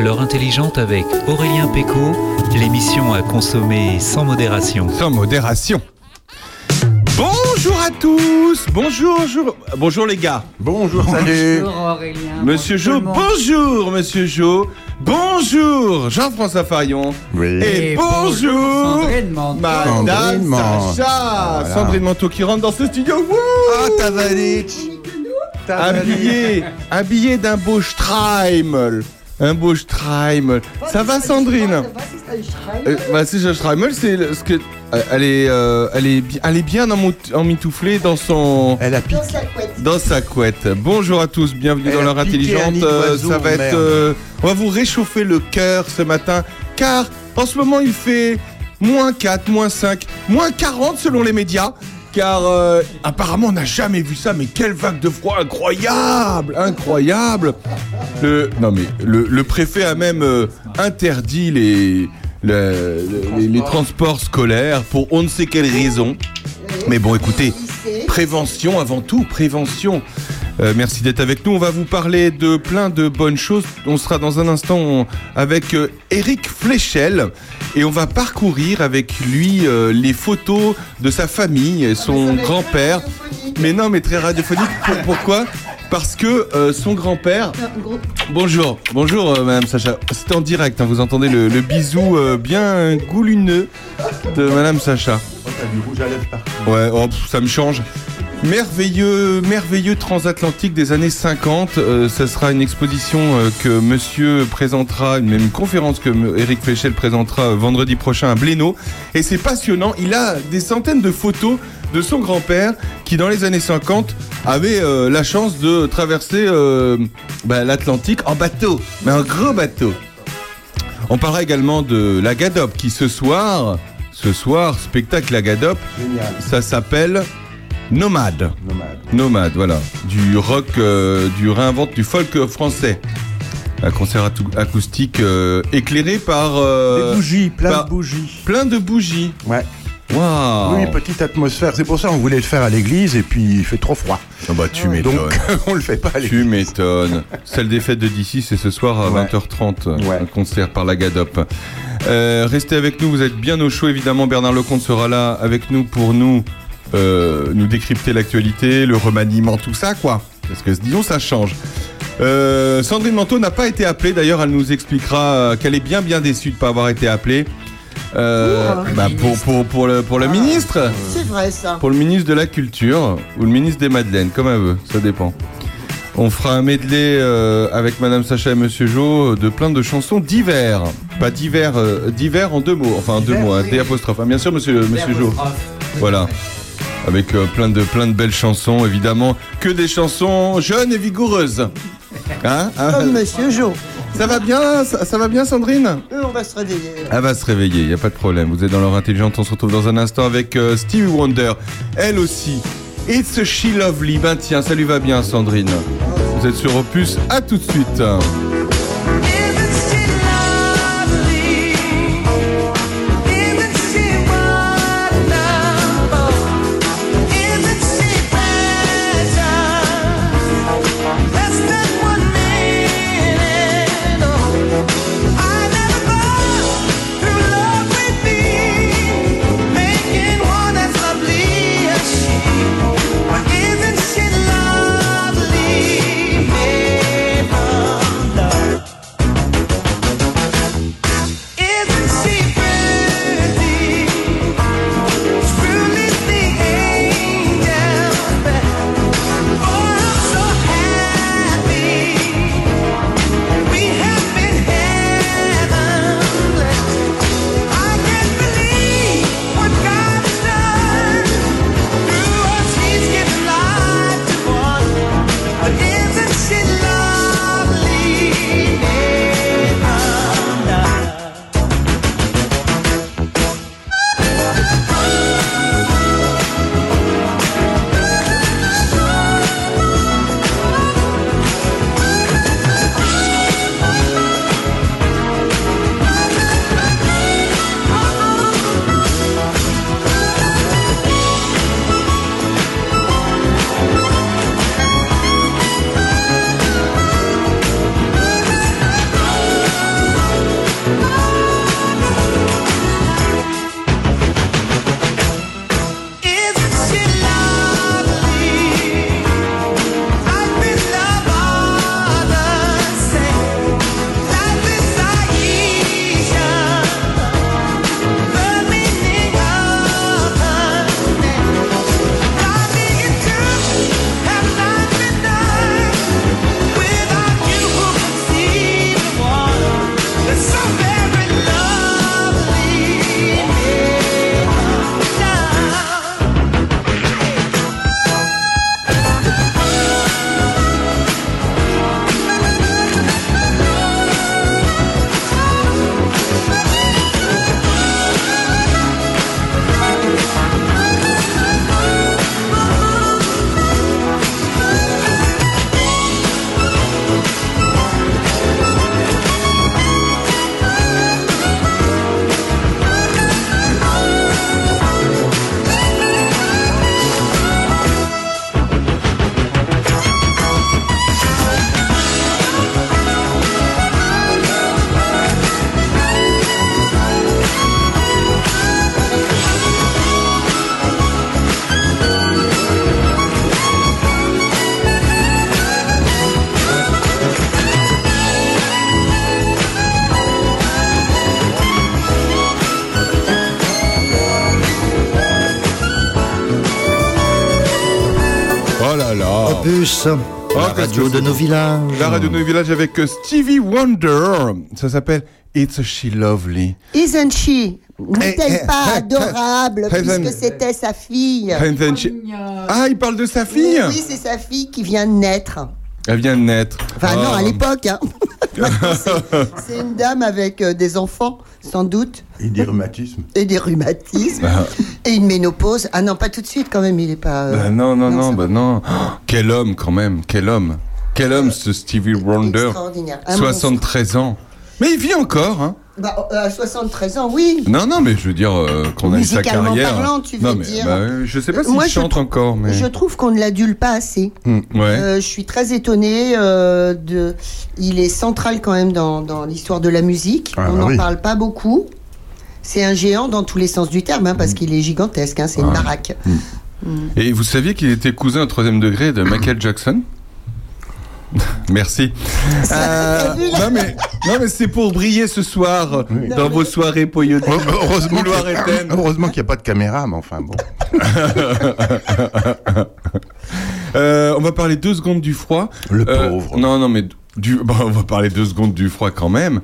l'heure intelligente avec Aurélien Péco, l'émission à consommer sans modération. Sans modération. Bonjour à tous. Bonjour, bonjour, bonjour les gars. Bonjour, salut. Bonjour Aurélien. Monsieur Bonjour Jo, bonjour Monsieur Jo. Bonjour Jean-François Farion. Oui. Et Et bonjour Sandrine Manteau. Madame Sandrine. Sacha. Voilà. Sandrine Manteau qui rentre dans ce studio. Wouh Ah, Tavanic. habillé, habillé d'un beau Streimel. Un beau Streimel. Ça va Sandrine bah, c'est Josh Streimel, c'est le- ce que euh, elle est, euh, elle est, elle est bien emmitouflée dans son, Elle a piqué. dans sa couette. Bonjour à tous, bienvenue Elle dans l'heure intelligente. ça va être, euh, on va vous réchauffer le cœur ce matin, car en ce moment il fait moins 4, moins 5, moins 40 selon les médias. Car euh, apparemment on n'a jamais vu ça, mais quelle vague de froid incroyable, incroyable. Le, non mais le, préfet a même euh, interdit les, le- les, les transports scolaires pour on ne sait quelle raison. Mais bon, écoutez, prévention avant tout, prévention. Euh, merci d'être avec nous. On va vous parler de plein de bonnes choses. On sera dans un instant on- avec euh, Eric Fléchel et on va parcourir avec lui euh, les photos de sa famille, son grand-père. Mais non, mais très radiophonique. Pour- pourquoi? Parce que euh, son grand-père. Bonjour, bonjour euh, Madame Sacha. C'est en direct, hein, vous entendez le, le bisou euh, bien gouluneux de Madame Sacha. T'as du rouge à lèvres partout. Ouais, oh, pff, ça me change. Merveilleux, merveilleux transatlantique des années 50. Euh, ça sera une exposition euh, que Monsieur présentera, une même conférence que Eric Fléchel présentera euh, vendredi prochain à Blénaud. Et c'est passionnant. Il a des centaines de photos de son grand-père qui, dans les années 50, avait euh, la chance de traverser bah, l'Atlantique en bateau, mais un gros bateau. On parlera également de la Gadop qui ce soir, ce soir, spectacle la Gadop, Génial. ça s'appelle Nomade. Nomade. Nomade, voilà. Du rock, euh, du réinvente, du folk français. Un concert acoustique euh, éclairé par euh, Des bougies, plein de bougies. plein de bougies. Ouais. Waouh Oui, petite atmosphère. C'est pour ça qu'on voulait le faire à l'église et puis il fait trop froid. Ah bah tu Donc m'étonnes. on le fait pas à Tu l'église. m'étonnes. Celle des fêtes de d'ici, c'est ce soir à Ouais. 20h30, Ouais. un concert par la Gadop. Euh, restez avec nous, vous êtes bien au chaud évidemment. Bernard Lecomte sera là avec nous pour nous euh, nous décrypter l'actualité, le remaniement, tout ça quoi. Parce que disons ça change. Euh, Sandrine Manteau n'a pas été appelée, d'ailleurs elle nous expliquera qu'elle est bien bien déçue de ne pas avoir été appelée. Euh, Pour, bah, pour, pour, pour le, pour le ministre C'est vrai ça. pour le ministre de la Culture ou le ministre des Madeleines, comme elle veut, ça dépend. On fera un medley euh, avec Madame Sacha et Monsieur Jo de plein de chansons divers. Pas divers, euh, divers en deux mots, enfin en deux mots, hein, oui. D apostrophe. Ah, bien sûr, Monsieur, monsieur Jo. Voilà. Avec euh, plein de plein de belles chansons, évidemment, que des chansons jeunes et vigoureuses. Hein, hein Comme Monsieur Jo. Ça va bien, ça, ça va bien, Sandrine? Eux, on va se réveiller. elle va se réveiller, il n'y a pas de problème. Vous êtes dans l'heure intelligente, on se retrouve dans un instant avec euh, Stevie Wonder. Elle aussi. It's a She Lovely. Ben tiens, ça lui va bien, Sandrine. Vous êtes sur Opus, à tout de suite. Opus, la radio de nos villages. La radio de nos villages avec euh, Stevie Wonder. Ça s'appelle It's She Lovely. Isn't she N'est-elle eh, pas eh, adorable eh, puisque eh, c'était sa fille? She- Ah, il parle de sa fille Oui, c'est sa fille qui vient de naître. Elle vient de naître. Enfin, non, Oh. à l'époque. hein. C'est une dame avec euh, des enfants, sans doute, Et des rhumatismes. et des rhumatismes, Ah. Et une ménopause. Ah non, pas tout de suite quand même, il est pas. euh, Bah non, non, non, bah non. Oh, quel homme quand même, quel homme. Quel homme ce Stevie Wonder. Extraordinaire. Un 73 ans. Mais il vit encore, hein. Bah, euh, à 73 ans, oui. Non, non, mais je veux dire euh, qu'on a eu sa carrière. parlant, tu veux non, mais, dire. bah, euh, je sais pas s'il je chante encore, mais. Je trouve qu'on ne l'adule pas assez. Hmm, ouais. Euh, je suis très étonnée de. Il est central quand même dans, dans l'histoire de la musique. Ah, On n'en oui. parle pas beaucoup. C'est un géant dans tous les sens du terme, hein, parce qu'il est gigantesque. hein, c'est une baraque. Et vous saviez qu'il était cousin au troisième degré de Michael Jackson? Merci. Euh, non mais, non mais c'est pour briller ce soir dans vos soirées poyotiques. Heureusement, qu'il n'y a pas de caméra, mais enfin bon. Euh, on va parler deux secondes du froid. Le Euh, pauvre. non, non, mais du, bon, on va parler deux secondes du froid quand même.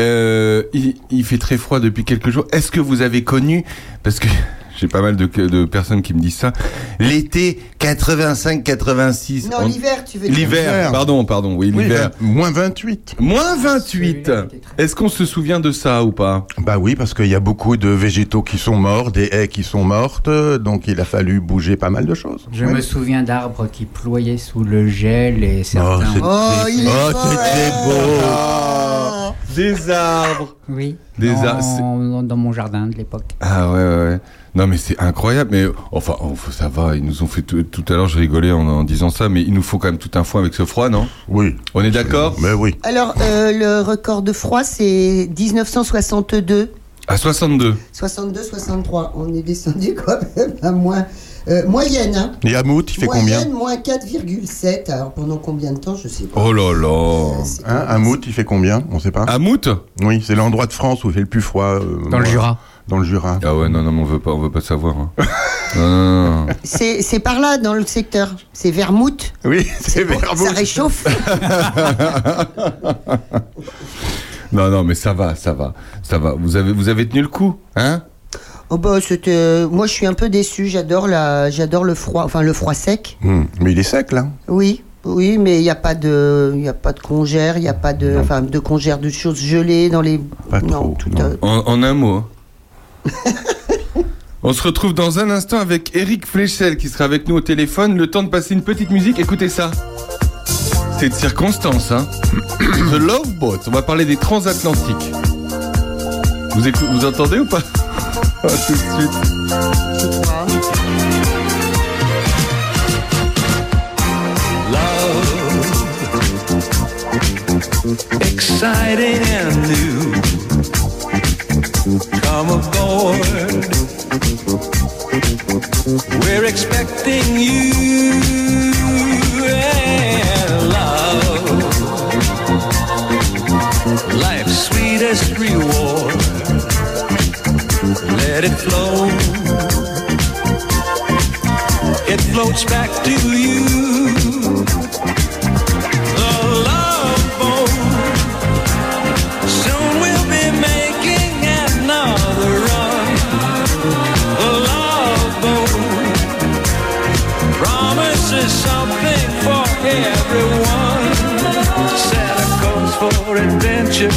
Euh, il, il fait très froid depuis quelques jours. Est-ce que vous avez connu, parce que j'ai pas mal de, de personnes qui me disent ça, l'été 85-86 Non, on- l'hiver, tu veux dire. L'hiver, L'hiver. pardon, pardon, oui, Oui, l'hiver. moins 28. Moins 28 Est-ce qu'on se souvient de ça ou pas? Bah oui, parce qu'il y a beaucoup de végétaux qui sont morts, des haies qui sont mortes, donc il a fallu bouger pas mal de choses. Je Oui. me souviens d'arbres qui ployaient sous le gel et certains. c'est- Oh, il est Oh, c'était hein. beau. Des arbres Oui. Des dans, ar- c'est- dans, mon jardin de l'époque. Ah ouais, ouais, ouais. Non mais c'est incroyable, mais enfin, oh, ça va, ils nous ont fait tout, tout à l'heure, je rigolais en, en disant ça, mais il nous faut quand même tout un foin avec ce froid, non? Oui. On est d'accord? Mais oui. Alors, euh, le record de froid, c'est 1962. À 62 62-63. On est descendu quand même à moins. Euh, moyenne, hein. Et Hamout, il fait combien Moyenne, moins 4,7. Alors, pendant combien de temps, je sais pas. Oh là là C'est- hein, Hamout, il fait combien? On sait pas. Hamout Oui, c'est l'endroit de France où il fait le plus froid. euh, Dans le Jura. Dans le Jura. Ah ouais, non, non, mais on veut pas, on veut pas savoir. hein. non, non, non. C'est c'est par là, dans le secteur. C'est Vermouth. Oui, c'est vers ça réchauffe. Non, non, mais ça va, ça va, ça va. Vous avez, vous avez tenu le coup, hein? Oh bah, c'était- Moi, je suis un peu déçu. J'adore la... j'adore le froid, enfin le froid sec. Hmm, Mais il est sec là. Oui, oui, mais il n'y a pas de, il y a pas de congère, il n'y a pas de, Non. enfin, de congère de choses gelées dans les. Pas non, trop, tout non. euh, en, en un mot. hein. On se retrouve dans un instant avec Eric Fléchel qui sera avec nous au téléphone. Le temps de passer une petite musique. Écoutez ça. C'est de circonstance, hein. The Love Boat. On va parler des transatlantiques. Vous, vous entendez ou pas? Tout de suite. exciting and new. Come aboard. We're expecting you and love. Life's sweetest reward. Let it flow. It floats back to you. The love boat. Soon we'll be making another run. The love boat promises something for everyone. For adventure,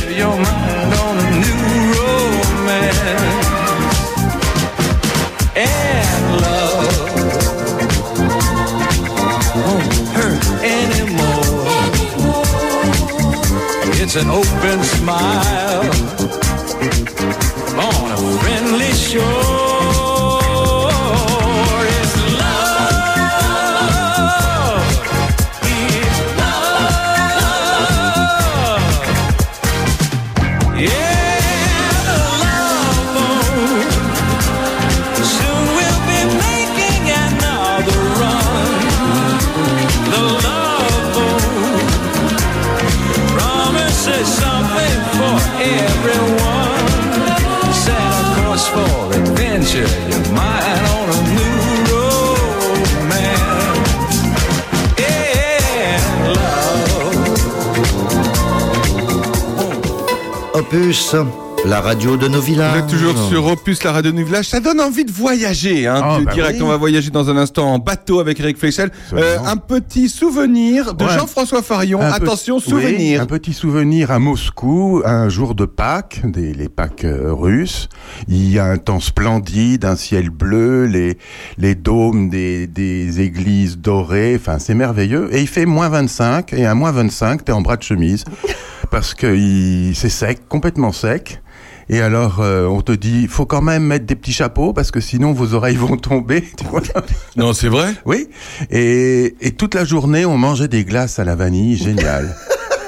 It's an open smile on a friendly shore. Opus, la radio de nos Vous villages. êtes toujours sur Opus, la radio du village. Ça donne envie de voyager. Hein, Ah, de- bah direct, oui. on va voyager dans un instant en bateau avec Eric Fleischel. Euh, un petit souvenir de Ouais. Jean-François Farion. Un peu- Attention, oui, souvenir. un petit souvenir à Moscou, un jour de Pâques, des, les Pâques euh, russes. Il y a un temps splendide, un ciel bleu, les, les dômes des, des églises dorées. Enfin, c'est merveilleux. Et il fait moins 25. Et à moins 25, t'es en bras de chemise. Parce que c'est sec, complètement sec. Et alors, euh, on te dit, faut quand même mettre des petits chapeaux parce que sinon vos oreilles vont tomber. Tu vois Non, c'est vrai? Oui. Et, et toute la journée, on mangeait des glaces à la vanille. Génial.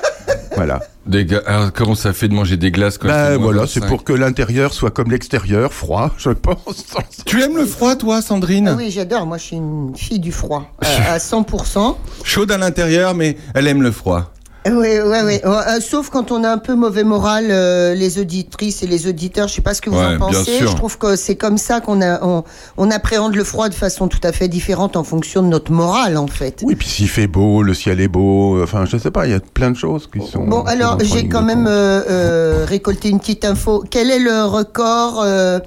voilà. Des gars, alors, comment ça fait de manger des glaces quand Ben voilà, 25? c'est pour que l'intérieur soit comme l'extérieur, froid, je pense. Tu aimes le froid, toi, Sandrine? Ah oui, j'adore. Moi, je suis une fille du froid euh, à 100%. Chaude à l'intérieur, mais elle aime le froid. Oui, oui, oui. Euh, sauf quand on a un peu mauvais moral, euh, les auditrices et les auditeurs, je sais pas ce que vous Ouais, en pensez. Je trouve que c'est comme ça qu'on a, on, on appréhende le froid de façon tout à fait différente en fonction de notre morale, en fait. Oui, puis s'il fait beau, le ciel est beau, enfin, je sais pas, il y a plein de choses qui sont. Bon, alors j'ai quand même euh, euh, récolté une petite info. Quel est le record euh,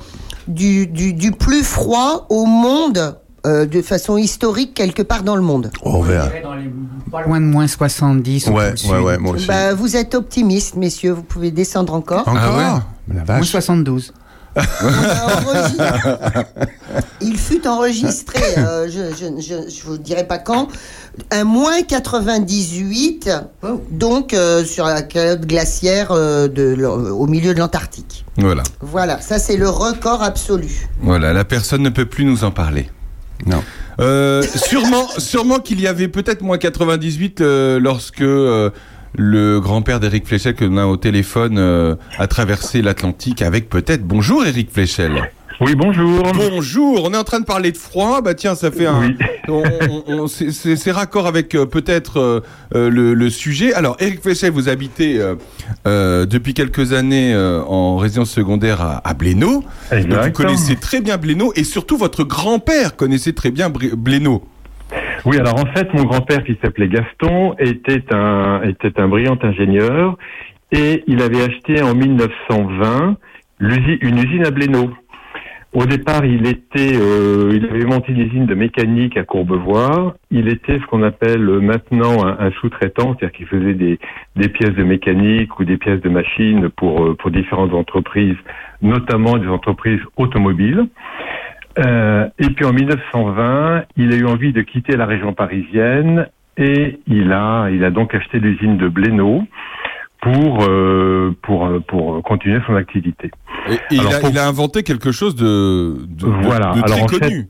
du, du, du plus froid au monde euh, de façon historique quelque part dans le monde Oh, Dans les- Pas loin de moins 70 au Ouais, ouais, sud. ouais, moi aussi. bah, Vous êtes optimiste, messieurs. Vous pouvez descendre encore. Encore Ah La Moins vache. 72. On a enregistré- Il fut enregistré, euh, je, je, je, je vous dirai pas quand, un moins 98, donc euh, sur la calotte glaciaire euh, de, au milieu de l'Antarctique. Voilà. Voilà, ça c'est le record absolu. Voilà, la personne ne peut plus nous en parler. Non. Euh, sûrement, sûrement qu'il y avait peut-être moins 98 euh, lorsque euh, le grand-père d'Éric Fléchel que l'on a au téléphone euh, a traversé l'Atlantique avec peut-être. Bonjour Éric Fléchel. Oui, bonjour. Bonjour. On est en train de parler de froid. Bah tiens, ça fait un. Oui. on- on- on- c'est- raccord avec euh, peut-être euh, euh, le, le sujet. Alors, Éric Fléchel, vous habitez euh, euh, depuis quelques années euh, en résidence secondaire à, à Blénaud. Donc, vous connaissez très bien Blénaud et surtout votre grand-père connaissait très bien Blénaud. Oui, alors en fait, mon grand-père qui s'appelait Gaston était un, était un brillant ingénieur et il avait acheté en 1920 l'usi- une usine à Blénaud. Au départ, il était, euh, il avait monté une usine de mécanique à Courbevoie. Il était ce qu'on appelle euh, maintenant un, sous-traitant, c'est-à-dire qu'il faisait des, des pièces de mécanique ou des pièces de machines pour, euh, pour différentes entreprises, notamment des entreprises automobiles. Euh, et puis en 1920, il a eu envie de quitter la région parisienne et il a, il a donc acheté l'usine de Blénaud pour, euh, pour, euh, pour continuer son activité. Et, il, Alors, a, pour- il a inventé quelque chose de, de, Voilà. de très Alors, en fait, connu.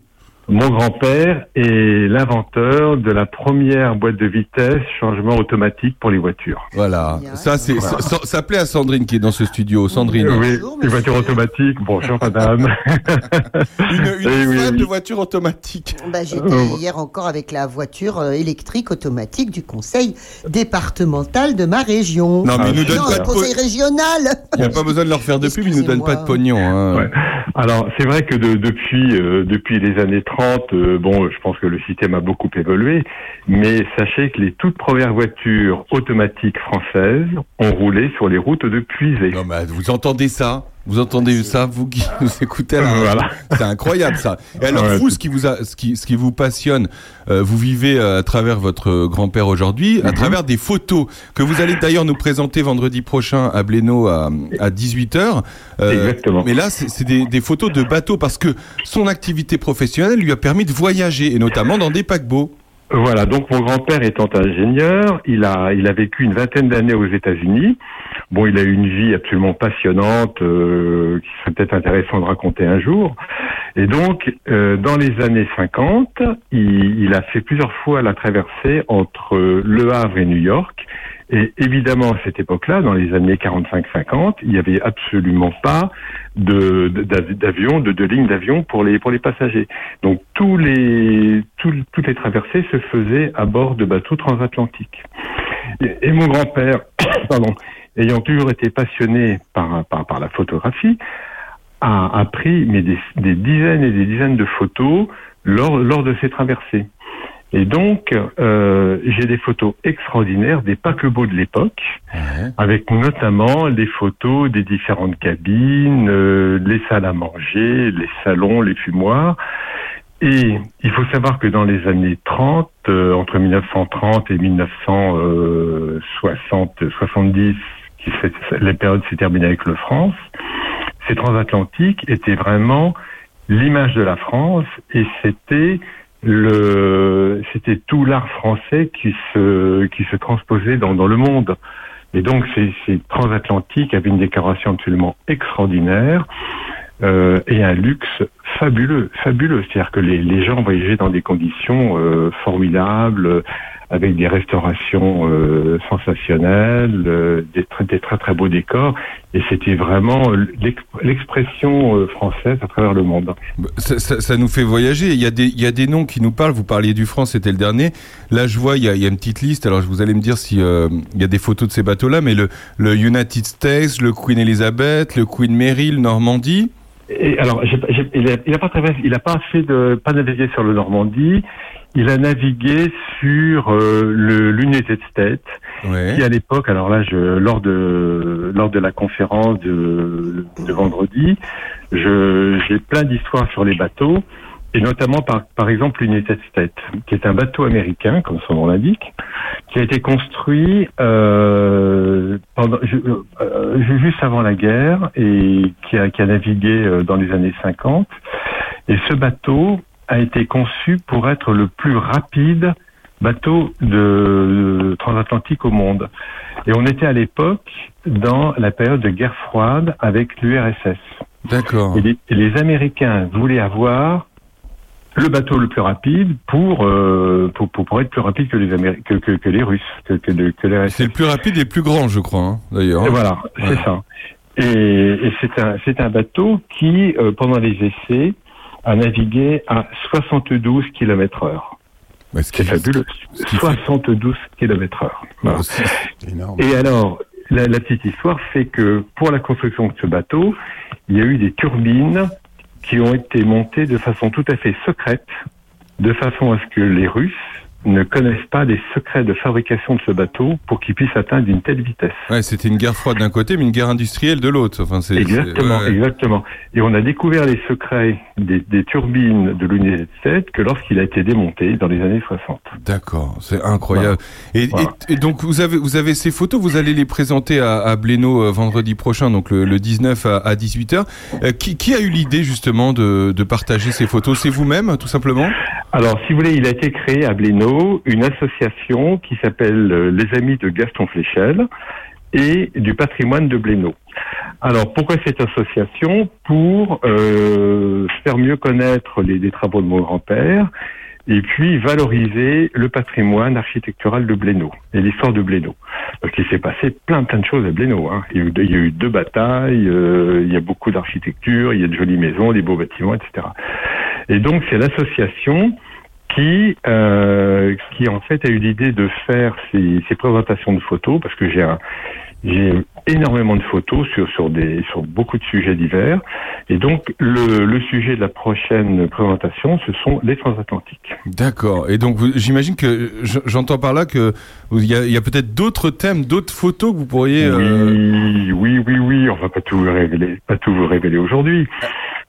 Mon grand-père est l'inventeur de la première boîte de vitesse changement automatique pour les voitures. Voilà. Ça, c'est, ça, ça- ça plaît à Sandrine qui est dans ce studio. Sandrine. oui, Bonjour, les voitures monsieur. automatiques. Bonjour, madame. Une, une Eh oui, fan oui. de voiture automatique. Bah, J'étais Euh, hier encore avec la voiture euh, électrique automatique du conseil départemental de ma région. Non, mais Ah, il nous donne non, pas de po- conseil régional. Il n'y a pas besoin de leur faire de pub, ils nous donnent pas de pognon. Hein. Ouais. Alors, c'est vrai que de- depuis, euh, depuis les années 30, euh, bon, je pense que le système a beaucoup évolué, mais sachez que les toutes premières voitures automatiques françaises ont roulé sur les routes de Puisée. Non, mais vous entendez ça? Vous entendez ça, vous qui nous écoutez la radio Voilà. C'est incroyable ça. Et alors Ouais, vous, ce qui vous a, ce qui, ce qui vous passionne, euh, vous vivez euh, à travers votre grand-père aujourd'hui, Mhm. à travers des photos que vous allez d'ailleurs nous présenter vendredi prochain à Blénaud à, à 18h. Exactement. Mais là, c'est c'est des, des photos de bateaux parce que son activité professionnelle lui a permis de voyager et notamment dans des paquebots. Voilà, donc mon grand-père étant ingénieur, il a, il a vécu une vingtaine d'années aux États-Unis. Bon, il a eu une vie absolument passionnante, euh, qui serait peut-être intéressant de raconter un jour. Et donc, euh, dans les années 50, il, il a fait plusieurs fois la traversée entre Le Havre et New York. Et évidemment, à cette époque-là, dans les années 45-50, il n'y avait absolument pas de de- d'av- d'avion, de, de ligne d'avion pour les pour les passagers. Donc tous les tous- toutes les traversées se faisaient à bord de bateaux transatlantiques. Et, et mon grand-père, pardon, ayant toujours été passionné par par, par la photographie, a, a pris mais des, des dizaines et des dizaines de photos lors lors de ces traversées. Et donc, euh, j'ai des photos extraordinaires des paquebots de l'époque, avec notamment les photos des différentes cabines, euh, les salles à manger, les salons, les fumoirs. Et il faut savoir que dans les années 30, euh, entre 1930 et 1960, 70, qui la période s'est terminée avec le France, ces transatlantiques étaient vraiment l'image de la France et c'était le c'était tout l'art français qui se qui se transposait dans, dans le monde. Et donc ces, ces transatlantiques avaient une décoration absolument extraordinaire euh, et un luxe fabuleux, fabuleux. C'est-à-dire que les, les gens voyageaient dans des conditions euh, formidables, avec des restaurations euh, sensationnelles, euh, des, très, des très très beaux décors, et c'était vraiment l'ex- l'expression euh, française à travers le monde. Bah, Ça, ça- ça nous fait voyager. Il y, a des, il y a des noms qui nous parlent. Vous parliez du France, c'était le dernier. Là, je vois, il y a, il y a une petite liste. Alors, vous allez me dire si euh, il y a des photos de ces bateaux-là, mais le, le United States, le Queen Elizabeth, le Queen Mary, le Normandie. Et alors, il, a, il a pas traversé, il a pas fait de, pas navigué sur le Normandie. Il a navigué sur euh, le l'United States, qui à l'époque, alors là, je, lors de lors de la conférence de, de vendredi, j'ai plein d'histoires sur les bateaux et notamment par par exemple l'United States, qui est un bateau américain, comme son nom l'indique, qui a été construit euh, pendant, euh, ju- juste avant la guerre et qui a, qui a navigué dans les années 50. Et ce bateau a été conçu pour être le plus rapide bateau de, de transatlantique au monde. Et on était à l'époque dans la période de guerre froide avec l'URSS. D'accord. Et les, et les Américains voulaient avoir le bateau le plus rapide pour, euh, pour, pour, pour être plus rapide que les, Améri- que, que, que les Russes, que, que, de- que les C'est le plus rapide et le plus grand, je crois, hein, d'ailleurs. et voilà, c'est ça. Et, et c'est un, un bateau qui, euh, pendant les essais, a navigué à 72 km heure. c'est fabuleux. 72 km heure. Voilà. Et alors, la, la petite histoire fait que pour la construction de ce bateau, il y a eu des turbines qui ont été montées de façon tout à fait secrète, de façon à ce que les Russes ne connaissent pas les secrets de fabrication de ce bateau pour qu'il puisse atteindre une telle vitesse. Ouais, c'était une guerre froide d'un côté, mais une guerre industrielle de l'autre. Enfin, c'est Exactement, ouais, exactement. Et on a découvert les secrets des, des turbines de l'United States que lorsqu'il a été démonté dans les années 60. D'accord, c'est incroyable. Et, et- et donc vous avez vous avez ces photos, vous allez les présenter à, à Blénaud euh, vendredi prochain, donc le, le 19 à, 18h. qui, qui a eu l'idée justement de, de partager ces photos? C'est vous-même, tout simplement? Alors, si vous voulez, il a été créé à Blénaud une association qui s'appelle euh, Les Amis de Gaston Fléchel et du patrimoine de Blénaud. Alors, pourquoi cette association? Pour euh, faire mieux connaître les, travaux de mon grand-père et puis valoriser le patrimoine architectural de Blénaud et l'histoire de Blénaud. Parce qu'il s'est passé plein plein de choses à Blénaud. Hein. Il, y a eu, deux- il y a eu deux batailles, euh, il y a beaucoup d'architecture, il y a de jolies maisons, des beaux bâtiments, etc. Et donc c'est l'association qui, euh, qui en fait a eu l'idée de faire ces, ces présentations de photos parce que j'ai un, j'ai énormément de photos sur sur des sur beaucoup de sujets divers et donc le, le sujet de la prochaine présentation ce sont les transatlantiques. D'accord. Et donc j'imagine que j'entends par là que il y a, il y a peut-être d'autres thèmes, d'autres photos que vous pourriez. euh, Oui, oui, oui, oui, on va pas tout vous révéler, pas tout vous révéler aujourd'hui.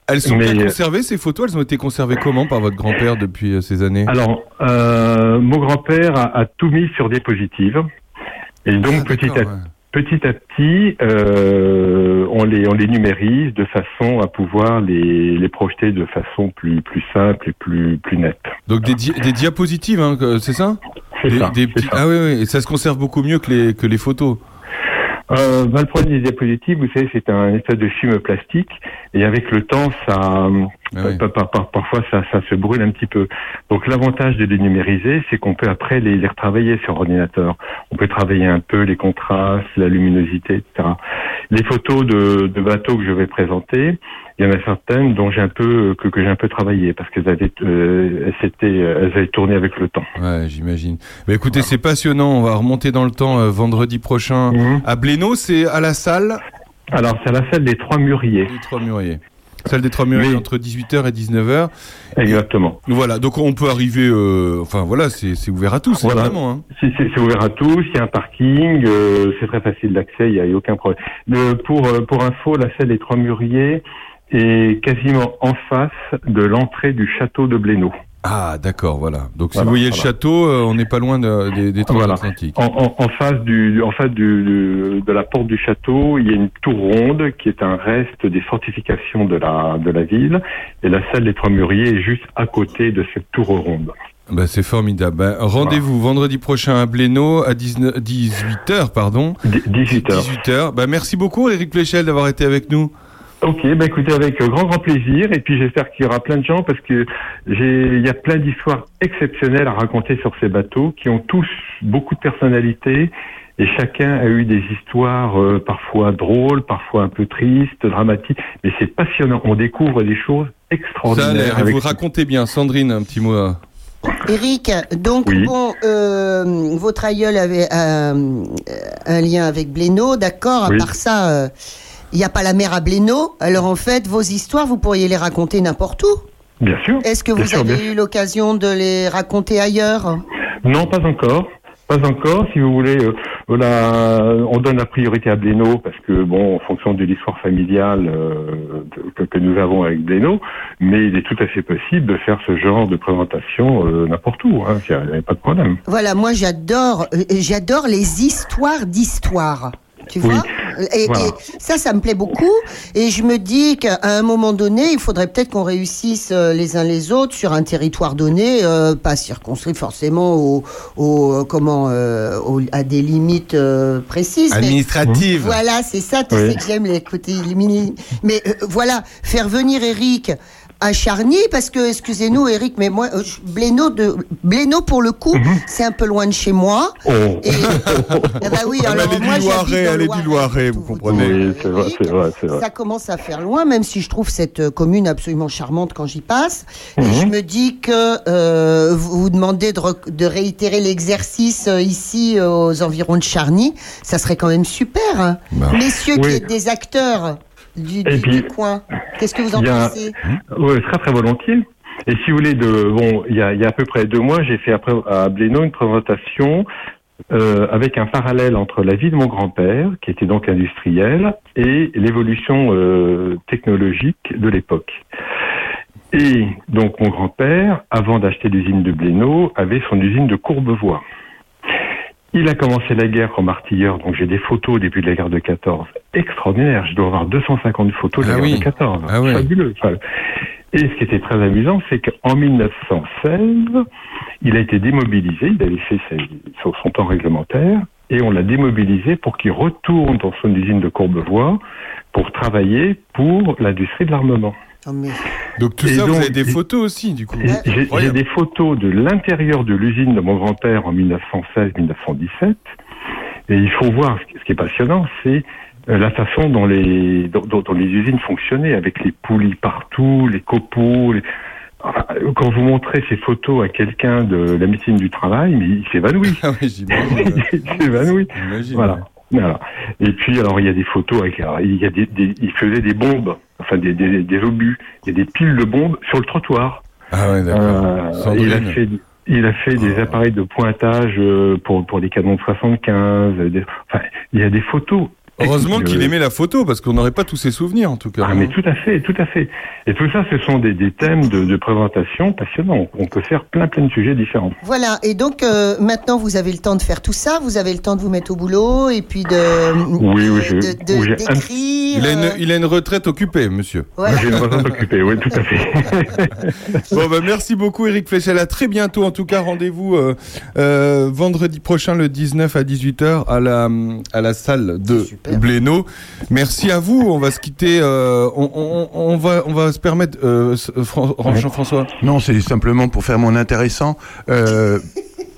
Elles sont Mais- bien conservées ces photos. Elles ont été conservées comment par votre grand-père depuis euh, ces années? Alors, euh, mon grand-père a, a tout mis sur diapositive. Et donc, petit, à, petit à petit, euh, on, les, on les numérise de façon à pouvoir les, les projeter de façon plus, plus simple et plus, plus nette. Donc des, di- des diapositives, hein, c'est ça? Des- ça, des c'est petits- ça. Ah oui, oui. Et ça se conserve beaucoup mieux que les que les photos. Euh, ben, le problème des diapositives, vous savez, c'est un espèce de film plastique, et avec le temps, ça, par- par- parfois, ça, ça se brûle un petit peu. Donc, l'avantage de les numériser, c'est qu'on peut après les, les retravailler sur ordinateur. On peut travailler un peu les contrastes, la luminosité, etc. Les photos de, de bateaux que je vais présenter, il y en a certaines dont j'ai un peu que, que j'ai un peu travaillé parce qu'elles avaient, euh, elles s'étaient, elles avaient tourné avec le temps. Ouais, j'imagine. Mais écoutez, c'est passionnant. On va remonter dans le temps euh, vendredi prochain à Blénaud. C'est à la salle. Alors, c'est à la salle des Trois Mûriers. Les Trois Mûriers. Salle des Trois Murailles Oui. entre 18h et 19h. Exactement. Voilà, donc on peut arriver, euh, enfin voilà, c'est ouvert à tous, Voilà. évidemment. Hein. C'est ouvert à tous, il y a un parking, euh, c'est très facile d'accès, il n'y a, aucun problème. Le- pour, euh, pour info, la salle des Trois Mûriers est quasiment en face de l'entrée du château de Blénaud. Ah, d'accord, voilà. Donc si Voilà, vous voyez le voilà. château, euh, on n'est pas loin de- des, des Voilà. transatlantiques. En, en, en face, du, en face du, du- de la porte du château, il y a une tour ronde qui est un reste des fortifications de la, de la ville. Et la salle des Trois Mûriers est juste à côté de cette tour ronde. Bah, c'est formidable. Bah, Rendez-vous vendredi prochain à Blénaud à 18h, pardon. 18h. 18h. Bah, merci beaucoup, Eric Fléchel, d'avoir été avec nous. Ok, bah écoutez, avec euh, grand grand plaisir. Et puis j'espère qu'il y aura plein de gens parce que j'ai, il y a plein d'histoires exceptionnelles à raconter sur ces bateaux qui ont tous beaucoup de personnalité. Et chacun a eu des histoires euh, parfois drôles, parfois un peu tristes, dramatiques. Mais c'est passionnant. On découvre des choses Ça a extraordinaires. l'air. Et avec vous racontez bien. Sandrine, un petit mot. euh. Eric, donc Oui. bon, euh, votre aïeul avait euh, un lien avec Blénaud, d'accord? À Oui. part ça, euh, il n'y a pas la mer à Blénaud. Alors en fait, vos histoires, vous pourriez les raconter n'importe où. Bien sûr. Est-ce que vous sûr, avez eu l'occasion de les raconter ailleurs? Non, pas encore. Pas encore. Si vous voulez, euh, voilà, on donne la priorité à Blénaud parce que, bon, en fonction de l'histoire familiale euh, que, que nous avons avec Blénaud, mais il est tout à fait possible de faire ce genre de présentation euh, n'importe où. hein. Il n'y a, pas de problème. Voilà, moi j'adore, j'adore les histoires d'histoire. Tu Oui. vois? Et, Voilà. et ça, ça me plaît beaucoup. Et je me dis qu'à un moment donné, il faudrait peut-être qu'on réussisse euh, les uns les autres sur un territoire donné, euh, pas circonscrit forcément au, au comment, euh, au- à des limites euh, précises. mais- Administrative. voilà, c'est ça, tu Oui. sais que j'aime les côtés. Mais voilà, faire venir Eric à Charny, parce que, excusez-nous Eric, mais moi, euh, de, Blénaud pour le coup, c'est un peu loin de chez moi. Oh. Et, oui, Ah, mais alors elle est moi, du Loiret, elle est du Loiret, vous comprenez. dire, Oui, c'est vrai, Eric. c'est vrai, c'est vrai. Ça commence à faire loin, même si je trouve cette euh, commune absolument charmante quand j'y passe. Et Mhm. je me dis que euh, vous vous demandez de, réitérer l'exercice euh, ici euh, aux environs de Charny, ça serait quand même super. hein. Bah. Messieurs qui Oui. êtes des acteurs du, Et du- puis, du coin, qu'est-ce que vous en a- pensez Oui, très très volontiers. Et si vous voulez, de bon, il y a, y a à peu près deux mois, j'ai fait après à Blénaud une présentation euh, avec un parallèle entre la vie de mon grand-père, qui était donc industriel, et l'évolution euh, technologique de l'époque. Et donc mon grand-père, avant d'acheter l'usine de Blénaud, avait son usine de Courbevoie. Il a commencé la guerre comme artilleur, donc j'ai des photos au début de la guerre de 14 extraordinaires. Je dois avoir 250 photos de la Ah guerre oui. de 14. Ah. Fabuleux. Et ce qui était très amusant, c'est qu'en 1916, il a été démobilisé, il avait fait ses- son temps réglementaire, et on l'a démobilisé pour qu'il retourne dans son usine de Courbevoie pour travailler pour l'industrie de l'armement. Mais- Donc tout Et ça, vous donc- avez des photos aussi, du coup. J'ai des photos de l'intérieur de l'usine de mon grand-père en 1916-1917. Et il faut voir, ce qui- est passionnant, c'est euh, la façon dont les, dont, dont- dont les usines fonctionnaient, avec les poulies partout, les copeaux. les- Enfin, quand vous montrez ces photos à quelqu'un de la médecine du travail, mais il s'évanouit. Ah oui, il s'évanouit. Voilà. Voilà. Et puis alors il y a des photos avec alors, il y a des, des il faisait des bombes, enfin des, des, des obus, a des piles de bombes sur le trottoir. Ah ouais, d'accord. Euh, il a fait, il a fait des appareils de pointage euh, pour pour des canons de 75. euh, des- enfin, il y a des photos. Heureusement qu'il aimait la photo, parce qu'on n'aurait pas tous ses souvenirs, en tout cas. Ah mais tout à fait, tout à fait. Et tout ça, ce sont des, des thèmes de, de présentation passionnants. On peut faire plein plein de sujets différents. Voilà, et donc euh, maintenant vous avez le temps de faire tout ça, vous avez le temps de vous mettre au boulot et puis de, Oui, oui, je- de, de- oui, j'ai un- d'écrire. Il a, une, il a une retraite occupée, monsieur. voilà. J'ai une raison d'occuper, oui, tout à fait. Bon, bah, merci beaucoup, Eric Fléchel. À très bientôt. En tout cas, rendez-vous euh, euh, vendredi prochain, le 19 à 18h, à la, à la salle de Super. Blénaud. Merci à vous. On va se quitter. euh, on, on- on va, on va se permettre, euh, Fran- Jean-François. Non, c'est simplement pour faire mon intéressant. Euh,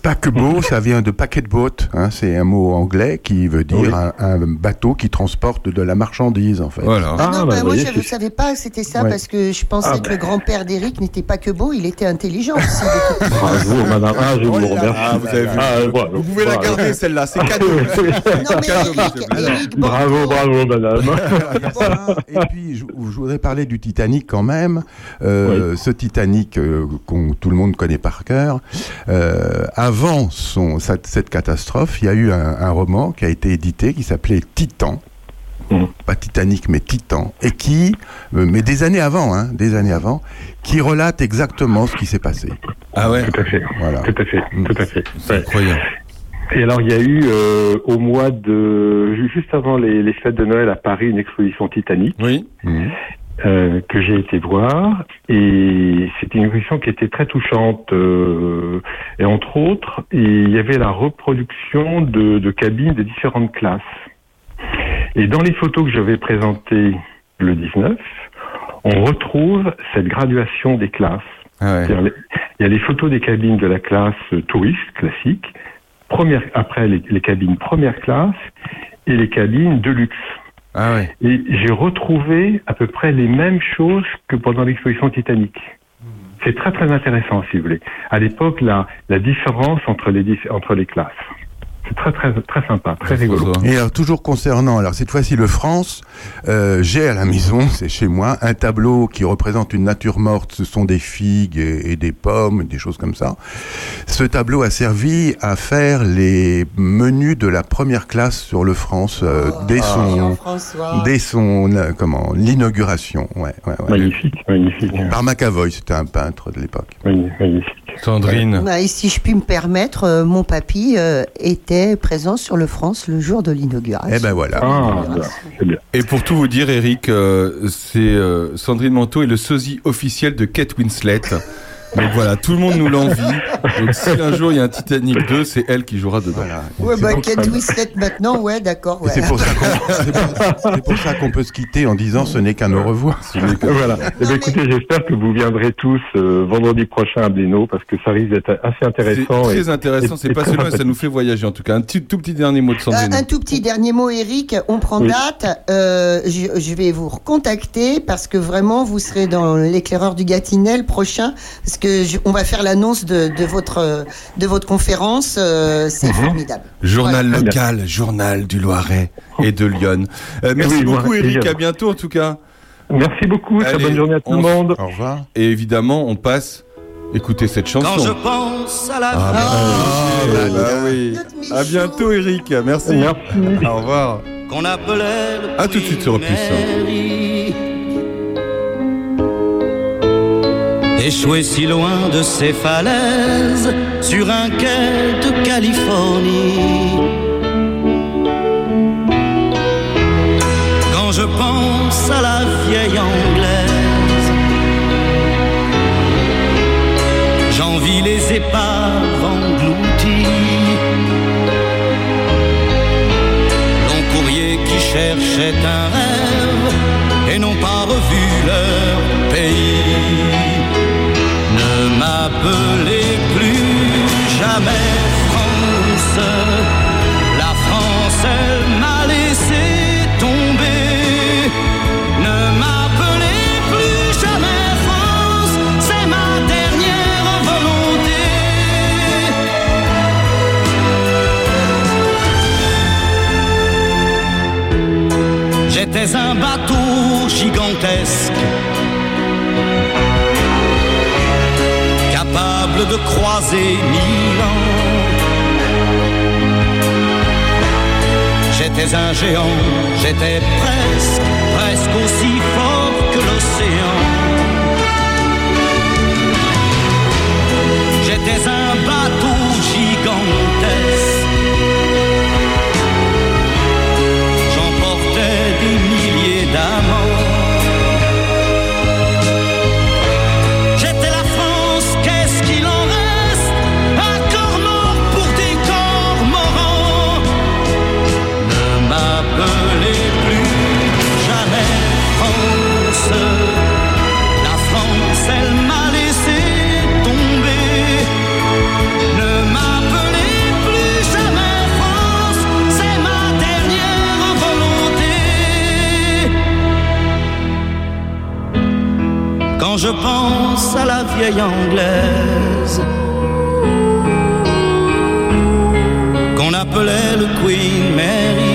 paquebot, ça vient de paquet boat. Hein, c'est un mot anglais qui veut dire Oui. un, un bateau qui transporte de la marchandise, en fait. Voilà. Ah, non, bah, bah, moi je ne savais pas que c'était ça Ouais. parce que je pensais Ah, que bah. le grand-père d'Éric n'était pas que beau, il était intelligent aussi. Bravo, madame. Ah, je vous Oh remercie. Ah, vous avez vu. Ah, voilà. Vous pouvez la garder celle-là, c'est cadeau. Bravo, bravo, madame. Et puis, je, je voudrais parler du Titanic quand même. Euh, Ce Titanic euh, qu'on tout le monde connaît par cœur. Euh, avant son, cette, catastrophe, il y a eu un, un roman qui a été édité qui s'appelait Titan. Mhm. Pas Titanic, mais Titan. Et qui, euh, mais des années avant, hein, des années avant, qui relate exactement ce qui s'est passé. Ah ouais, Tout à fait. Voilà. Tout à fait. Mm. Tout à fait. c'est Ouais. incroyable. Et alors, il y a eu euh, au mois de juste avant les, les fêtes de Noël à Paris une exposition Titanic Oui. Mhm. Euh, que j'ai été voir et c'était une exposition qui était très touchante euh, et entre autres il y avait la reproduction de, de cabines de différentes classes et dans les photos que j'avais présentées le 19 on retrouve cette graduation des classes Ah ouais. c'est-à-dire, les- Il y a les photos des cabines de la classe euh, touriste classique, première, après les, les cabines première classe et les cabines de luxe. Ah ouais. Et j'ai retrouvé à peu près les mêmes choses que pendant l'exposition Titanic. C'est très très intéressant si vous voulez. À l'époque, la, la différence entre les, entre les classes. C'est très très très sympa, très rigolo. Et alors, toujours concernant, alors cette fois-ci le France, euh, j'ai à la maison, c'est chez moi, un tableau qui représente une nature morte, ce sont des figues et, et des pommes, des choses comme ça. Ce tableau a servi à faire les menus de la première classe sur le France euh, dès son, Jean-François. dès son, euh, comment, l'inauguration, ouais, ouais, ouais. Magnifique, magnifique, Par Macavoy, c'était un peintre de l'époque. magnifique. Sandrine. Bah, et si je puis me permettre, euh, mon papy euh, était présent sur le France le jour de l'inauguration. Eh ben voilà. Ah. Et pour tout vous dire, Eric, euh, c'est euh, Sandrine Manteau est le sosie officiel de Kate Winslet. Donc voilà, tout le monde nous l'envie. Donc si un jour il y a un Titanic 2, c'est elle qui jouera dedans. Voilà. Ouais, bah, Kate Winslet maintenant, ouais, d'accord. Ouais. c'est pour ça qu'on c'est c'est peut se quitter en disant ce n'est qu'un au revoir. Voilà. Eh bien, mais- écoutez, j'espère que vous viendrez tous euh, vendredi prochain à Blénaud parce que ça risque d'être assez C'est intéressant. et- très intéressant, c'est et très ça nous fait voyager en tout cas. Un petit, tout petit dernier mot de Sandrine. Un, un tout petit dernier mot, Eric. On prend Oui. date. Euh, je, je vais vous recontacter parce que vraiment, vous serez dans l'éclaireur du Gâtinais prochain. Parce que je- on va faire l'annonce de, de votre de votre conférence. euh, Mhm. C'est formidable. Journal local, journal du Loiret et de Lyon. Euh, merci Oui, beaucoup Eric, à bientôt en tout cas. Merci beaucoup. Très Allez, bonne journée à tout le monde. Au revoir. Et évidemment, on passe écouter cette chanson. Quand je pense à la Ah, bah, Ah, bah, bah oui. Michou. À bientôt Eric, merci. Merci. Au revoir. qu'on appelait le À tout de suite sur Opus. Échoué si loin de ces falaises, sur un quai de Californie. Quand je pense à la vieille anglaise, j'envie les épaves englouties. Long courrier qui cherchait un rêve et n'ont pas revu leur pays. M'appelez plus jamais France. La France, elle m'a laissé tomber. Ne m'appelez plus jamais France. C'est ma dernière volonté. J'étais un bateau gigantesque, de croiser mille ans. J'étais un géant, j'étais presque, presque aussi fort que l'océan. J'étais un bateau gigantesque. Je pense à la vieille anglaise qu'on appelait le Queen Mary.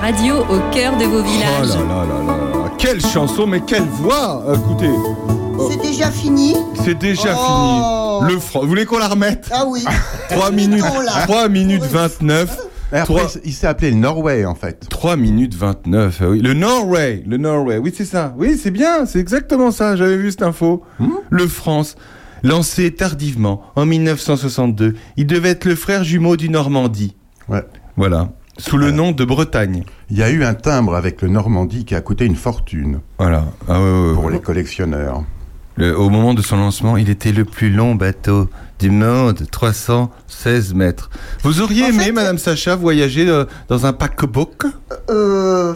Radio au cœur de vos Oh villages. là là là là. Quelle chanson, mais quelle voix Écoutez, C'est déjà fini c'est déjà Oh. fini. Le franc. Vous voulez qu'on la remette Ah oui. 3 minutes, Mettons, là. 3 minutes 29. Et après, il s'est appelé le Norway, en fait. 3 minutes 29, euh, oui. Le Norway, le Norway, oui c'est ça. Oui c'est bien, c'est exactement ça, j'avais vu cette info. Le France, lancé tardivement en 1962, il devait être le frère jumeau du Normandie. Ouais. Voilà, sous le nom de Bretagne. Il y a eu un timbre avec le Normandie qui a coûté une fortune Voilà, Ah, ouais, ouais, pour ouais. les collectionneurs. Le- au moment de son lancement, il était le plus long bateau du monde, 316 mètres. Vous auriez En aimé, fait- Madame Sacha, voyager euh, dans un paquebot Euh,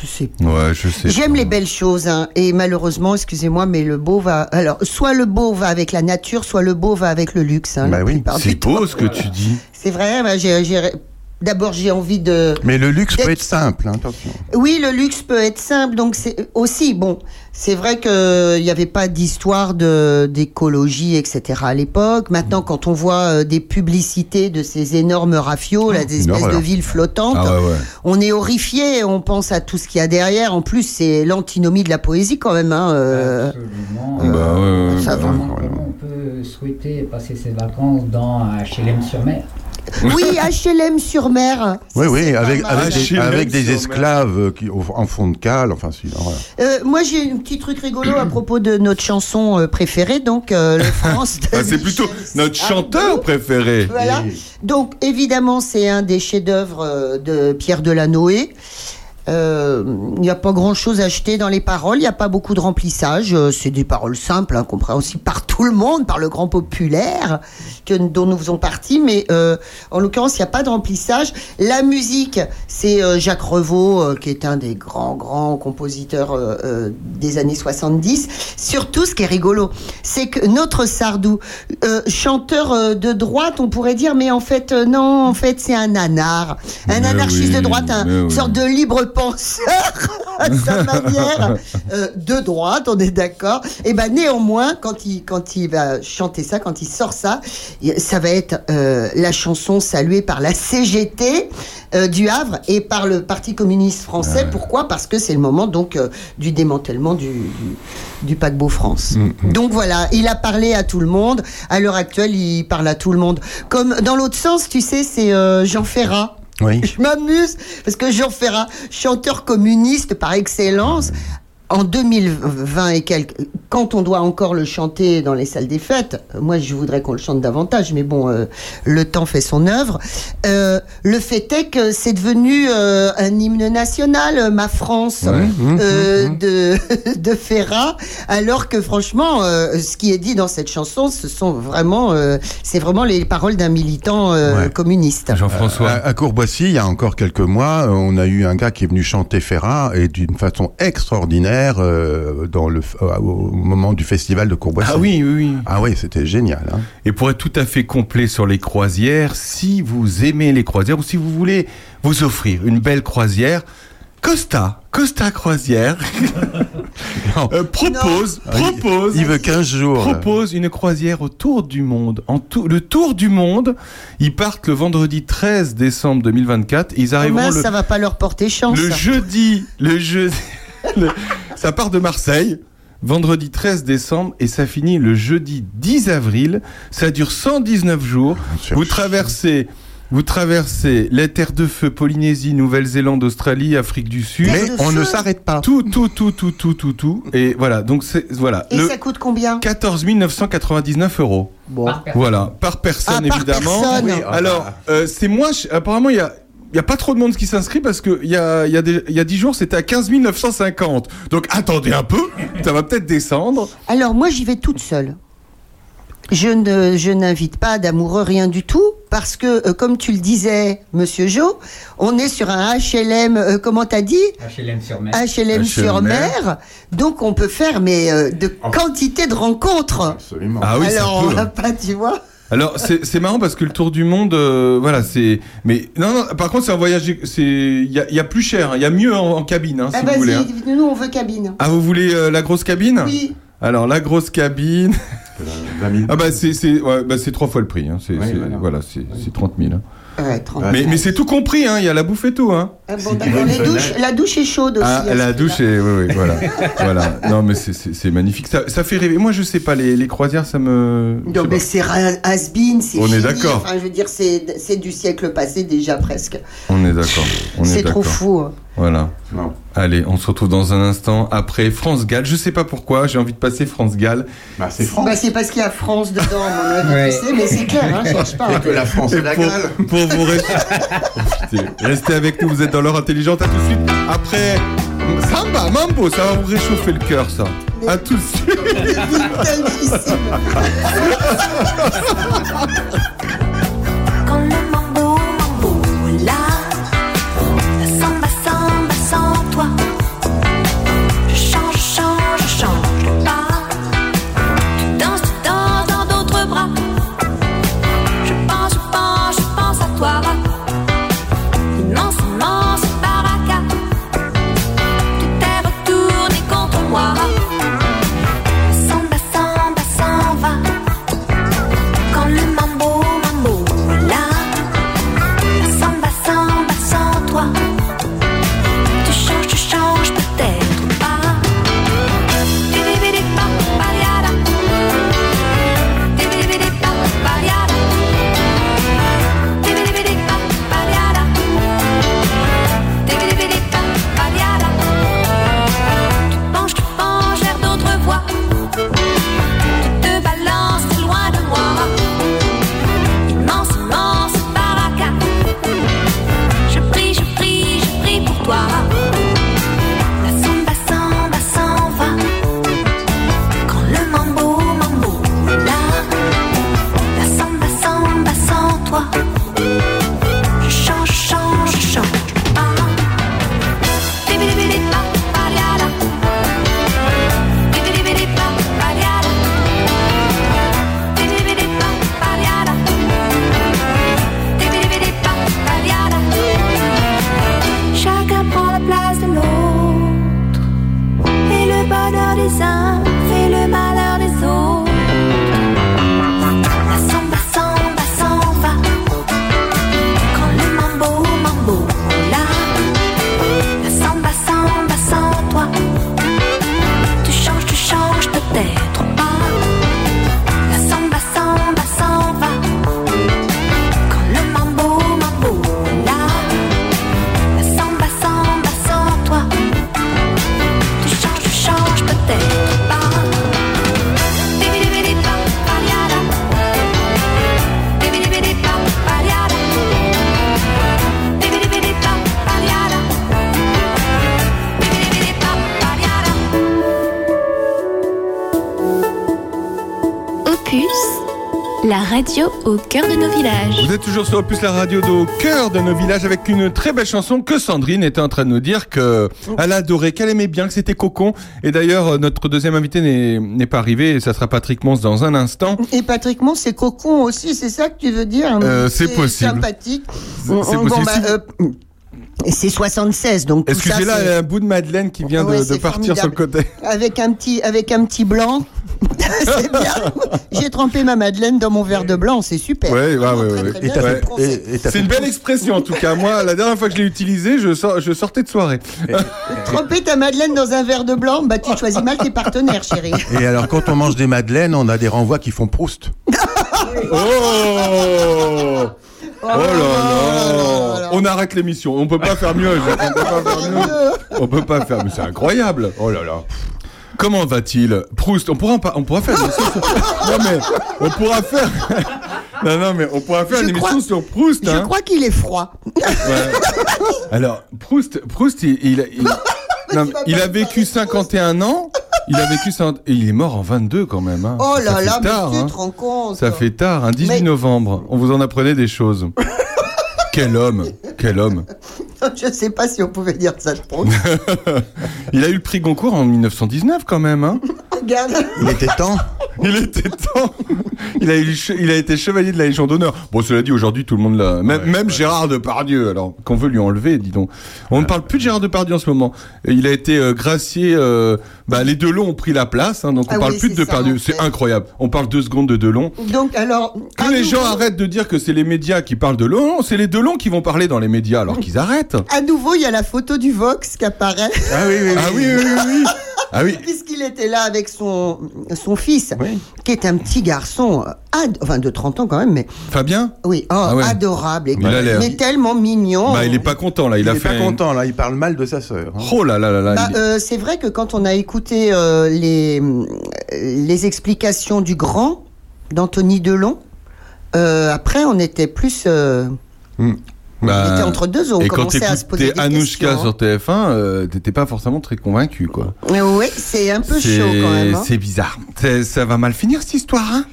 je sais pas. Ouais, je sais. J'aime les belles choses, hein, et malheureusement, excusez-moi, mais le beau va. Alors, soit le beau va avec la nature, soit le beau va avec le luxe. Hein, Bah oui, C'est temps. beau ce que tu dis. C'est vrai. bah, j'ai- D'abord, j'ai envie de. Mais le luxe peut être simple, hein, attention. Oui, le luxe peut être simple, donc c'est aussi bon. C'est vrai que il n'y avait pas d'histoire de d'écologie, etc. à l'époque. Maintenant, quand on voit euh, des publicités de ces énormes rafios, là, des espèces de villes flottantes, Ah ouais, ouais. on est horrifié. On pense à tout ce qu'il y a derrière. En plus, c'est l'antinomie de la poésie quand même. Hein, euh. Absolument. Bah ouais, ouais, ça bah va. ouais. Comment, comment on peut souhaiter passer ses vacances dans un HLM-sur-Mer Oui, HLM sur mer. Oui, oui, avec, avec, des, avec des esclaves euh, qui, au- en fond de cale, enfin, c'est. Euh, moi, j'ai un petit truc rigolo à propos de notre chanson euh, préférée, donc euh, le France. Ah, c'est plutôt notre Sardou. chanteur préféré. Voilà. Donc, évidemment, c'est un des chefs-d'œuvre de Pierre Delanoë. Euh, Il n'y a pas grand-chose à acheter dans les paroles, il n'y a pas beaucoup de remplissage. euh, C'est des paroles simples, hein, compréhensibles par tout le monde, par le grand populaire que, dont nous faisons partie. Mais euh, en l'occurrence, il n'y a pas de remplissage. La musique, c'est euh, Jacques Revaux, euh, qui est un des grands, grands compositeurs euh, euh, des années 70. Surtout, ce qui est rigolo, c'est que notre Sardou, euh, chanteur euh, de droite, on pourrait dire, mais en fait, euh, non, en fait, c'est un nanar. Un anarchiste oui, de droite, un mais oui. sorte de libre penseur à sa manière euh, de droite, on est d'accord. Et ben néanmoins, quand il quand il va chanter ça, quand il sort ça, ça va être euh, la chanson saluée par la CGT euh, du Havre et par le Parti communiste français. Pourquoi? Parce que c'est le moment donc du démantèlement du, du, du paquebot France. Donc voilà, il a parlé à tout le monde. À l'heure actuelle, il parle à tout le monde. Comme dans l'autre sens, tu sais, c'est Jean Ferrat. Je m'amuse parce que Jean Ferrat, chanteur communiste par excellence, en 2020 et quelques, quand on doit encore le chanter dans les salles des fêtes, moi je voudrais qu'on le chante davantage, mais bon, euh, le temps fait son œuvre. Euh, le fait est que c'est devenu euh, un hymne national, ma France, mmh, euh, de, de Ferrat, alors que franchement, euh, ce qui est dit dans cette chanson, ce sont vraiment, euh, c'est vraiment les paroles d'un militant euh, Ouais. communiste. Jean-François. À, à Courboissy, il y a encore quelques mois, on a eu un gars qui est venu chanter Ferrat et d'une façon extraordinaire euh, dans le, euh, au moment du festival de Courboissy. Ah oui, oui, oui. Ah oui, c'était génial. Hein. Et pour être tout à fait complet sur les croisières, si vous aimez les croisières ou si vous voulez vous offrir une belle croisière, Costa, Costa Croisière, euh, propose, propose, Il veut 15 jours. propose une croisière autour du monde. En tout, le tour du monde, ils partent le vendredi 13 décembre 2024 et ils Oh arriveront mince, le, ça va pas leur porter chance. le jeudi, le jeudi, ça part de Marseille, vendredi 13 décembre, et ça finit le jeudi 10 avril. Ça dure 119 jours. Vous traversez, vous traversez les terres de feu, Polynésie, Nouvelle-Zélande, Australie, Afrique du Sud. Terre Mais on feu ne s'arrête pas. Tout, tout, tout, tout, tout, tout, tout. Et voilà, donc c'est, voilà. Et Le ça coûte combien? 14 999 euros. Bon. Par personne. Voilà, par personne Ah, par évidemment. personne. Oui, ah Alors, euh, c'est moins. Apparemment, il y a. Il n'y a pas trop de monde qui s'inscrit parce que il y a, il y, a des- il y a 10 jours, c'était à 15 950. Donc attendez un peu, ça va peut-être descendre. Alors moi j'y vais toute seule. Je ne, je n'invite pas d'amoureux rien du tout parce que euh, comme tu le disais, Monsieur Jo, on est sur un HLM. euh, comment t'as dit HLM sur mer. HLM sur mer. Donc on peut faire mais euh, de quantité de rencontres. Absolument. Ah oui, ça Alors on peut. va pas, tu vois. Alors c'est c'est marrant parce que le tour du monde, euh, voilà, c'est. Mais non, non. Par contre, c'est un voyage. C'est il y a, il y a plus cher, hein, il y a mieux en, en cabine, hein, si Ah, vous voulez. hein. vas-y, nous on veut cabine. Ah, vous voulez euh, la grosse cabine? Oui. Alors la grosse cabine. ah bah c'est c'est ouais, bah, c'est trois fois le prix. Hein. C'est voilà. voilà, c'est c'est 30 000. Hein. Ouais, 30. Mais, mais c'est tout compris, hein. Il y a la bouffe et tout, hein. Ah bon, d'accord, les douches- la douche est chaude aussi. Ah, à la ce douche est, oui, oui, voilà, voilà. Non, mais c'est- magnifique. Ça, ça fait rêver. Moi, je sais pas, les, les croisières, ça me. Non, mais c'est has-been, c'est On est d'accord. Enfin, je veux dire, c'est c'est du siècle passé déjà presque. On est d'accord. on est C'est trop fou. hein. Voilà. Allez, on se retrouve dans un instant après France Gall. Je sais pas pourquoi, j'ai envie de passer France Gall. Bah, c'est Bah, c'est parce qu'il y a France dedans, mon avis, Ouais. tu sais, mais c'est clair, hein, cherche pas. Et que la France Et est la pour, pour vous rester, Profitez. restez avec nous, vous êtes dans l'heure intelligente. À tout de suite. Après Samba, Mambo, ça va vous réchauffer le cœur, ça. À tout de suite. toujours sur Opus, la radio au cœur de nos villages avec une très belle chanson que Sandrine était en train de nous dire que elle adorait, qu'elle aimait bien, que c'était cocon. Et d'ailleurs, euh, notre deuxième invité n'est pas arrivé et ça sera Patrick Mons dans un instant. Et Patrick Mons, c'est cocon aussi, c'est ça que tu veux dire Euh, c'est possible. sympathique. C'est- on- bon, possible. bah, euh, c'est 76, donc Excusez-la, c'est- il y a un bout de Madeleine qui vient de- Ouais, de, partir sur le côté. avec un petit avec un petit blanc c'est bien. J'ai trempé ma madeleine dans mon verre de blanc, c'est super. Ouais, ouais, ouais, Très, ouais. très Et bien, t'as c'est fait- et- et une belle expression en tout cas. Moi, la dernière fois que je l'ai utilisée, je, sors- je sortais de soirée. Tremper ta madeleine dans un verre de blanc, bah tu choisis mal tes partenaires, chérie. Et alors, quand on mange des madeleines, on a des renvois qui font Proust. Oh Oh là là On arrête l'émission. On peut pas faire mieux. On peut pas faire mieux. On peut pas faire. Mais c'est incroyable. Oh là là. Comment va-t-il? Proust, on pourra, on pourra faire une émission sur... Non mais, on pourra faire... Non, non, mais on pourra faire Je une émission sur Proust. Je hein. crois qu'il est froid. Ouais. Alors, Proust, Proust, il, il, il- non, mais il a vécu 51 ans. Il a vécu 50 et il est mort en 22 quand même. hein. Oh là là, mais tard, tu hein. te rends compte Ça fait tard, un 18 Mais- novembre. On vous en apprenait des choses. quel homme, quel homme. Je sais pas si on pouvait dire ça de Proust. Il a eu le prix Goncourt en 1919 quand même. Hein. Regarde. Il était temps. Il était temps. Il a, eu le che- il a été chevalier de la Légion d'honneur. Bon, cela dit, aujourd'hui, tout le monde l'a. Même, même Gérard Depardieu, alors qu'on veut lui enlever, dis donc. On ne parle plus de Gérard Depardieu en ce moment. Il a été euh, gracié. euh, bah, les Delon ont pris la place, hein, donc on Ah parle oui, plus de Depardieu. en C'est incroyable. On parle deux secondes de Delon. Donc alors. Que les nouveau- gens arrêtent de dire que c'est les médias qui parlent de Delon. Non, c'est les Delon qui vont parler dans les médias, alors qu'ils arrêtent. À nouveau, il y a la photo du Vox qui apparaît. Ah oui, oui, oui. Ah oui, oui, oui, oui. Ah oui. Puisqu'il était là avec son, son fils, Oui. qui est un petit garçon, ad- enfin de 30 ans quand même, mais Fabien oui, oh, Ah ouais. adorable, et mais tellement mignon. Bah, il est pas content, là. Il, Il, a est fait. pas content, là. Il parle mal de sa sœur. hein. Oh là là là là. Bah, il- euh, c'est vrai que quand on a écouté euh, les, euh, les explications du grand, d'Anthony Delon, euh, après on était plus... euh, Bah, on était entre deux eaux, on Et quand commençait à se poser t'écoutais des Anouchka questions. sur TF1, euh, t'étais pas forcément très convaincu, quoi. Oui, c'est un peu chaud quand même. hein. C'est bizarre. Ça va mal finir cette histoire, hein?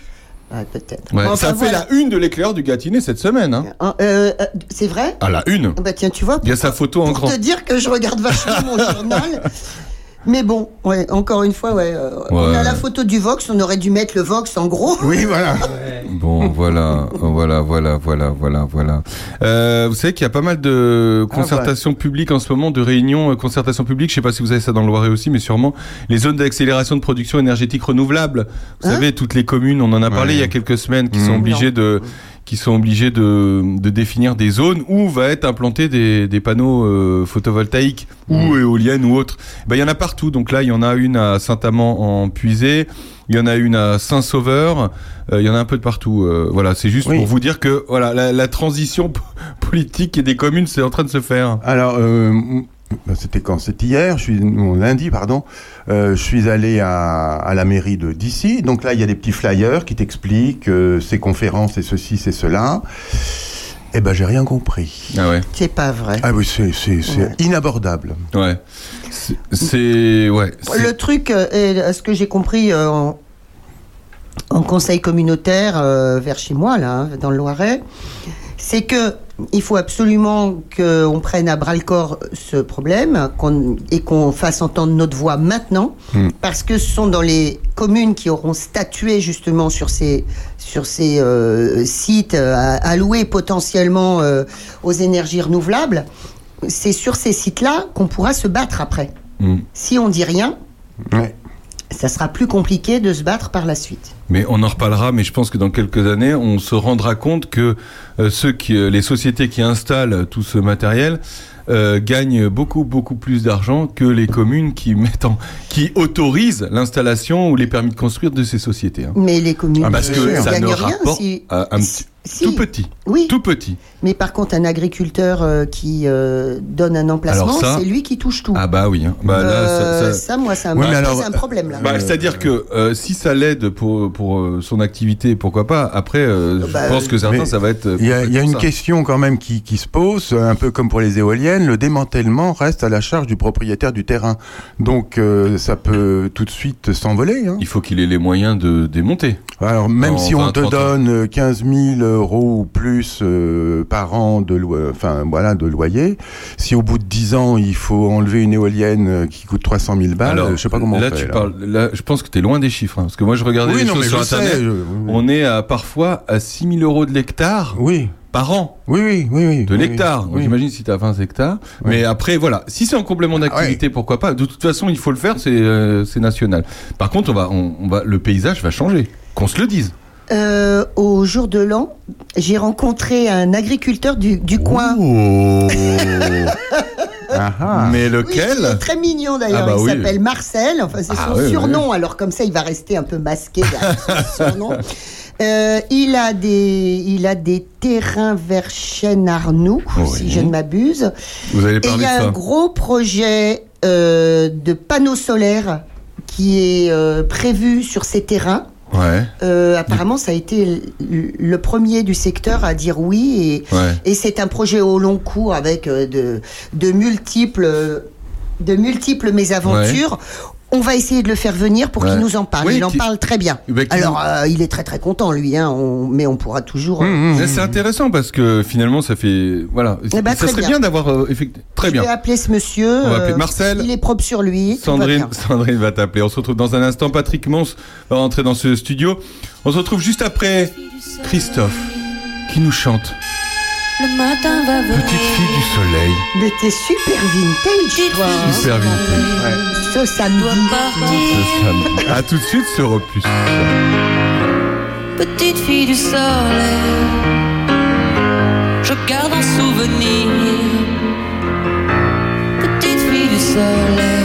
Ouais, Peut-être. Ouais, Bon, Ça enfin, fait voilà. la une de l'éclair du Gâtinais cette semaine, hein Hein, euh, euh, c'est vrai? Ah, la une Bah tiens, tu vois, Il y a sa photo en pour grand. te dire que je regarde vachement mon journal. Mais bon, ouais, encore une fois, ouais, euh, on a la photo du Vox, on aurait dû mettre le Vox en gros. Oui, voilà. Bon, voilà, voilà, voilà, voilà, voilà, voilà. Euh, vous savez qu'il y a pas mal de concertations publiques en ce moment, de réunions, euh, concertations publiques. Je sais pas si vous avez ça dans le Loiret aussi, mais sûrement les zones d'accélération de production énergétique renouvelable. Vous Hein savez, toutes les communes, on en a parlé Ouais. il y a quelques semaines, qui Mhm. sont obligées de qui sont obligés de, de définir des zones où va être implanté des, des panneaux euh, photovoltaïques ou éoliennes ou autres. Ben, il y en a partout. Donc là, il y en a une à Saint-Amand en Puisée. Il y en a une à Saint-Sauveur. Euh, il y en a un peu de partout. Euh, voilà, c'est juste Oui. pour vous dire que voilà, la, la transition politique et des communes, c'est en train de se faire. Alors, c'était quand? C'était hier, je suis, non, lundi, pardon. Euh, je suis allé à, à la mairie de d'ici. Donc là, il y a des petits flyers qui t'expliquent euh, ces conférences et ceci, c'est cela. Eh ben, j'ai rien compris. Ah ouais, C'est pas vrai. Ah oui, c'est c'est- c'est Ouais. inabordable. ouais. C'est- ouais. Le truc, euh, est, à ce que j'ai compris euh, en, en conseil communautaire euh, vers chez moi, là, hein, dans le Loiret, c'est que il faut absolument qu'on prenne à bras le corps ce problème et qu'on fasse entendre notre voix maintenant, Mm. parce que ce sont dans les communes qui auront statué justement sur ces, sur ces euh, sites euh, alloués potentiellement euh, aux énergies renouvelables. C'est sur ces sites-là qu'on pourra se battre après. Mm. Si on dit rien, Ouais. Ça sera plus compliqué de se battre par la suite. Mais on en reparlera, mais je pense que dans quelques années, on se rendra compte que euh, ceux qui, euh, les sociétés qui installent tout ce matériel euh, gagnent beaucoup beaucoup plus d'argent que les communes qui mettent en, qui autorisent l'installation ou les permis de construire de ces sociétés. hein. Mais les communes Ah, parce que ne ça ne gagnent rien rapporte si, à si- tout petit, Oui, tout petit. mais par contre, un agriculteur euh, qui euh, donne un emplacement, ça- c'est lui qui touche tout. Ah bah oui. hein. Bah là, Euh, ça- ça- moi, ça me alors, un problème. Bah, c'est-à-dire que euh, si ça l'aide pour pour euh, son activité, pourquoi pas. Après, euh, je Bah, pense que certains, ça va être. Il y a, il y a une ça. question quand même qui, qui se pose, un peu comme pour les éoliennes, le démantèlement reste à la charge du propriétaire du terrain. Donc euh, ça peut tout de suite s'envoler. Hein. Il faut qu'il ait les moyens de démonter. Alors même En si 20, on te 30 ans. donne euh, 15 000 euros ou plus euh, par an de, lo- enfin, voilà, de loyer, si au bout de 10 ans il faut enlever une éolienne euh, qui coûte 300 000 balles, je sais pas comment là, on fait. tu là. parles. Là, je pense que tu es loin des chiffres, hein, parce que moi, je regardais Oui, les non, choses mais sur sais, Internet. je- On est à parfois à 6 000 euros de l'hectare Oui. par an. Oui, oui, oui, oui. De l'hectare. Oui. j'imagine si tu as 20 hectares. Mais après, voilà. Si c'est en complément d'activité, pourquoi pas? De toute façon, il faut le faire, c'est euh, c'est national. Par contre, on va, on, on va, le paysage va changer. Qu'on se le dise. Euh, au jour de l'an, j'ai rencontré un agriculteur du, du coin. Oh. Ah, ah. Mais Oui, il lequel est très mignon d'ailleurs. Ah bah il oui. s'appelle Marcel. Enfin, c'est Ah son oui, surnom. Alors comme ça, il va rester un peu masqué derrière son surnom. Euh, il a des, il a des terrains vers Chêne-Arnoux, Oui. si je ne m'abuse. Vous Et il y a de un gros projet euh, de panneaux solaires qui est euh, prévu sur ces terrains. Ouais. Euh, apparemment, ça a été le premier du secteur à dire oui. Et, Ouais. et c'est un projet au long cours avec euh, de, de multiples, de multiples mésaventures. On va essayer de le faire venir pour Ouais. qu'il nous en parle. Oui, il en parle très bien. Eh ben, Alors, euh, il est très très content, lui, hein, on- mais on pourra toujours. euh, Mais C'est intéressant parce que finalement, ça fait. Voilà. Eh ben, ça très serait bien. bien, d'avoir. euh, effect- Très je bien. vais appeler ce monsieur. On va appeler euh, Marcel. Il est propre sur lui. va Sandrine, bien. Sandrine va t'appeler. On se retrouve dans un instant. Patrick Mons va rentrer dans ce studio. On se retrouve juste après Christophe qui nous chante Le matin va venir. Petite fille du soleil. Mais t'es super vintage, toi. Super vintage. Ce samedi. Ce samedi. À tout de suite sur Opus. Petite fille du soleil, je garde un souvenir. Petite fille du soleil,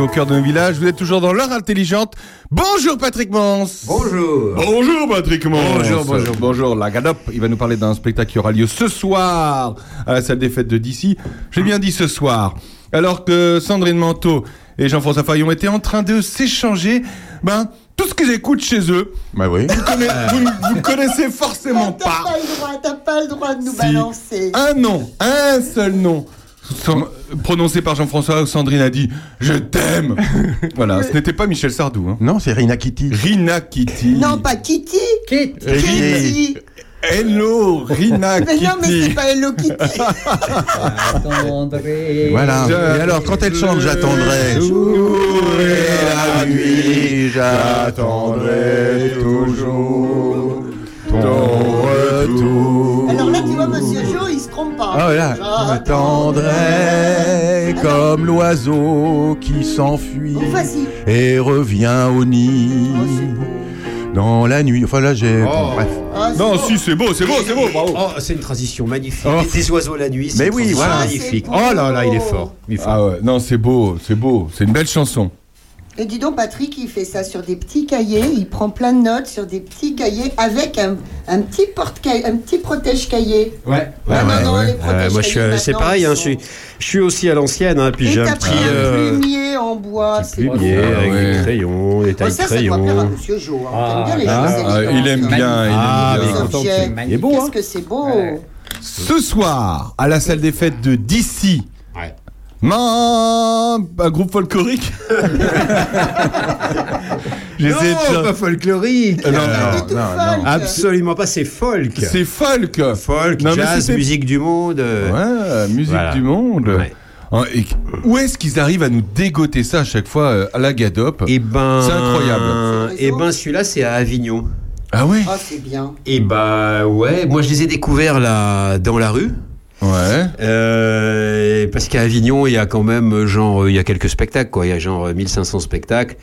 au cœur de nos villages. Vous êtes toujours dans l'heure intelligente. Bonjour Patrick Mons. Bonjour. Bonjour Patrick Mons. Bonjour, bonjour. Bonjour, la Gadop. Il va nous parler d'un spectacle qui aura lieu ce soir à la salle des fêtes de Dissy. J'ai bien dit ce soir. Alors que Sandrine Manteau et Jean-François Fayon étaient en train de s'échanger, ben, tout ce qu'ils écoutent chez eux. Bah oui. Vous, conna- vous ne- vous connaissez forcément T'as pas. pas le droit, t'as pas le droit de nous Si. balancer. Un nom, un seul nom. Prononcé par Jean-François, Sandrine a dit Je t'aime Voilà, ce n'était pas Michel Sardou. Hein. Non, c'est Rina Kitty. Rina Kitty. Non, pas Kitty. Kit. Kitty. Hello, Rina Mais Kitty. non, mais c'est pas Hello Kitty. J'attendrai. Voilà. Je- Et alors, quand elle chante, j'attendrai. Jour et la nuit, j'attendrai toujours ton retour. Pas. Ah là, j'attendrai comme l'oiseau qui s'enfuit Oh, et revient au nid Oh, dans la nuit. Enfin là, j'ai. bon, Oh. bref. Ah, Non, beau. si, c'est beau, c'est beau, c'est beau, bravo. Oh, c'est une transition magnifique. Oh. Des, oiseaux la nuit, c'est Mais oui, voilà. magnifique. Ah, Oh là là, il est fort. Il est fort. Ah ouais, non, c'est beau, c'est beau, c'est une belle chanson. Et dis donc, Patrick, il fait ça sur des petits cahiers. Il prend plein de notes sur des petits cahiers avec un, un petit porte-cahier, un petit protège-cahier. Ouais. Ah non, non, les Euh, moi, je suis, protège-cahiers, c'est pareil, hein, je, suis, je suis aussi à l'ancienne, hein, puis Et j'ai un petit, euh, plumier en bois. petit plumier Ah avec ouais. des crayons, des tailles ça, ça doit plaire à crayons. Monsieur Jo. Hein. Ah, T'aimes bien les Ah, choses ah, il aime bien, il aime Ah, bien. il est beau, Qu'est-ce hein. que c'est beau. Ouais. Ce soir, à la salle des fêtes de DC, Ouais. Ma- un groupe folklorique. De Non, pas folklorique. Euh, non, est non, non, non. Absolument pas, c'est folk. C'est folk. Folk, jazz, musique du monde. Ouais, musique Voilà. du monde. Ouais. Et où est-ce qu'ils arrivent à nous dégoter ça à chaque fois euh, à la Gadop? Et ben, C'est incroyable. Et ben, celui-là, c'est à Avignon. Ah ouais? Ah, c'est bien. Et bah ouais, moi je les ai découverts là dans la rue. Ouais. Euh, parce qu'à Avignon, il y a quand même genre il y a quelques spectacles quoi, il y a genre 1500 spectacles.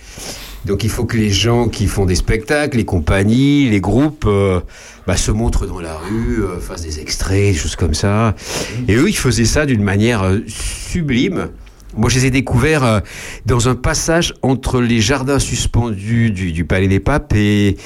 Donc il faut que les gens qui font des spectacles, les compagnies, les groupes euh, bah, se montrent dans la rue, euh, fassent des extraits, des choses comme ça. Et eux, ils faisaient ça d'une manière euh, sublime. Moi, je les ai découverts euh, dans un passage entre les jardins suspendus du, du Palais des Papes et,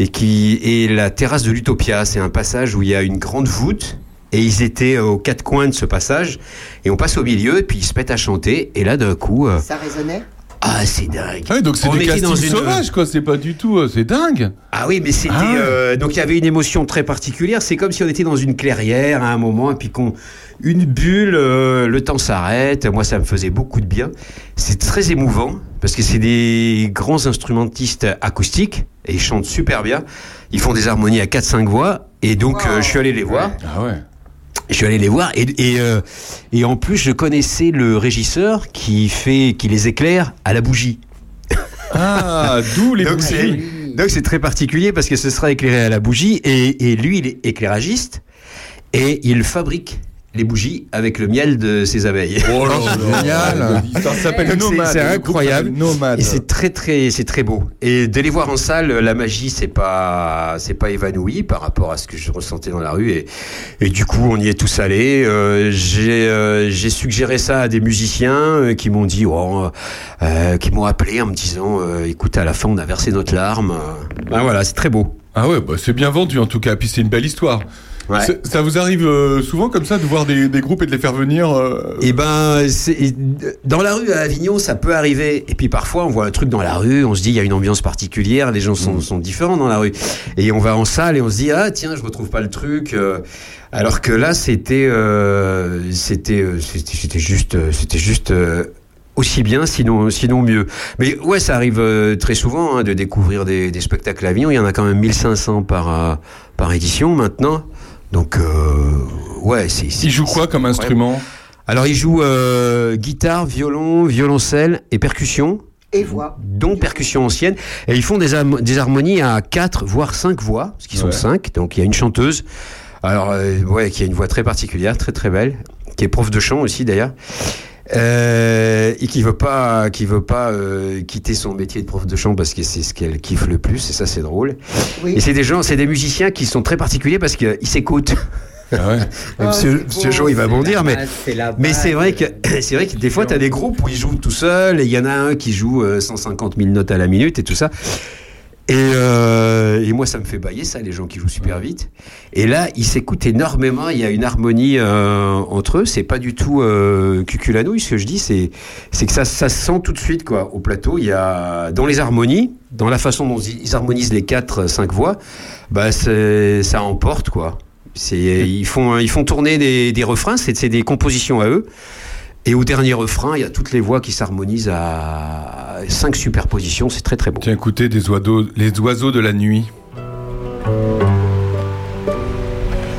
et, qui, et la terrasse de l'Utopia. C'est un passage où il y a une grande voûte. Et ils étaient euh, aux quatre coins de ce passage. Et on passe au milieu, et puis ils se mettent à chanter. Et là, d'un coup, euh, Ça résonnait? Ah, c'est dingue. Ah ouais, donc c'est des était dans castings une- sauvages quoi, c'est pas du tout, euh, c'est dingue. Ah oui, mais c'était Ah euh, donc il y avait une émotion très particulière. C'est comme si on était dans une clairière à un moment et puis qu'on une bulle, euh, le temps s'arrête. Moi, ça me faisait beaucoup de bien. C'est très émouvant parce que c'est des grands instrumentistes acoustiques et ils chantent super bien. Ils font des harmonies à 4-5 voix et donc euh, je suis allé les voir. Ah ouais. Je suis allé les voir et, et, euh, et en plus je connaissais le régisseur qui fait qui les éclaire à la bougie. Ah, d'où les bougies. donc c'est très particulier parce que ce sera éclairé à la bougie et, et lui il est éclairagiste et il fabrique les bougies avec le miel de ses abeilles. Oh là là, Génial. Ça s'appelle Nomade. c'est incroyable. Nomade. Et c'est très très c'est très beau. Et de les voir en salle, la magie c'est pas c'est pas évanoui par rapport à ce que je ressentais dans la rue et et du coup on y est tous allés. Euh, j'ai euh, j'ai suggéré ça à des musiciens euh, qui m'ont dit oh, euh, qui m'ont appelé en me disant euh, écoute à la fin on a versé notre larme. Ben voilà c'est très beau. Ah ouais, bah c'est bien vendu en tout cas, puis c'est une belle histoire. Ouais. Ça vous arrive euh, souvent comme ça de voir des, des groupes et de les faire venir euh, Et ben, dans la rue à Avignon, ça peut arriver. Et puis parfois, on voit un truc dans la rue, on se dit il y a une ambiance particulière, les gens sont, sont différents dans la rue. Et on va en salle et on se dit ah tiens, je retrouve pas le truc. euh, alors que là, c'était, euh, c'était, juste, c'était juste. aussi bien, sinon, sinon mieux. Mais ouais, ça arrive euh, très souvent hein, de découvrir des, des spectacles à Avignon. Il y en a quand même 1500 par, euh, par édition maintenant. Donc, euh, ouais, c'est. Ils jouent quoi comme instrument alors il joue euh, guitare, violon, violoncelle et percussion, Et voix. dont percussion ancienne. Et ils font des, harmonies à 4 voire 5 voix, parce qu'ils sont Ouais. 5. Donc il y a une chanteuse, alors euh, ouais, qui a une voix très particulière, très très belle, qui est prof de chant aussi d'ailleurs. Euh, et qui veut pas, qui veut pas euh, quitter son métier de prof de chant parce que c'est ce qu'elle kiffe le plus et ça c'est drôle. Oui. Et c'est des gens, c'est des musiciens qui sont très particuliers parce qu'ils s'écoutent. Ah ouais. Ah, Monsieur, c'est Monsieur Jo, il va bondir, mais c'est mais c'est vrai que c'est vrai que des fois, tu as des groupes où ils jouent tout seuls et il y en a un qui joue euh, 150 000 notes à la minute et tout ça. Et, euh, et moi, ça me fait bailler ça, les gens qui jouent super vite. Et là, ils s'écoutent énormément. Il y a une harmonie euh, entre eux. C'est pas du tout euh, cuculanouille, ce que je dis. C'est c'est que ça, ça se sent tout de suite quoi. Au plateau, il y a dans les harmonies, dans la façon dont ils harmonisent les quatre, cinq voix, bah ça emporte quoi. C'est, ils, font, ils font tourner des, des refrains, c'est des compositions à eux. Et au dernier refrain, il y a toutes les voix qui s'harmonisent à cinq superpositions, c'est très très beau. Tiens, écoutez des oiseaux, les oiseaux de la nuit.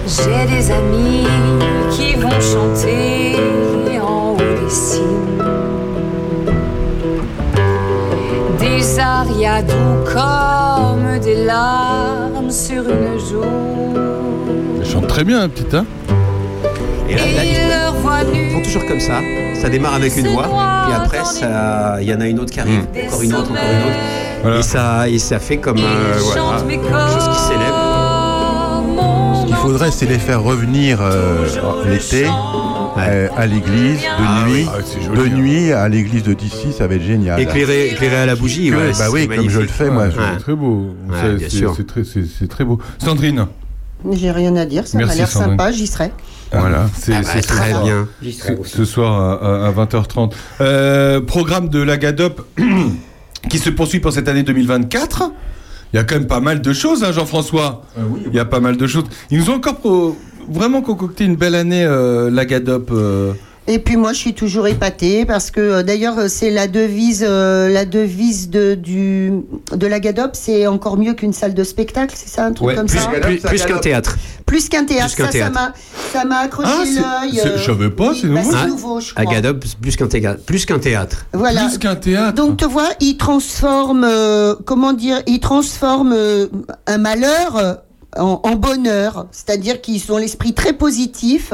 J'ai des amis qui vont chanter en haut des cimes. Des arias doux comme des larmes sur une joue. Elle chante très bien, hein, petite, hein Et là, là, ils- font toujours comme ça. Ça démarre avec une voix, et après, il y en a une autre qui arrive, encore une autre, encore une autre. Voilà. Et, ça, et ça fait comme un, voilà, quelque chose qui s'élève. Ce qu'il faudrait, c'est les faire revenir euh, l'été euh, à l'église de Ah nuit. Ah, de joli, hein. nuit à l'église de d'ici, ça va être génial. Éclairé, éclairé à la bougie, ouais, bah oui, comme je le fais, moi. C'est très beau. Ouais, C'est- très, beau. Sandrine, J'ai rien à dire, ça m'a Merci, l'air Sandrine. sympa, j'y serai. Voilà. c'est Ah bah, c'est ce très soir. bien. Ce, soir à, à- à 20h30. Euh, programme de la GADOP qui se poursuit pour cette année 2024. Il y a quand même pas mal de choses, hein, Jean-François. Il y a pas mal de choses. Ils nous ont encore pro- vraiment concocté une belle année, euh, la GADOP. Et puis moi, je suis toujours épatée parce que euh, d'ailleurs, c'est la devise, euh, la devise de, du, de la GADOP, c'est encore mieux qu'une salle de spectacle, c'est ça, un truc Ouais, comme plus, ça plus- plus qu'un théâtre. Plus qu'un théâtre, Plus qu'un ça, m'a, ça m'a accroché Ah, c'est- l'œil. euh, je savais pas, c'est bah, nouveau. c'est Hein nouveau, je crois. Agadop, plus qu'un théâtre. Plus qu'un théâtre. Voilà. Plus qu'un théâtre. Donc tu vois, il transforme, euh, comment dire, il transforme euh, un malheur en, en bonheur. C'est-à-dire qu'ils ont l'esprit très positif.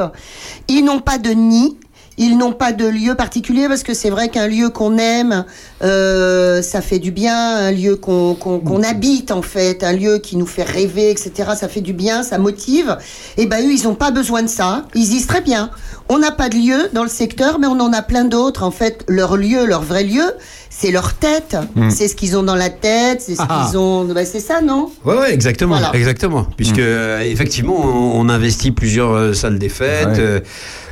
Ils n'ont pas de nid. Ils n'ont pas de lieu particulier parce que c'est vrai qu'un lieu qu'on aime, euh, ça fait du bien. Un lieu qu'on qu'on- qu'on habite en fait, un lieu qui nous fait rêver, etc. Ça fait du bien, ça motive. Et ben eux, ils n'ont pas besoin de ça. Ils disent très bien. On n'a pas de lieu dans le secteur, mais on en a plein d'autres. En fait, leur lieu, leur vrai lieu, c'est leur tête. Hmm. C'est ce qu'ils ont dans la tête. C'est ce Ah. qu'ils ont. Ben, c'est ça, non? Ouais, ouais, exactement, Voilà. exactement. Puisque euh, effectivement, on, on investit plusieurs euh, salles des fêtes Ouais. euh,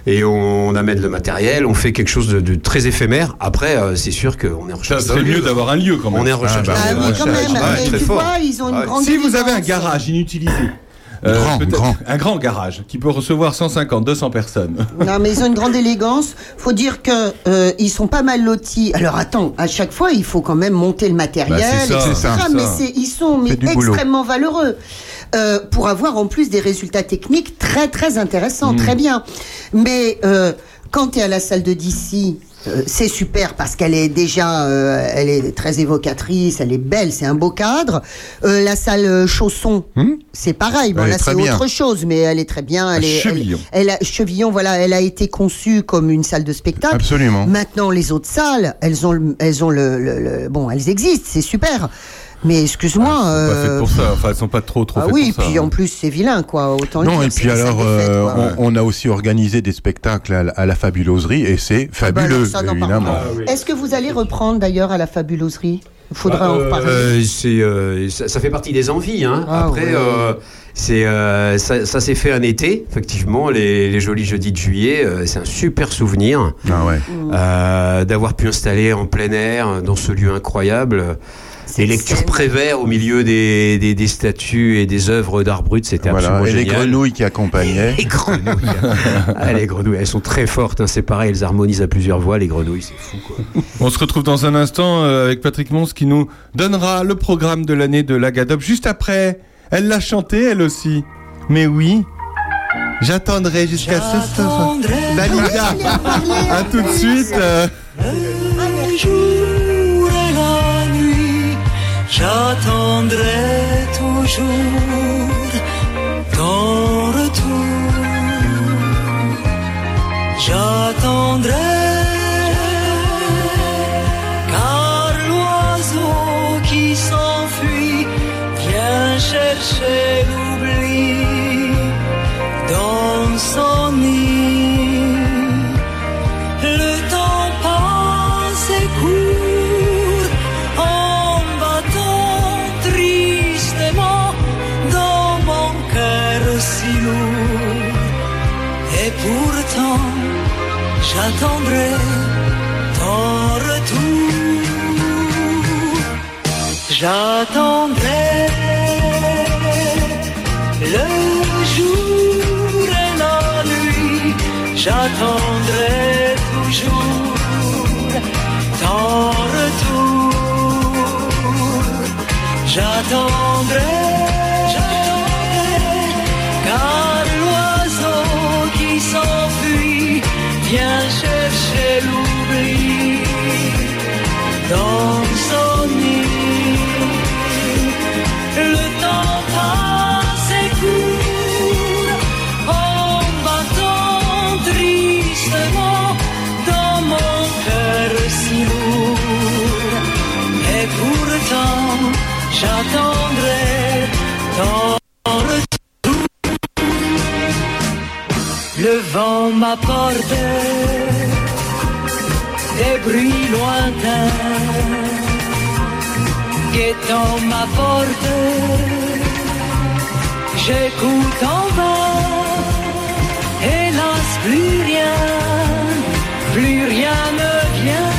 et on, on amène le matériel, on fait quelque chose de, de très éphémère. Après, euh, c'est sûr qu'on est en Ça recherche. serait d'un mieux d'avoir un lieu quand même. On est en recherche. bah, Ah d'un oui, lieu. quand Ouais, même. ouais, Mais très tu fort. vois, ils ont une Ouais. grande. Si vous avez un garage inutilisé, euh, Grand, peut-être grand. un grand garage qui peut recevoir 150, 200 personnes. Non, mais ils ont une grande élégance. Faut dire que euh, ils sont pas mal lotis. Alors attends, à chaque fois, il faut quand même monter le matériel, Bah, c'est ça, etc. c'est ça, c'est mais c'est, ils sont mais C'est du boulot. extrêmement valeureux euh, pour avoir en plus des résultats techniques très très intéressants, très bien. Mais euh, quand tu es à la salle de DC. euh, c'est super parce qu'elle est déjà, euh, elle est très évocatrice, elle est belle, c'est un beau cadre. Euh, la salle euh, Chausson, Hmm c'est pareil. Bon Elle là c'est autre chose, mais elle est très bien. Elle est, Chevillon. elle a, Chevillon, voilà, elle a été conçue comme une salle de spectacle. Absolument. Maintenant, les autres salles, elles ont, le- elles ont le, le- le- bon, elles existent, c'est super. Mais excuse-moi. Elles sont pas faites euh, pour ça. Enfin, elles sont pas trop trop ah faites oui, pour ça. puis en plus c'est vilain, quoi. Autant Non, dire, et puis alors, euh, quoi. on, on a aussi organisé des spectacles à, la- à la fabuloserie et c'est Ah bah alors, fabuleux, évidemment. pas. Est-ce que vous allez reprendre d'ailleurs à la fabuloserie? Faudra en reparler. Euh, c'est, euh, ça, ça fait partie des envies. Hein. Ah, Après, ouais. euh, c'est, euh, ça, ça s'est fait un été, effectivement, les, les jolis jeudis de juillet. euh, c'est un super souvenir Ah ouais. euh, d'avoir pu installer en plein air, dans ce lieu incroyable. Les lectures. Prévert au milieu des, des, des statues et des œuvres d'art brut, c'était Voilà. absolument Et les grenouilles qui accompagnaient. Les grenouilles. ah, les grenouilles, elles sont très fortes. hein, c'est pareil, elles harmonisent à plusieurs voix. Les grenouilles, c'est fou. Quoi. On se retrouve dans un instant euh, avec Patrick Mons qui nous donnera le programme de l'année de la GADOP. Juste après, elle l'a chanté elle aussi. Mais oui, j'attendrai jusqu'à ce soir. Dalida, à tout de suite. euh, j'attendrai toujours ton retour. J'attendrai, j'attendrai ton retour. J'attendrai Le vent m'apporte des bruits lointains guettant ma porte. J'écoute en vain, hélas plus rien, plus rien ne vient.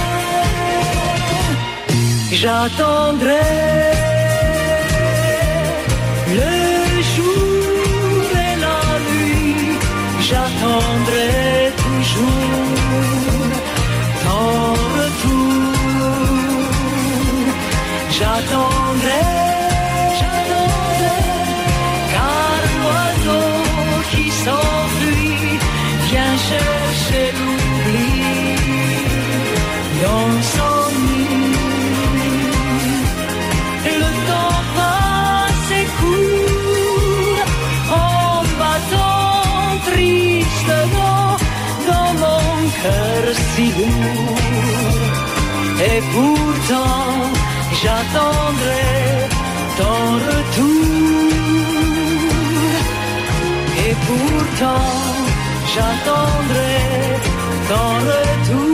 J'attendrai J'attendrai, j'attendrai, car l'oiseau qui s'enfuit vient chercher l'oubli dans son nid. Et le temps passe et court en battant tristement dans mon cœur si lourd. Et pourtant, j'attendrai ton retour. Et pourtant, j'attendrai ton retour.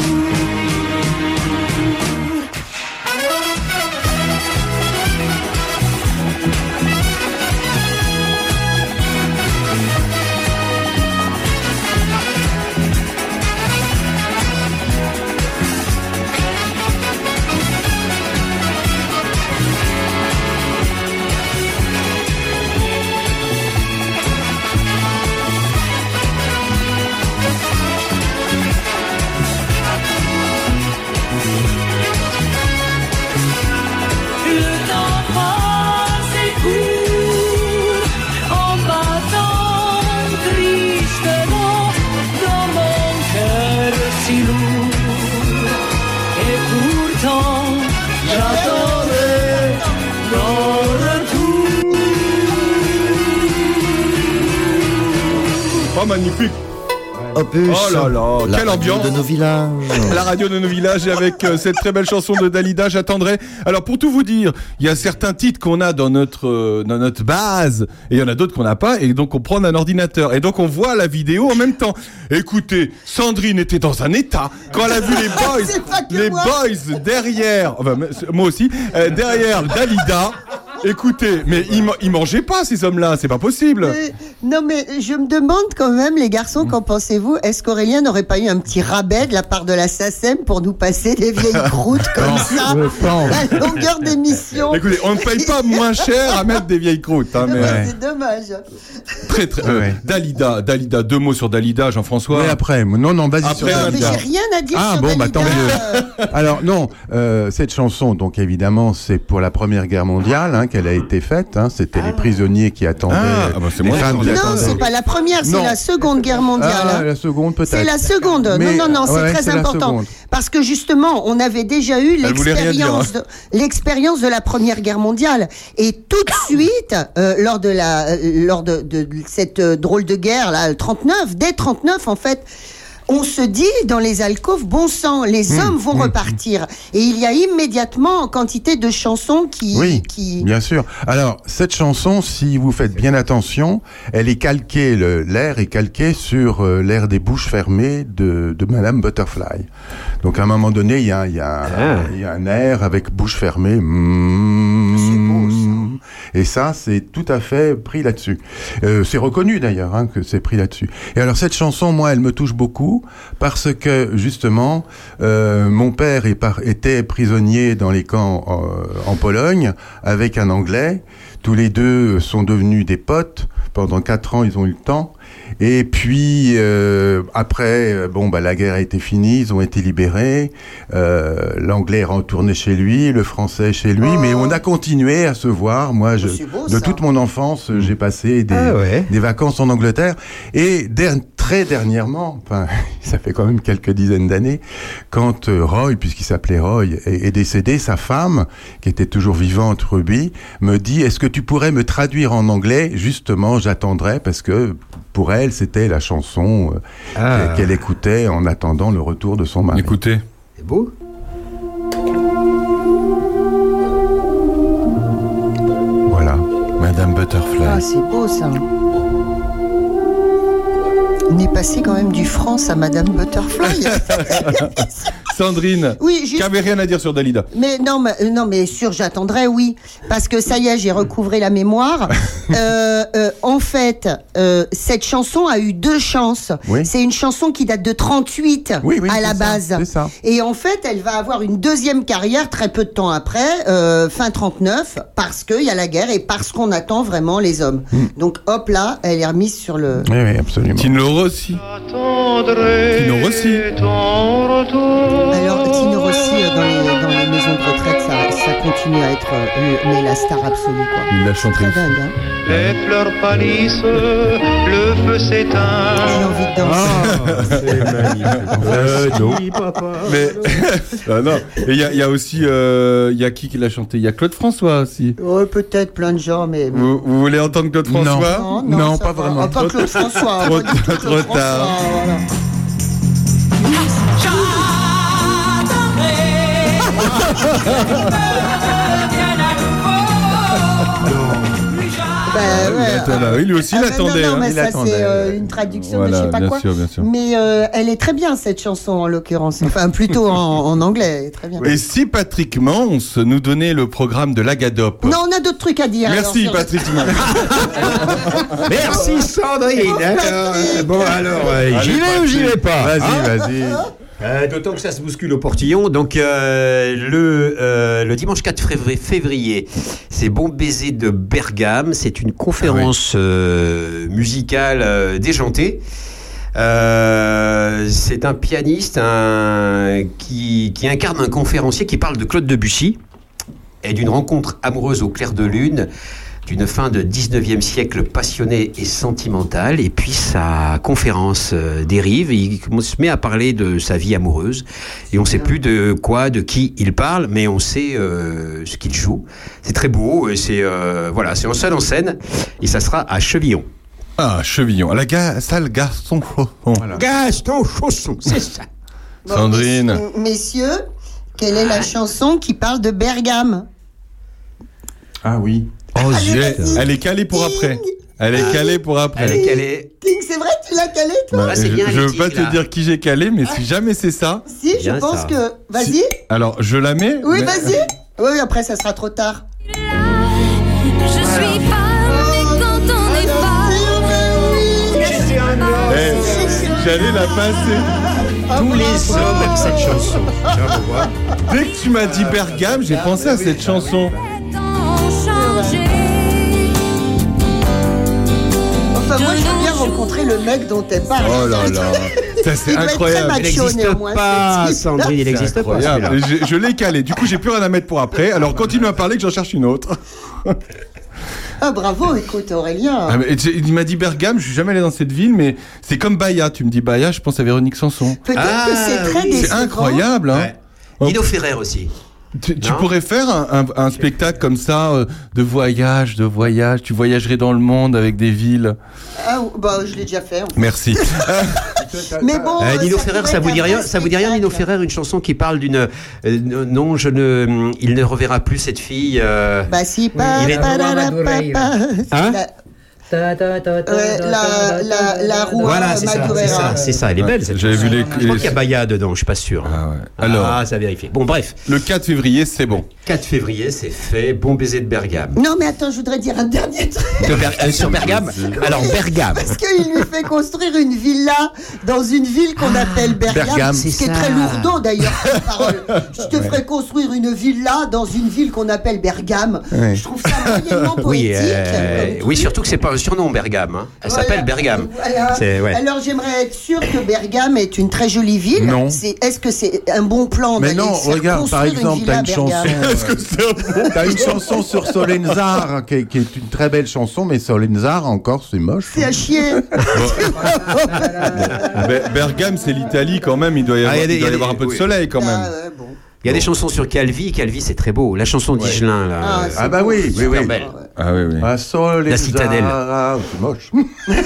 Oh, magnifique. Opus, Oh là là, la quelle radio ambiance de nos villages. La radio de nos villages et avec euh, cette très belle chanson de Dalida, j'attendrai. Alors pour tout vous dire, il y a certains titres qu'on a dans notre euh, dans notre base et il y en a d'autres qu'on n'a pas et donc on prend un ordinateur et donc on voit la vidéo en même temps. Écoutez, Sandrine était dans un état quand elle a vu les boys, les boys derrière, enfin moi aussi, euh, derrière Dalida. Écoutez, mais ils, ils mangeaient pas ces hommes-là, c'est pas possible. Euh, non, mais je me demande quand même, les garçons, qu'en pensez-vous? Est-ce qu'Aurélien n'aurait pas eu un petit rabais de la part de la SACEM pour nous passer des vieilles croûtes comme ça à longueur d'émission? Écoutez, on ne paye pas moins cher à mettre des vieilles croûtes, hein, mais. Ouais, C'est dommage. Très très. euh, Dalida, Dalida, deux mots sur Dalida, Jean-François. Oui, après. Non, non, vas-y sur mais Dalida. j'ai rien à dire Ah sur bon, bah tant mieux. Alors non, euh, cette chanson, donc évidemment, c'est pour la Première Guerre mondiale hein, qu'elle a été faite. hein. C'était les prisonniers qui attendaient. Ah, ah bah, c'est les moi, femmes qui Non, c'est pas la première, c'est la Seconde Guerre mondiale. Ah, hein. la seconde peut-être. C'est la seconde. Mais- non, non, non, c'est ouais, très c'est important. Parce que justement, on avait déjà eu hein. l'expérience de, l'expérience de la Première Guerre mondiale. Et tout de suite, euh, lors de la, euh, lors de, de cette euh, drôle de guerre, là, le 39, dès 39, en fait, on se dit dans les alcôves, bon sang, les Mmh, hommes vont mmh, repartir. Et il y a immédiatement quantité de chansons qui, Oui, qui, bien sûr. Alors, cette chanson, si vous faites bien attention, elle est calquée, l'air est calqué sur euh, l'air des bouches fermées de, de Madame Butterfly. Donc, à un moment donné, il y a, il y, a, Ah. il y a un air avec bouche fermée. Mm. Et ça, c'est tout à fait pris là-dessus. Euh, c'est reconnu d'ailleurs hein, que c'est pris là-dessus. Et alors, cette chanson, moi, elle me touche beaucoup parce que, justement, euh, mon père était prisonnier dans les camps euh, en Pologne avec un Anglais. Tous les deux sont devenus des potes. Pendant quatre ans, ils ont eu le temps. Et puis euh, après, euh, bon, bah la guerre a été finie, ils ont été libérés. Euh, L'anglais est retourné chez lui, le français chez lui, mais on a continué à se voir. Moi, je, c'est beau, de ça. toute mon enfance, j'ai passé des, Ah ouais. des vacances en Angleterre. Et der- très dernièrement, enfin, ça fait quand même quelques dizaines d'années, quand euh, Roy, puisqu'il s'appelait Roy, est, est décédé, sa femme, qui était toujours vivante, Ruby, me dit Est-ce que tu pourrais me traduire en anglais? Justement, j'attendrai, parce que pour elle, c'était la chanson euh, Ah. qu'elle écoutait en attendant le retour de son mari. Écoutez. C'est beau. Voilà. Madame Butterfly. Ah, c'est beau ça. On est passé quand même du France à Madame Butterfly. Sandrine. Oui, juste- Qui avait rien à dire sur Dalida. mais non, mais, euh, non, mais sûr, j'attendrai, oui. Parce que ça y est, j'ai recouvré la mémoire. Euh, euh, en fait, euh, cette chanson a eu deux chances. Oui. C'est une chanson qui date de 38 Oui, oui, à la ça, base. c'est ça. Et en fait, elle va avoir une deuxième carrière très peu de temps après, euh, fin 39, parce qu'il y a la guerre et parce qu'on attend vraiment les hommes. Hmm. Donc hop là, elle est remise sur le... Oui, oui, absolument. Rossi. Tino Rossi. Alors, Tino Rossi, euh, dans les, dans les maisons de retraite, ça, ça continue à être euh, mais la star absolue, quoi. Il l'a chanté. Très dingue, hein. Les fleurs pâlissent, le feu s'éteint. J'ai envie de danser. c'est magnifique. Euh, non. Si, papa. Mais Ah, non. Et il y a, il y a aussi, euh, il y a qui qui l'a chanté? Il y a Claude François aussi. Ouais, peut-être plein de gens, mais... Vous, vous voulez entendre Claude. François? Non, non, Non, pas va. vraiment. Ah, pas Claude François. Trop, trop tard. voilà. Ouais. Lui aussi Ah, il bah, attendait. Non, non, hein. mais ça c'est euh, une traduction Voilà, de je sais pas bien quoi. sûr, bien sûr. Mais euh, elle est très bien cette chanson en l'occurrence. Enfin plutôt en, en anglais, très bien. Et si Patrick Mans nous donnait le programme de l'Agadop Non, on a d'autres trucs à dire. Merci alors, Patrick Mans. Merci Sandrine. Bon alors, j'y vais ou j'y vais pas Vas-y, hein vas-y. Euh, D'autant que ça se bouscule au portillon. Donc euh, le, euh, le dimanche 4 février, c'est Bon Baiser de Bergame. C'est une conférence euh, musicale déjantée. C'est un pianiste un, qui, qui incarne un conférencier qui parle de Claude Debussy et d'une rencontre amoureuse au clair de lune d'une fin de 19e siècle passionnée et sentimentale. Et puis sa conférence euh, dérive, et il se met à parler de sa vie amoureuse. Et on ne sait plus de quoi, de qui il parle, mais on sait euh, ce qu'il joue. C'est très beau, et c'est euh, voilà, c'est en seul en scène, et ça sera à Chevillon. Ah, Chevillon, à la ga- salle Garçon Chausson. Gaston Chausson, c'est ça. Bon, Sandrine. messieurs- Messieurs, quelle est la chanson qui parle de Bergame? Ah oui. Oh. Elle est calée pour après. Elle est calée pour après. Elle est calée. Ting, c'est vrai, tu l'as calé toi Bah, Ah, c'est je, bien je veux pas te dire qui j'ai calé, mais si jamais c'est ça, Si, je Bien, pense ça. que. Vas-y. Si- alors je la mets. Oui, mais- vas-y. Oui, après ça sera trop tard. Je suis femme et quand on n'est pas. Eh, J'allais la passer. Tous les hommes aiment cette chanson. Tiens, on voit. Dès que tu m'as dit Bergame, j'ai pensé à cette chanson. Le mec dont elle parle. Oh là là, ça c'est incroyable. Il n'existe pas. Sandrine, il n'existe pas. Je, je l'ai calé. Du coup, j'ai plus rien à mettre pour après. Alors continue à parler que j'en cherche une autre. Ah, bravo, écoute, Aurélien. Ah, mais il m'a dit Bergame. Je suis jamais allé dans cette ville, mais c'est comme Bahia. Tu me dis Bahia, je pense à Véronique Sanson. Peut-être Ah, que c'est très oui. C'est incroyable. Hein. Ouais. Nino Ferrer aussi. Tu, pourrais faire un, un- un spectacle comme ça euh, de voyage, de voyage. Tu voyagerais dans le monde avec des villes. Ah, bah, je l'ai déjà fait. en fait. Merci. Mais bon. Euh, Nino ça Ferrer, ça vous dit rien Ça vous dit rien, Nino. Ferrer, une chanson qui parle d'une euh, non, je ne, il ne reverra plus cette fille. euh, Bah, si, Il pa, est- pa, la. Hein Ouais, roue Voilà, à c'est ça, c'est ça, c'est ça, elle est belle cette j'avais vu les- Je crois qu'il y a Baya dedans, je suis pas sûr. Ah ouais. Alors, ah, ça a vérifié. Bon, bref, le 4 février, c'est bon. 4 février, c'est fait. Bon baiser de Bergame. Non, mais attends, je voudrais dire un dernier truc. De Ber- euh, sur Bergame Alors, Bergame. Parce qu'il lui fait construire une villa dans une ville qu'on appelle Bergame, Bergame. ce qui C'est est très lourdeau d'ailleurs. Je te ferai construire une villa dans une ville qu'on appelle Bergame. Je trouve ça moyennement poétique. Oui, euh, oui, surtout que c'est pas, un surnom, Bergame. hein. Elle s'appelle Bergame. Voilà. C'est- ouais. Alors j'aimerais être sûr que Bergame est une très jolie ville. Non. Est-ce que c'est un bon plan Mais non, regarde, par exemple, t'as à une chanson. T'as une chanson sur Solenzar, qui, est- qui est une très belle chanson, mais Solenzar encore, c'est moche. C'est à chier. Be- Bergame, c'est l'Italie quand même. Il doit y Ah, avoir, il y a des- il doit y il y a avoir un peu de soleil quand même. Il y a des chansons sur Calvi. Calvi, c'est très beau. La chanson d'Igelin, là. Ah, Ah bah beau, oui, super oui, oui. belle. Ah oui, oui. Ah, Solenzar, La citadelle. ah, c'est moche.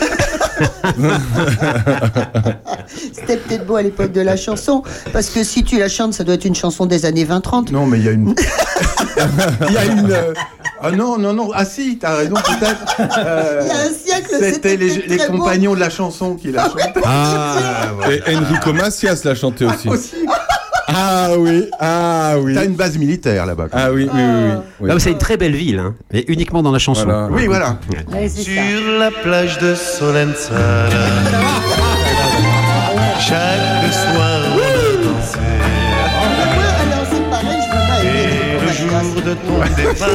C'était peut-être beau à l'époque de la chanson, parce que si tu la chantes, ça doit être une chanson des années 20-30. Non, mais il y a une. Il y a une. euh, Ah non, non, non. Ah si, t'as raison, peut-être. Euh, Il y a un siècle, C'était c'était les, peut-être les très beau. compagnons de la chanson qui la chantaient. Ah, Et Enrico Macias l'a chanté aussi. aussi. Ah oui, ah oui. T'as une base militaire là-bas. Ah oui, oui, oui. oui, oui. Non, mais c'est une très belle ville, hein, mais uniquement dans la chanson. Voilà. Oui, voilà. Ouais, c'est ça. Sur la plage de Solenzara, chaque soir de ton départ,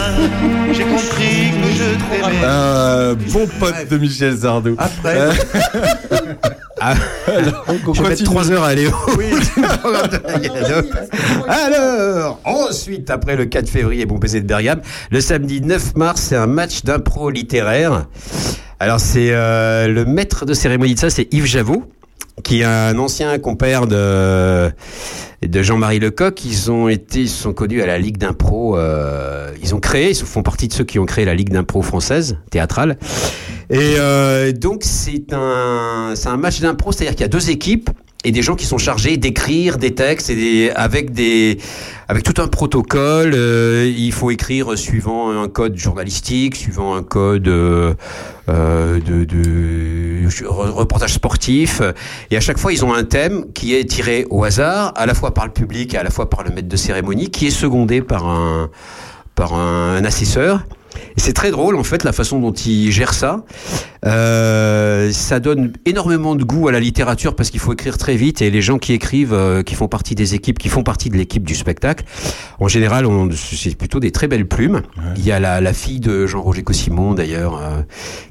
j'ai compris que je t'aimais. Bon pote de Michel Sardou. Après. Euh, Ah, alors, on je vais mettre continue. 3 heures à aller Galope. Alors, ensuite, après le 4 février, bon baiser de Bergame, le samedi 9 mars, c'est un match d'impro littéraire. Alors, c'est euh, le maître de cérémonie de ça, c'est Yves Javot, qui est un ancien compère de, de Jean-Marie Lecoq. Ils ont été, ils sont connus à la Ligue d'impro. euh, ils ont créé, ils font partie de ceux qui ont créé la Ligue d'impro française, théâtrale. Et euh, donc c'est un c'est un match d'impro, c'est-à-dire qu'il y a deux équipes et des gens qui sont chargés d'écrire des textes et avec des avec tout un protocole. euh, il faut écrire suivant un code journalistique, suivant un code euh, euh, de, de re- reportage sportif. Et à chaque fois, ils ont un thème qui est tiré au hasard, à la fois par le public et à la fois par le maître de cérémonie, qui est secondé par un par un assesseur. Et c'est très drôle en fait la façon dont il gère ça. Euh, ça donne énormément de goût à la littérature parce qu'il faut écrire très vite et les gens qui écrivent, euh, qui font partie des équipes, qui font partie de l'équipe du spectacle, en général, on- c'est plutôt des très belles plumes. Il y a la, la fille de Jean-Roger Cossimon d'ailleurs euh,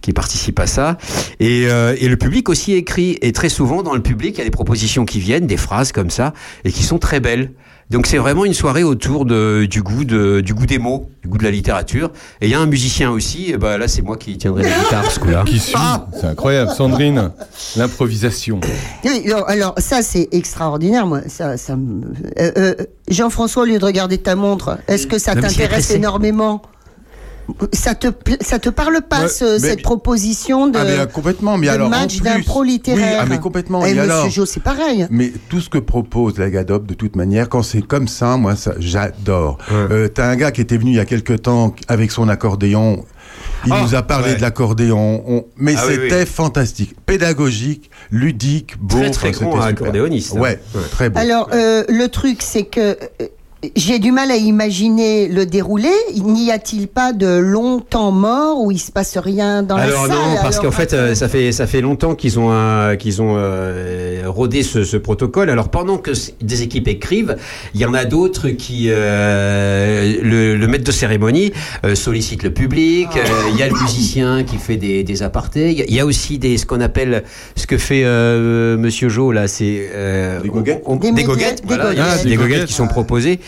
qui participe à ça et, euh, et le public aussi écrit et très souvent dans le public il y a des propositions qui viennent, des phrases comme ça et qui sont très belles. Donc c'est vraiment une soirée autour de, du goût de, du goût des mots, du goût de la littérature. Et il y a un musicien aussi. Et ben là c'est moi qui tiendrai la guitare ce coup-là. Qui suit C'est incroyable. Sandrine, l'improvisation. Alors ça c'est extraordinaire, moi. Ça, ça me- euh, euh, Jean-François, au lieu de regarder ta montre, est-ce que ça t'intéresse énormément? Ça te, ça te parle pas, Ouais, ce- mais- cette proposition de, Ah, mais, euh, complètement, mais de alors, en match d'impro littéraire Oui, ah, mais complètement. Et Et Monsieur Jo, c'est pareil. Mais tout ce que propose la Gadop, de toute manière, quand c'est comme ça, moi, ça, j'adore. Euh, T'as un gars qui était venu il y a quelque temps avec son accordéon. Il Ah, nous a parlé ouais. de l'accordéon, on- mais Ah c'était oui. fantastique, pédagogique, ludique, beau. Très, très Enfin, super. accordéoniste, hein. Ouais, Ouais. très beau. Alors, euh, le truc, c'est que euh, j'ai du mal à imaginer le déroulé. N'y a-t-il pas de long temps mort où il se passe rien dans Alors la salle non, parce Alors, qu'en fait, euh, ça fait ça fait longtemps qu'ils ont euh, qu'ils ont euh, rodé ce, ce protocole. Alors pendant que des équipes écrivent, il y en a d'autres qui euh, le, le maître de cérémonie euh, sollicite le public. euh, Il y a le musicien qui fait des, des apartés. Il y a- il y, a aussi des ce qu'on appelle ce que fait euh, Monsieur Jo là, c'est euh, Des goguettes on- on- Des goguettes. des voilà, goguettes. qui sont proposées.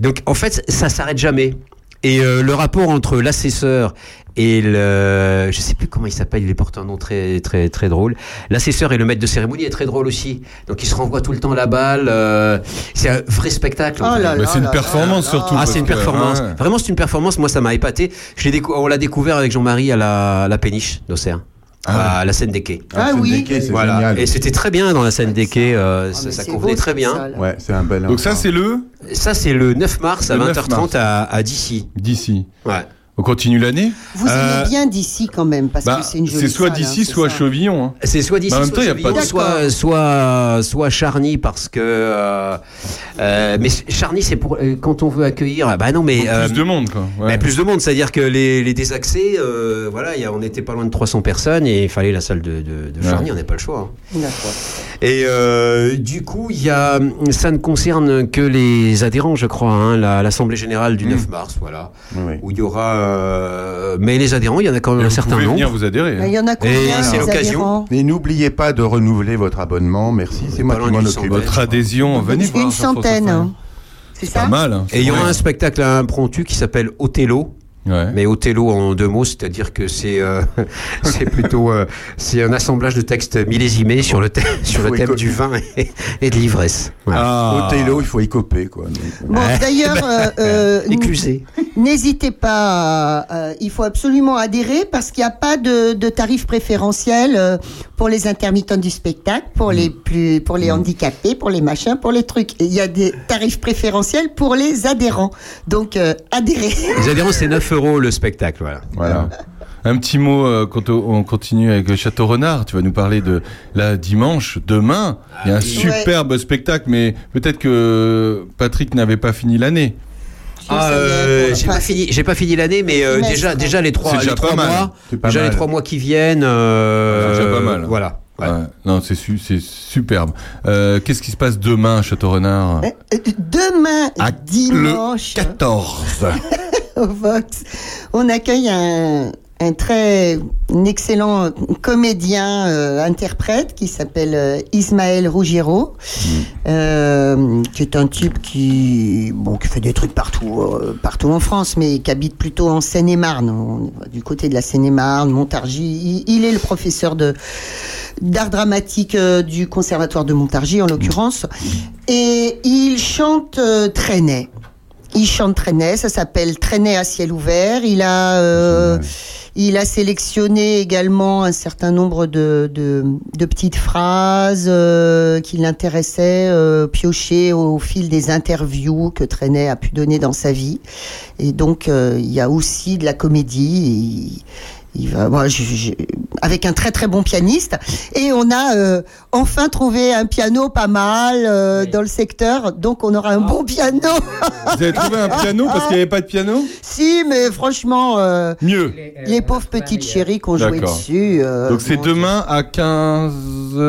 Donc en fait, ça s'arrête jamais. Et euh, le rapport entre l'assesseur et le, je sais plus comment il s'appelle, il porte un nom très très très drôle. L'assesseur et le maître de cérémonie est très drôle aussi. Donc ils se renvoient tout le temps la balle. euh, c'est un vrai spectacle. Oh c'est une là performance là surtout. Ah, c'est une performance. ouais. Vraiment, c'est une performance. Moi, ça m'a épaté. Je l'ai décou- on l'a découvert avec Jean-Marie à la, la péniche d'Auxerre, Ah à la scène des quais. Ah Scène oui. des quais, c'est Voilà. génial. Et c'était très bien dans la scène des quais. euh, Ah, ça convenait beau, très bien. salle. Ouais, c'est un bel. Donc ça, c'est le Ça, c'est le 9 mars à Le 9 20h30 à, à d'ici. d'ici. Ouais. On continue l'année Vous Euh, aimez bien d'ici quand même, parce Bah, que c'est une jolie c'est soit d'ici, hein, soit ça. Chevillon. hein. C'est soit d'ici, même soit temps, il y a pas de- soit, soit, soit Charny parce que. euh, euh, mais Charny, c'est pour euh, quand on veut accueillir. Bah non, mais. Plus de monde, quoi. Ouais. bah, plus de monde, c'est-à-dire que les, les désaccès, euh, voilà, il y a- on n'était pas loin de 300 personnes et il fallait la salle de, de, de Charny, Ouais. on n'a pas le choix. hein. Et euh, du coup, il y a, ça ne concerne que les adhérents, je crois, hein, la- l'Assemblée générale du Mm. 9 mars, voilà, oui. où il y aura euh, mais les adhérents, il y en a quand même un certain nombre. venir vous adhérer. Il y en a combien Et c'est l'occasion. adhérents Et n'oubliez pas de renouveler votre abonnement. Merci, c'est moi qui m'en occupe. Votre adhésion, venez voir. Une centaine. Hein. C'est Pas mal. hein. Et il y aura un spectacle impromptu qui s'appelle Othello. Ouais. Mais Othello en deux mots, c'est-à-dire que c'est euh, c'est plutôt euh, c'est un assemblage de textes millésimés sur le thème sur le thème du vin et, et de l'ivresse. Voilà. Ah. Othello, il faut y coper, quoi. Bon, d'ailleurs, euh, euh, Éclusé. n'hésitez pas, à- euh, il faut absolument adhérer parce qu'il n'y a pas de, de tarif préférentiel pour les intermittents du spectacle, pour les plus, pour les handicapés, pour les machins, pour les trucs. Il y a des tarifs préférentiels pour les adhérents. Donc, euh, adhérez. Les adhérents, c'est 9 euros le spectacle. Voilà. voilà. Un petit mot euh, quand on continue avec Château Renard. Tu vas nous parler de la dimanche, demain. Il y a un superbe spectacle, mais peut-être que Patrick n'avait pas fini l'année. Ah, euh, j'ai pas fini, j'ai pas fini l'année, mais euh, déjà, déjà les trois, C'est les déjà trois mois, déjà mal. les trois mois qui viennent. euh, C'est déjà pas mal. Voilà. Ouais. Ouais. Non, c'est su- c'est superbe. Euh, Qu'est-ce qui se passe demain, Château Renard? Euh, euh, Demain, À dimanche, 14. au Vox, on accueille un, un très un excellent comédien euh, interprète qui s'appelle euh, Ismaël Ruggiero, euh, qui est un type qui bon qui fait des trucs partout partout en France, mais qui habite plutôt en Seine-et-Marne, du côté de la Seine-et-Marne, Montargis. Il, il est le professeur de d'art dramatique du conservatoire de Montargis en l'occurrence, et il chante Trenet. Il chante Trenet, ça s'appelle Trenet à ciel ouvert. Il a, euh, il a sélectionné également un certain nombre de, de, de petites phrases euh, qui l'intéressaient, euh, piochées au fil des interviews que Trenet a pu donner dans sa vie. Et donc, euh, il y a aussi de la comédie. Il va, moi, je- je- avec un très très bon pianiste. Et on a euh, enfin trouvé un piano pas mal euh, dans le secteur. Donc, on aura un bon piano. Vous avez trouvé un piano parce qu'il n'y avait pas de piano? Si, mais franchement, euh, Mieux. les pauvres petites chéries qu'on jouait dessus. euh, Donc c'est demain à 15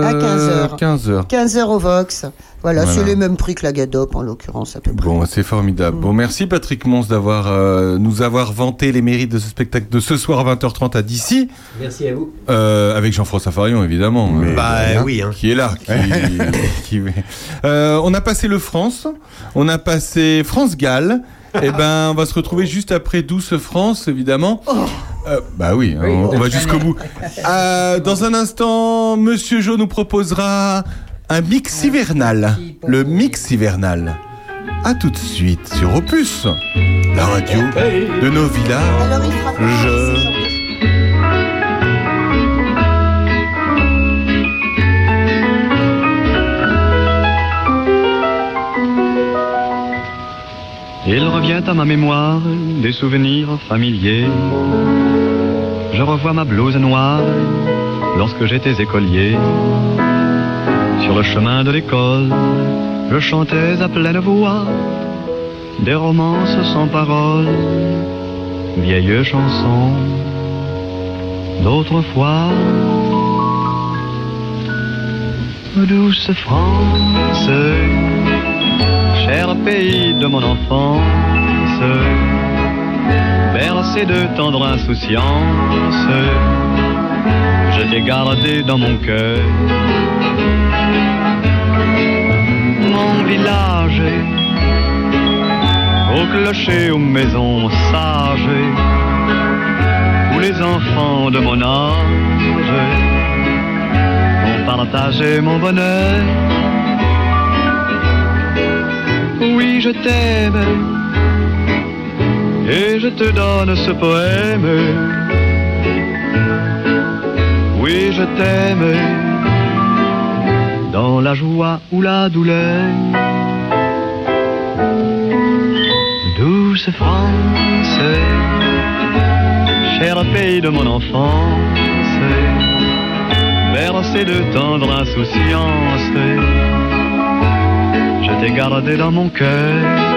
À 15 heures. 15 heures. 15 heures au Vox. Voilà, Voilà. c'est le même prix que la Gadop en l'occurrence à peu près. Bon, c'est formidable. Bon, merci Patrick Mons d'avoir euh, nous avoir vanté les mérites de ce spectacle de ce soir à 20h30 à d'ici, Merci à vous. euh, avec Jean-François Farion évidemment. Mais euh, Bah oui. Hein. qui est là. Qui, qui- Euh, on a passé le France, on a passé France-Galles. Et ben, on va se retrouver juste après Douce France, évidemment. Euh, bah oui, hein, on, on va jusqu'au bout. Euh, dans un instant, Monsieur Jo nous proposera un mix hivernal. Le mix hivernal. À tout de suite sur Opus, la radio de nos de- Il revient à ma mémoire des souvenirs familiers. Je revois ma blouse noire lorsque j'étais écolier. Sur le chemin de l'école, je chantais à pleine voix des romances sans paroles, vieilles chansons d'autrefois. Douce France, cher pays de mon enfance, bercé de tendre insouciance, je t'ai gardé dans mon cœur. Mon village, au clocher, aux maisons sages, où les enfants de mon âge ont partagé mon bonheur. Oui, je t'aime et je te donne ce poème. Oui, je t'aime dans la joie ou la douleur. Douce France, cher pays de mon enfance, bercé de tendre insouciance, je t'ai gardé dans mon cœur.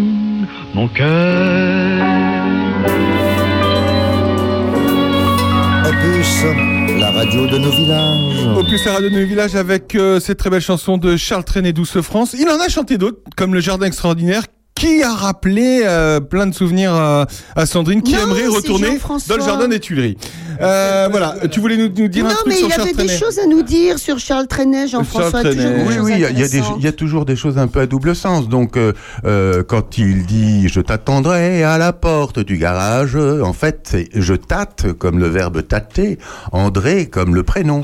mon cœur. Opus, la radio de nos villages. Opus la radio de nos villages avec euh, cette très belle chanson de Charles Trenet Douce France. Il en a chanté d'autres, comme Le Jardin extraordinaire, qui a rappelé euh, plein de souvenirs à, à Sandrine, qui Non, aimerait retourner dans le Jardin des Tuileries. Euh, voilà, tu voulais nous, nous dire un Non, truc mais sur il Charles avait des Trenet choses à nous dire sur Charles Trenet, Jean-François. Oui, oui, il y a- il y, a des- intéressantes. il y a toujours des choses un peu à double sens. Donc, euh, euh, quand il dit je t'attendrai à la porte du garage, en fait, c'est je tâte comme le verbe tâter, André comme le prénom.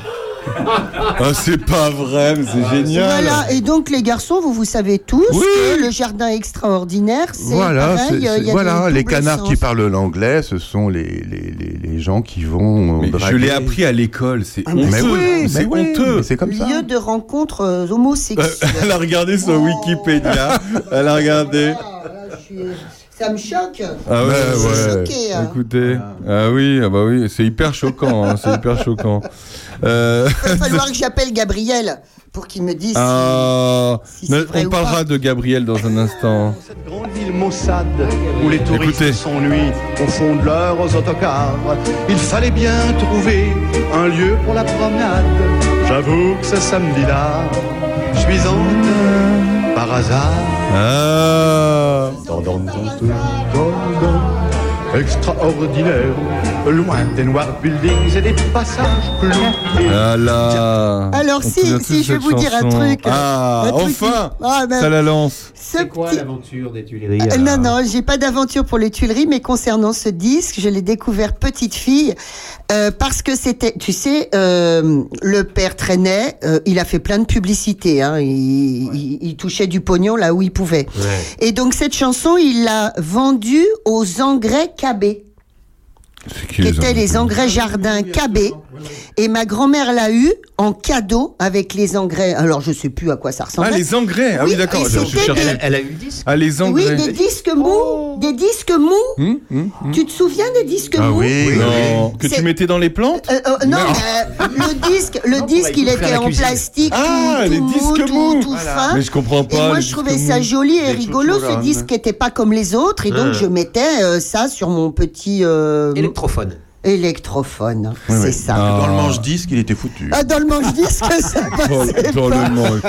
Ah, c'est pas vrai, mais c'est génial. Voilà, et donc les garçons, vous vous savez tous Oui. que le jardin extraordinaire, c'est Voilà, pareil, c'est- il y a c'est- des voilà les canards sens. qui parlent l'anglais, ce sont les, les, les, les gens qui vont. Mais je l'ai appris à l'école, c'est Ah, honteux. Mais oui, c'est oui, honteux. c'est comme ça. Lieu de rencontre euh, homosexuelle. Elle a regardé son Wikipédia. Elle a regardé. Ça me choque. Ah ouais, Je suis ouais. choquée, hein. Écoutez, ah oui, ah bah oui, c'est hyper choquant, hein, c'est hyper choquant. Euh, Il va falloir que j'appelle Gabriel pour qu'il me dise. ah, si c'est mais vrai on ou parlera de Gabriel dans un instant. grande ville maussade où les touristes Écoutez. s'ennuient au fond de leurs autocars. Il fallait bien trouver un lieu pour la promenade. J'avoue que ce samedi-là, je suis en retard par hasard. Ah. Extraordinaire, loin des noirs buildings et des passages cloués. Ah là. Alors, On si- si je vais vous dire un truc, Ah, un truc enfin qui- Ah, ben, Ça la lance. Ce quoi petit- l'aventure des Tuileries Euh, Non, non, j'ai pas d'aventure pour les Tuileries, mais concernant ce disque, je l'ai découvert petite fille euh, parce que c'était, tu sais, euh, le père euh, il a fait plein de publicités, hein, il, il- il touchait du pognon là où il pouvait. Et donc cette chanson, il l'a vendue aux engrais KB qui étaient les engrais jardin KB. Et ma grand-mère l'a eu en cadeau avec les engrais. Alors je sais plus à quoi ça ressemblait. Ah, les engrais. Ah oui, d'accord. et c'était des- Elle, elle a eu le disque Ah, les Oui, engrais. des disques mous, des disques mous. Hum, hum, hum. Tu te souviens des disques Ah mous oui, Non, que C'est- tu mettais dans les plantes Euh, euh, non, mais, euh, le disque, le disque, il était la en cuisine. plastique, Ah, tout, les tout mou, disques tout, mous. tout Voilà. fin. Mais je comprends Et pas. moi, les je trouvais ça joli et rigolo, ce chouchourannes. disque qui était pas comme les autres, et donc Ah. je mettais euh, ça sur mon petit euh, Électrophone. électrophone. Oui, c'est oui. ça. Ah. Dans le manche-disque, il était foutu. Ah, dans le manche-disque, ça Dans, passait dans pas. le manche.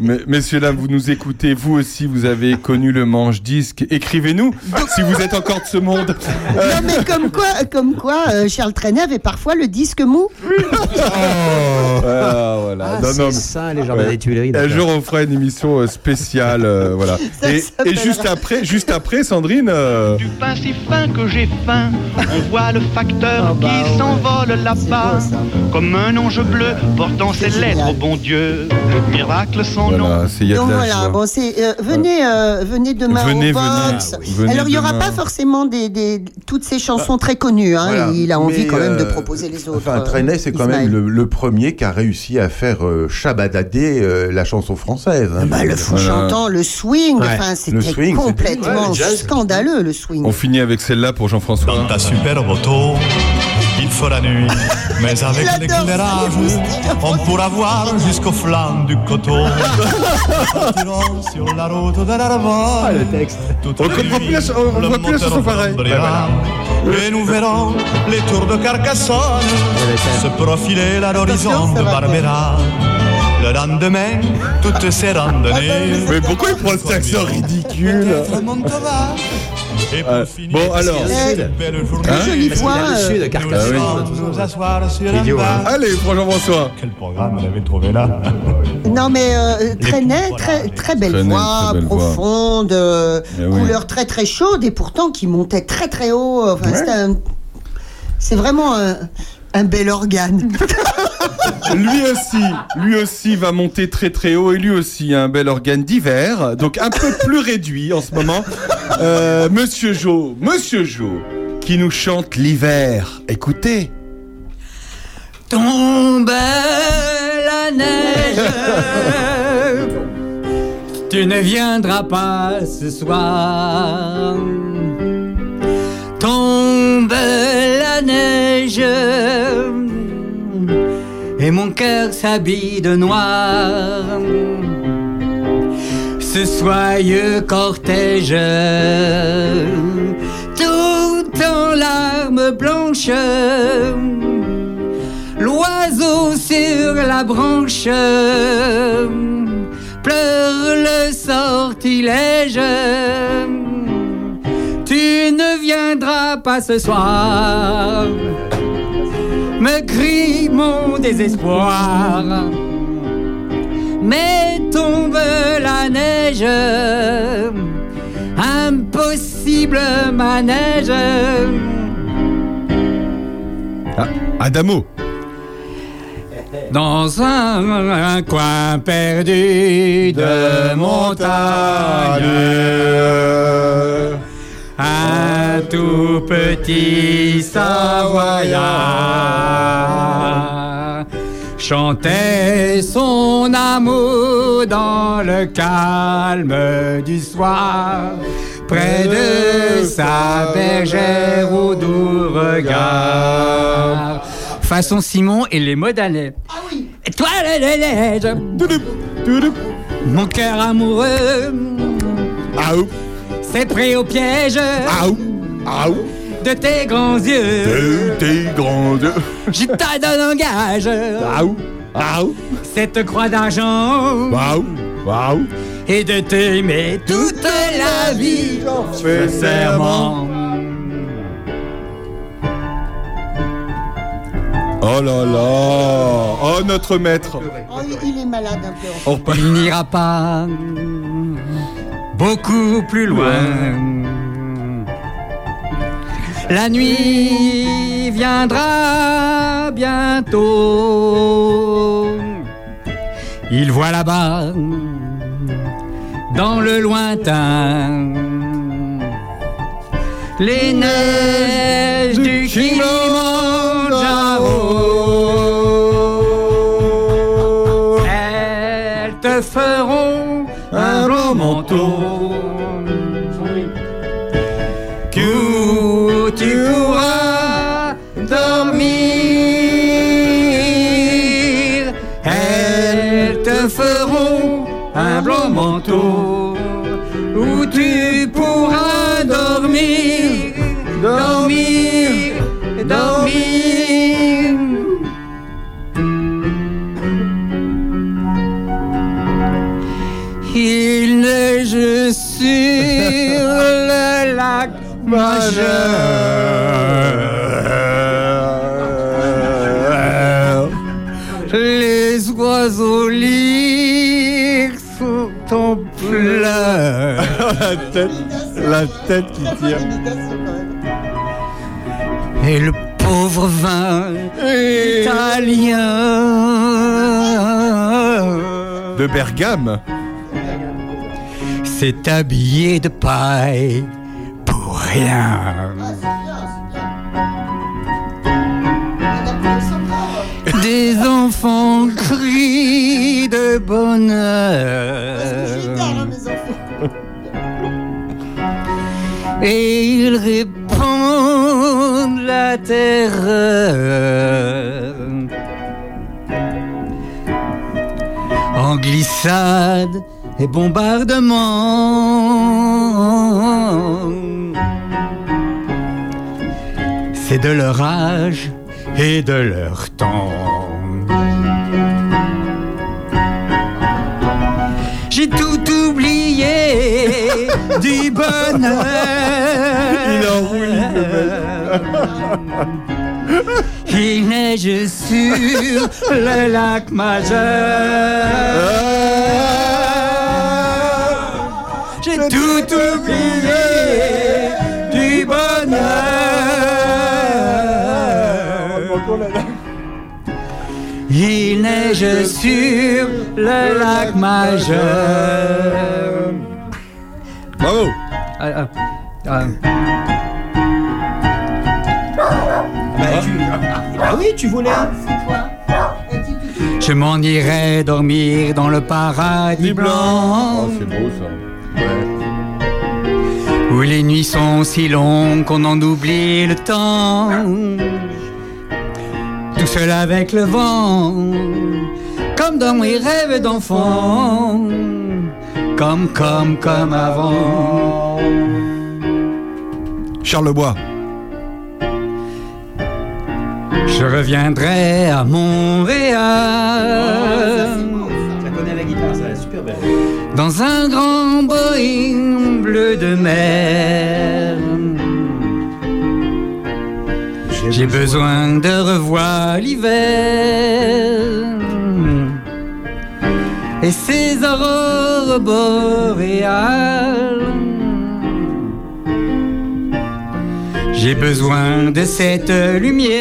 Mais, messieurs, là, vous nous écoutez, vous aussi, vous avez connu le manche-disque. Écrivez-nous si vous êtes encore de ce monde. Non, mais comme quoi, comme quoi euh, Charles Trenet avait parfois le disque mou. Voilà. Ah, c'est ça, les jardins Ouais. des Tuileries. Un jour, on fera une émission euh, spéciale, euh, voilà. Ça Et, et juste après, juste après, Sandrine. euh, Du pain si fin que j'ai faim, on voit le facteur Ah bah qui ouais. s'envole C'est là-bas, comme un ange bleu portant ses C'est lettres génial. au bon Dieu. Miracle sans nom. Voilà, c'est il y a Donc voilà, joie. bon, c'est euh, venez, euh, venez demain Venez, au venez. box. Ah oui. Venez Alors il y aura pas forcément des, des toutes ces chansons très connues. Hein, Voilà. Il a envie Mais, quand même de euh, proposer les autres. Enfin, Trenet, c'est quand Ismaël. même le, le premier qui a réussi à faire euh, chabadader euh, la chanson française. hein. Bah, le fou Voilà. chantant, le swing, Ouais. enfin c'était complètement Ouais, le scandaleux le swing. On finit avec celle-là pour Jean-François. Dans ta superbe auto, fera nuit, mais avec l'éclairage, on pourra voir jusqu'au flanc du coteau. Sur la route de l'Arvor. le texte. Toute On la comprend nuit, plus on voit plus pareil. brillera. Et nous verrons les tours de Carcassonne se profiler à l'horizon de Barbera. Le lendemain, toutes ces randonnées. Mais pourquoi il prend cet accent ridicule Euh, finir, bon, alors. Très jolie voix. Allez, pour Jean-François. Quel programme on avait trouvé là Non mais euh, très très belle Trenet, voix, très belle voix. profonde, euh, Eh oui. couleur très très chaude et pourtant qui montait très très haut. Enfin, Ouais. c'est vraiment un, bel organe. Lui aussi, lui aussi va monter très très haut et lui aussi a un bel organe d'hiver, donc un peu plus réduit en ce moment. Euh, Monsieur Jo, Monsieur Jo, qui nous chante l'hiver. Écoutez. Tombe la neige, tu ne viendras pas ce soir. Tombe la neige, et mon cœur s'habille de noir. Ce soyeux cortège, tout en larmes blanches. L'oiseau sur la branche pleure le sortilège. Tu ne viendras pas ce soir, me crie mon désespoir. Mais tombe la neige, impossible manège. Ah, Adamo. Dans un, coin perdu de montagne, un tout petit Savoyard chantait son amour dans le calme du soir, près de sa bergère au doux regard. Façon Simon et les Modanais. Ah oui. Toi le neige. Mon cœur amoureux. C'est pris au piège. De tes grands yeux. De tes grands yeux. Je te donne un gage. Cette croix d'argent. Et de t'aimer toute la vie. J'en fais serment. Oh là là Oh notre maître Oh, il- il est malade un peu. Il n'ira pas beaucoup plus loin. La nuit viendra bientôt. Il voit là-bas, dans le lointain, les neiges du Kilimanjaro. Elles te feront manteau. La tête, la tête qui tire. Et le pauvre vin italien. De Bergame. s'est habillé de paille pour rien. Des enfants crient de bonheur. Et ils répandent la terreur. En glissade et bombardement. C'est de leur âge et de leur temps. Du bonheur. Il neige sur le lac majeur. J'ai tout oublié du bonheur. Il neige sur le lac majeur. Bravo. Ah, ah, ah. Ah oui, tu voulais. Je m'en irai dormir dans le paradis blanc. Oh, c'est beau ça. Où les nuits sont si longues qu'on en oublie le temps. Tout seul avec le vent, comme dans mes rêves d'enfant. Comme, comme, comme avant. Charles Bois. Je reviendrai à Montréal. Ça connaît la guitare, ça, super belle. dans un grand Boeing bleu de mer. J'ai besoin de revoir l'hiver et ses aurores boréales. J'ai besoin de cette lumière.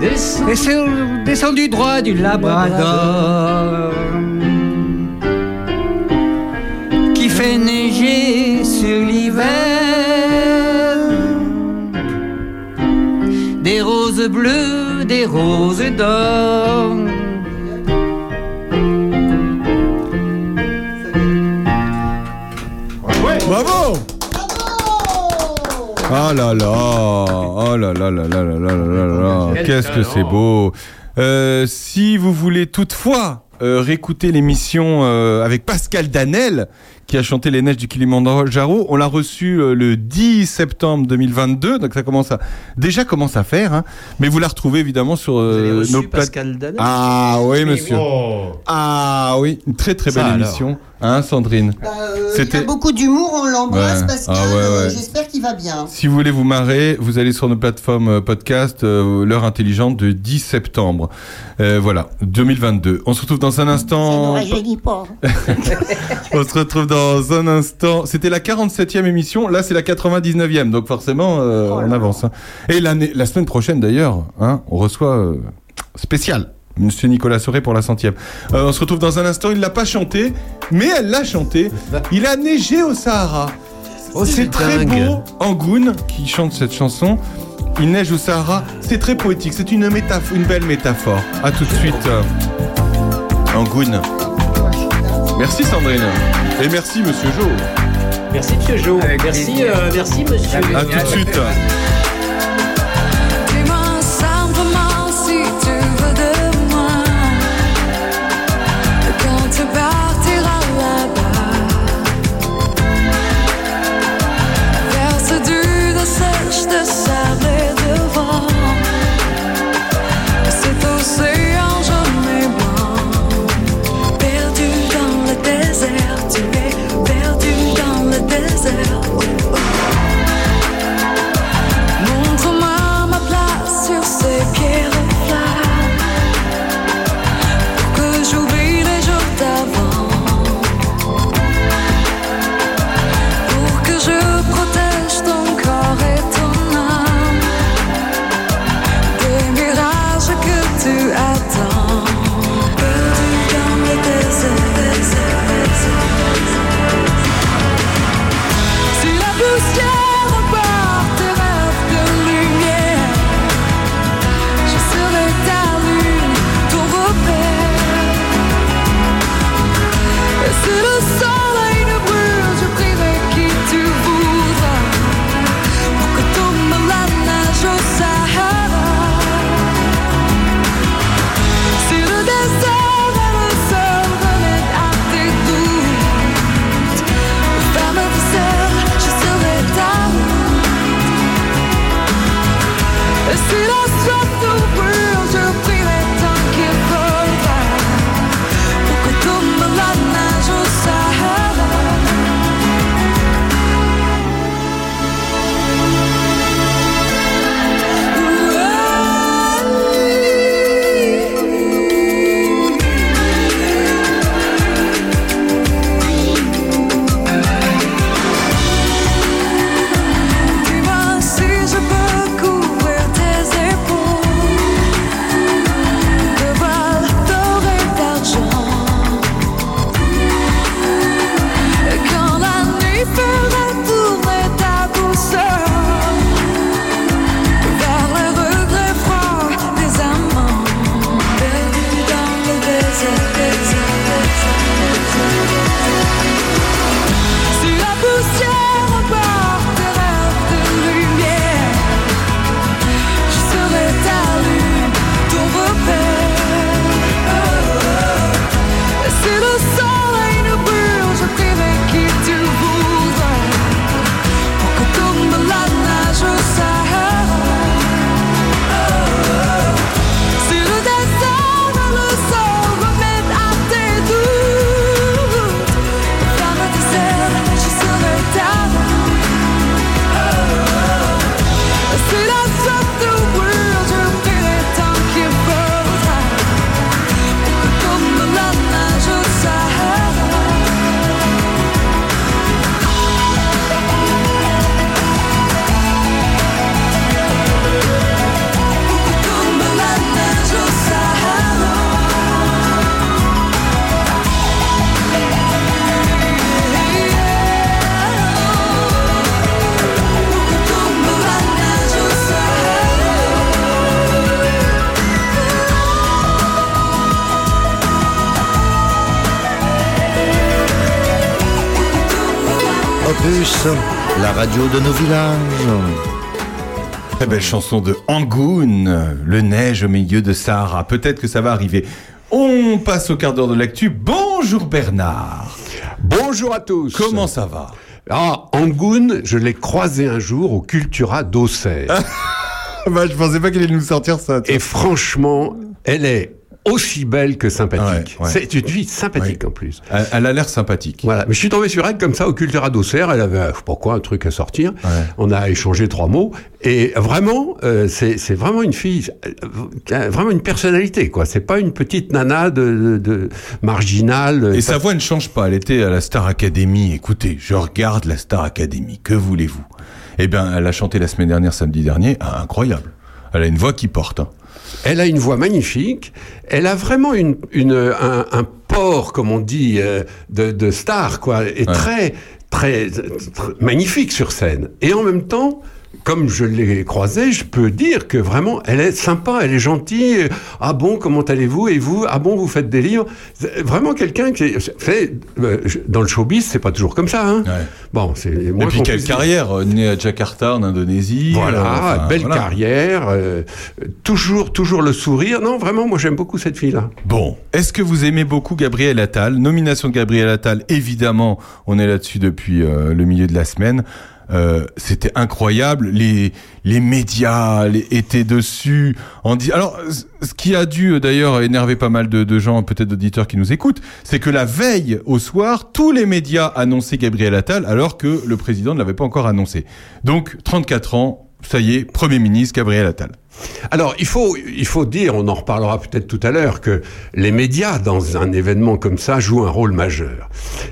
Descend- descendu droit du Labrador qui fait neiger sur l'hiver des roses bleues, des roses d'or. Bravo. Oh là là. Oh là là là là là là là là Qu'est-ce que c'est beau. Euh, Si vous voulez toutefois euh, réécouter l'émission euh, avec Pascal Danel qui a chanté Les Neiges du Kilimanjaro, on l'a reçu euh, le 10 septembre 2022, donc ça commence à déjà commence à faire, hein. mais vous la retrouvez évidemment sur euh, reçu nos plate- Pascal Danel Ah oui monsieur. Oh. Ah oui, une très très belle Ça, alors. Hein Sandrine. Euh, il a beaucoup d'humour, on l'embrasse, Ouais. Pascal. Ah ouais, ouais. euh, J'espère qu'il va bien. Si vous voulez vous marrer, vous allez sur nos plateformes euh, podcast, euh, l'heure intelligente de 10 septembre. Euh, voilà, 2022. On se retrouve dans un instant. pas. On se retrouve dans un instant. C'était la 47e émission. Là, c'est la 99e. Donc forcément, euh, on avance. hein. Et l'année, la semaine prochaine, d'ailleurs, hein, on reçoit euh, spécial. Monsieur Nicolas Soré pour la centième. Euh, on se retrouve dans un instant. Il l'a pas chanté, mais elle l'a chanté. Il a neigé au Sahara. Oh, c'est très dingue. beau. Angoun qui chante cette chanson. Il neige au Sahara. C'est très poétique. C'est une métaphore, une belle métaphore. À tout de suite. euh, Angoun. Merci Sandrine. Et merci Monsieur Jo. Merci, monsieur Jo. Merci, euh, merci, monsieur. À tout de suite. La radio de nos villages. Très belle chanson de Angoon, le neige au milieu de Sahara. Peut-être que ça va arriver. On passe au quart d'heure de l'actu. Bonjour Bernard. Bonjour à tous. Comment ça va? Ah, Angoun, je l'ai croisé un jour au Cultura d'Auxerre. bah, je pensais pas qu'il allait nous sortir ça. Et franchement, elle est aussi belle que sympathique. Ouais, ouais. C'est une fille sympathique en plus. Elle, elle a l'air sympathique. Voilà, mais je suis tombé sur elle comme ça au Cultura d'Auxerre. Elle avait, je sais pas quoi, un truc à sortir. On a échangé trois mots. Et vraiment, euh, c'est vraiment une fille, euh, vraiment une personnalité, quoi. C'est pas une petite nana de, de, de marginale. Et sa voix ne change pas. Elle était à la Star Academy. Écoutez, je regarde la Star Academy. Que voulez-vous? Eh bien, elle a chanté la semaine dernière, samedi dernier. Ah, incroyable. Elle a une voix qui porte. hein. Elle a une voix magnifique. Elle a vraiment une, une, un, un port, comme on dit, euh, de, de star, quoi, et très, très, très magnifique sur scène. Et en même temps, comme je l'ai croisée, je peux dire que vraiment, elle est sympa, elle est gentille. Ah bon, comment allez-vous? Et vous? Ah bon, vous faites des livres? Vraiment quelqu'un qui est- fait euh, dans le showbiz, c'est pas toujours comme ça. Hein bon, c'est Et puis quelle carrière euh, Née à Jakarta, en Indonésie. Voilà, euh, enfin, belle voilà. carrière, euh, toujours, toujours le sourire. Non, vraiment, moi j'aime beaucoup cette fille-là. Bon, est-ce que vous aimez beaucoup Gabriel Attal? Nomination de Gabriel Attal, évidemment, on est là-dessus depuis euh, le milieu de la semaine. Euh, C'était incroyable, les les médias étaient dessus. En di- Alors, ce qui a dû euh, d'ailleurs énerver pas mal de, de gens, peut-être d'auditeurs qui nous écoutent, c'est que la veille au soir, tous les médias annonçaient Gabriel Attal, alors que le président ne l'avait pas encore annoncé. Donc, 34 ans, ça y est, Premier ministre Gabriel Attal. Alors, il faut, il faut dire, on en reparlera peut-être tout à l'heure, que les médias, dans un événement comme ça, jouent un rôle majeur.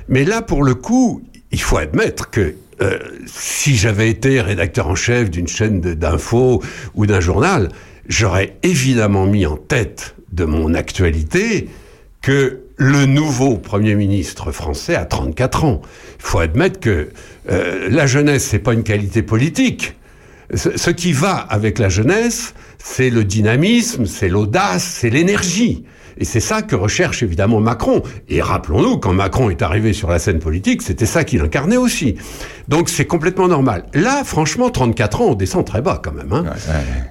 Mais là, pour le coup, il faut admettre que euh, si j'avais été rédacteur en chef d'une chaîne d'infos ou d'un journal, j'aurais évidemment mis en tête de mon actualité que le nouveau Premier ministre français a 34 ans. Il faut admettre que euh, la jeunesse, c'est pas une qualité politique. Ce qui va avec la jeunesse, c'est le dynamisme, c'est l'audace, c'est l'énergie. Et c'est ça que recherche évidemment Macron. Et rappelons-nous, quand Macron est arrivé sur la scène politique, c'était ça qu'il incarnait aussi. Donc c'est complètement normal. Là, franchement, 34 ans, on descend très bas quand même. Hein.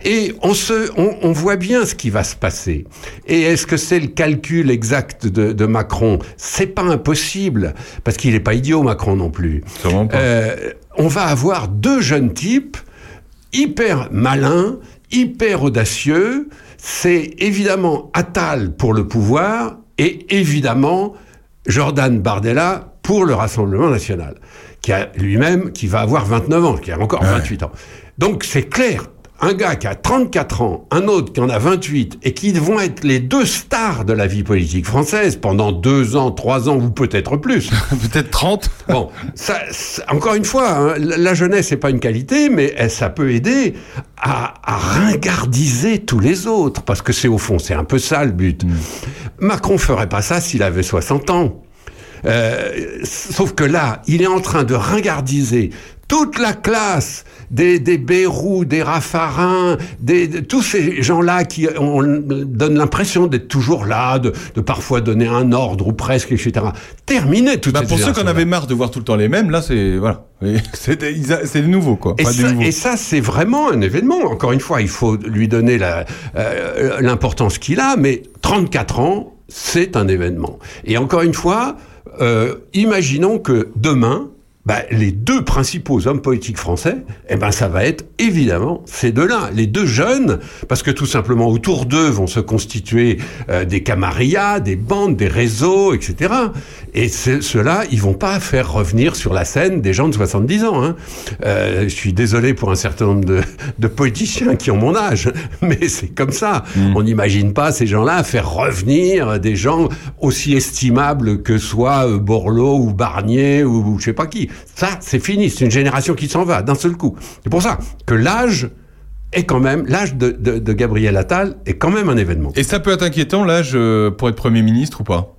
Et on, se, on, on voit bien ce qui va se passer. Et est-ce que c'est le calcul exact de, de Macron? C'est pas impossible, parce qu'il n'est pas idiot, Macron non plus. Euh, on va avoir deux jeunes types hyper malins, hyper audacieux. C'est évidemment Attal pour le pouvoir et évidemment Jordan Bardella pour le Rassemblement national, qui a lui-même, qui va avoir 29 ans, qui a encore 28 ans. Donc c'est clair, un gars qui a 34 ans, un autre qui en a 28, et qui vont être les deux stars de la vie politique française pendant deux ans, trois ans, ou peut-être plus. peut-être 30. Bon, ça, ça- encore une fois, hein, la jeunesse n'est pas une qualité, mais elle- ça peut aider à, à ringardiser tous les autres, parce que c'est au fond, c'est un peu ça le but. Macron ferait pas ça s'il avait 60 ans. Euh, sauf que là, il est en train de ringardiser toute la classe des, des Bérou, des Raffarins, des, de- tous ces gens-là qui on, donnent l'impression d'être toujours là, de, de parfois donner un ordre ou presque, etc. Terminé toute Bah, pour ceux qui en génération-là. avaient marre de voir tout le temps les mêmes, là, c'est voilà, c'est nouveau quoi. Et Pas ça, nouveau. et ça, c'est vraiment un événement. Encore une fois, il faut lui donner euh, l'importance qu'il a, mais 34 ans, c'est un événement. Et encore une fois, euh, imaginons que demain, bah, les deux principaux hommes politiques français, eh ben, ça va être évidemment ces deux-là, les deux jeunes, parce que tout simplement autour d'eux vont se constituer euh, des camarillas, des bandes, des réseaux, etc. Et ceux-là, ils vont pas faire revenir sur la scène des gens de 70 ans. Hein. Euh, je suis désolé pour un certain nombre de, de politiciens qui ont mon âge, mais c'est comme ça. On n'imagine pas ces gens-là faire revenir des gens aussi estimables que soit euh, Borloo ou Barnier ou, ou je sais pas qui. Ça, c'est fini. C'est une génération qui s'en va d'un seul coup. C'est pour ça que l'âge est quand même l'âge de, de, de Gabriel Attal est quand même un événement. Et ça peut être inquiétant l'âge euh, pour être Premier ministre ou pas?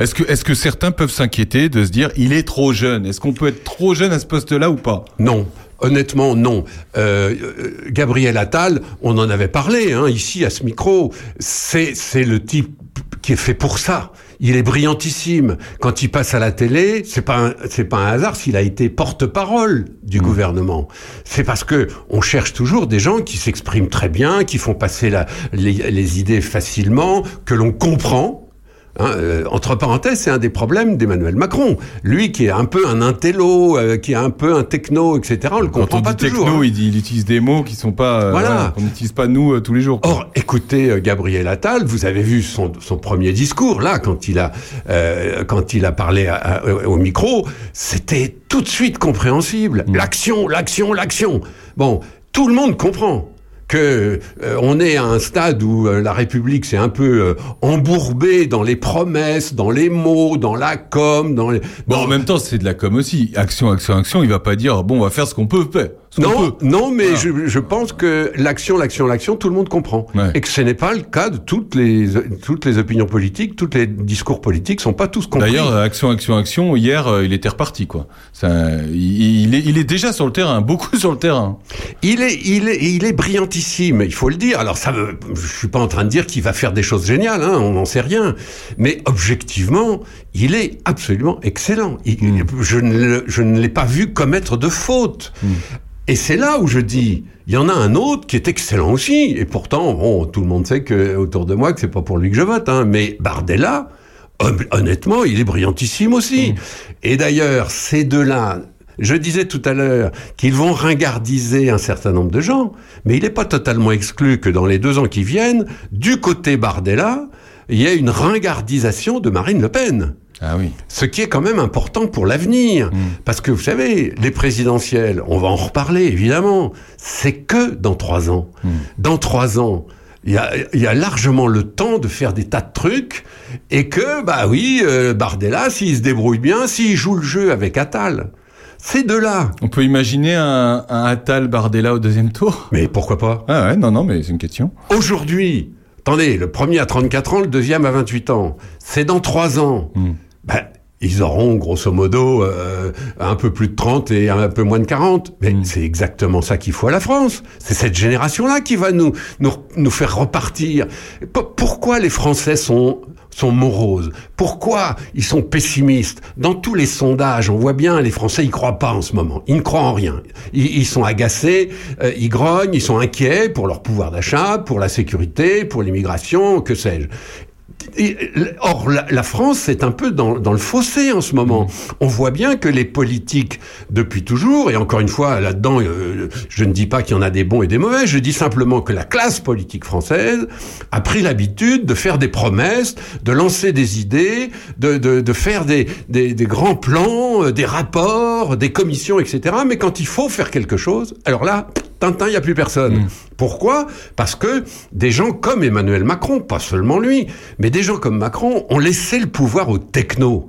Est-ce que, est-ce que certains peuvent s'inquiéter de se dire il est trop jeune? Est-ce qu'on peut être trop jeune à ce poste-là ou pas? Non. Honnêtement, non. Euh, euh, Gabriel Attal, on en avait parlé hein, ici à ce micro. C'est c'est le type qui est fait pour ça. Il est brillantissime. Quand il passe à la télé, c'est pas un- c'est pas un hasard s'il a été porte-parole du Mmh. gouvernement. C'est parce que on cherche toujours des gens qui s'expriment très bien, qui font passer la- les, les idées facilement, que l'on comprend. Hein, euh, entre parenthèses, c'est un des problèmes d'Emmanuel Macron. Lui qui est un peu un intello, euh, qui est un peu un techno, etc. On le Quand comprend on pas dit toujours. techno, hein. il, dit- il utilise des mots qui sont pas, euh, Voilà. n'utilise pas nous tous les jours. quoi. Or, écoutez Gabriel Attal, vous avez vu son, son premier discours là quand il a quand il a parlé à- à- au micro, c'était tout de suite compréhensible. L'action, l'action, l'action. Bon, tout le monde comprend que euh, on est à un stade où euh, la République s'est un peu euh, embourbée dans les promesses, dans les mots, dans la com, dans les Bon, en même temps, c'est de la com aussi. Action, action, action. Il va pas dire bon, on va faire ce qu'on peut faire. Non, non, mais Voilà. je, je pense que l'action, l'action, l'action, tout le monde comprend. Et que ce n'est pas le cas de toutes les, toutes les opinions politiques, tous les discours politiques sont pas tous compris. D'ailleurs, action, action, action. Hier, euh, il était reparti, quoi. Ça, il, il est, il est déjà sur le terrain, beaucoup sur le terrain. Il est, il est, il est brillantissime, il faut le dire. Alors ça, veut- je suis pas en train de dire qu'il va faire des choses géniales, hein, on n'en sait rien. Mais objectivement, il est absolument excellent. Il- je ne, le- je ne l'ai pas vu commettre de faute. Et c'est là où je dis, il y en a un autre qui est excellent aussi. Et pourtant, bon, tout le monde sait que autour de moi que c'est pas pour lui que je vote. Hein, mais Bardella, hon- honnêtement, il est brillantissime aussi. Et d'ailleurs, ces deux-là, je disais tout à l'heure qu'ils vont ringardiser un certain nombre de gens, mais il n'est pas totalement exclu que dans les deux ans qui viennent, du côté Bardella, il y ait une ringardisation de Marine Le Pen. Ah oui. Ce qui est quand même important pour l'avenir. Parce que vous savez, les présidentielles, on va en reparler évidemment, c'est que dans trois ans. Dans trois ans, il y, a, il y a largement le temps de faire des tas de trucs et que, bah oui, euh, Bardella, s'il se débrouille bien, s'il joue le jeu avec Attal, ces deux-là. On peut imaginer un, un Attal Bardella au deuxième tour? Mais pourquoi pas? Ah ouais, non, non, mais c'est une question. Aujourd'hui, attendez, le premier à 34 ans, le deuxième à 28 ans. C'est dans trois ans. Ben, ils auront grosso modo euh, un peu plus de 30 et un peu moins de 40. Mais c'est exactement ça qu'il faut à la France. C'est cette génération-là qui va nous, nous, nous faire repartir. P- pourquoi les Français sont sont moroses? Pourquoi ils sont pessimistes? Dans tous les sondages, on voit bien, les Français, ils croient pas en ce moment. Ils ne croient en rien. Ils, ils sont agacés, euh, ils grognent, ils sont inquiets pour leur pouvoir d'achat, pour la sécurité, pour l'immigration, que sais-je. Et, Or, la, France est un peu dans, le fossé en ce moment. On voit bien que les politiques, depuis toujours, et encore une fois, là-dedans, euh, je ne dis pas qu'il y en a des bons et des mauvais, je dis simplement que la classe politique française a pris l'habitude de faire des promesses, de lancer des idées, de, faire des grands plans, euh, des rapports, des commissions, etc. Mais quand il faut faire quelque chose, alors là, Tintin, il n'y a plus personne. Pourquoi? Parce que des gens comme Emmanuel Macron, pas seulement lui, mais des gens comme Macron ont laissé le pouvoir aux technos.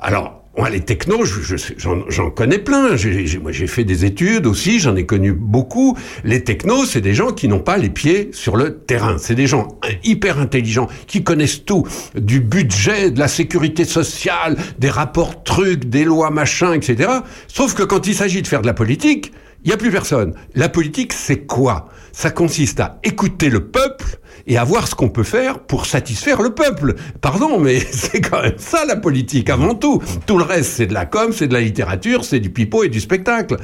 Alors, les technos, je- je- j'en connais plein. J'ai- moi, j'ai fait des études aussi, j'en ai connu beaucoup. Les technos, c'est des gens qui n'ont pas les pieds sur le terrain. C'est des gens hyper intelligents, qui connaissent tout, du budget, de la sécurité sociale, des rapports trucs, des lois machin, etc. Sauf que quand il s'agit de faire de la politique, il n'y a plus personne. La politique, c'est quoi? Ça consiste à écouter le peuple et à voir ce qu'on peut faire pour satisfaire le peuple. Pardon, mais c'est quand même ça la politique avant tout. Tout le reste, c'est de la com, c'est de la littérature, c'est du pipeau et du spectacle.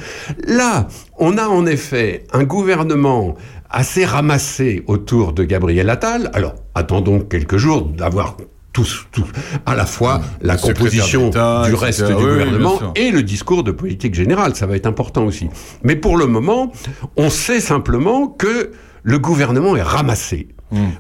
Là, on a en effet un gouvernement assez ramassé autour de Gabriel Attal. Alors, attendons quelques jours d'avoir tous, tous, à la fois la Le secrétaire composition du reste du oui, gouvernement et le discours de politique générale. Ça va être important aussi. Mais pour le moment, on sait simplement que le gouvernement est ramassé.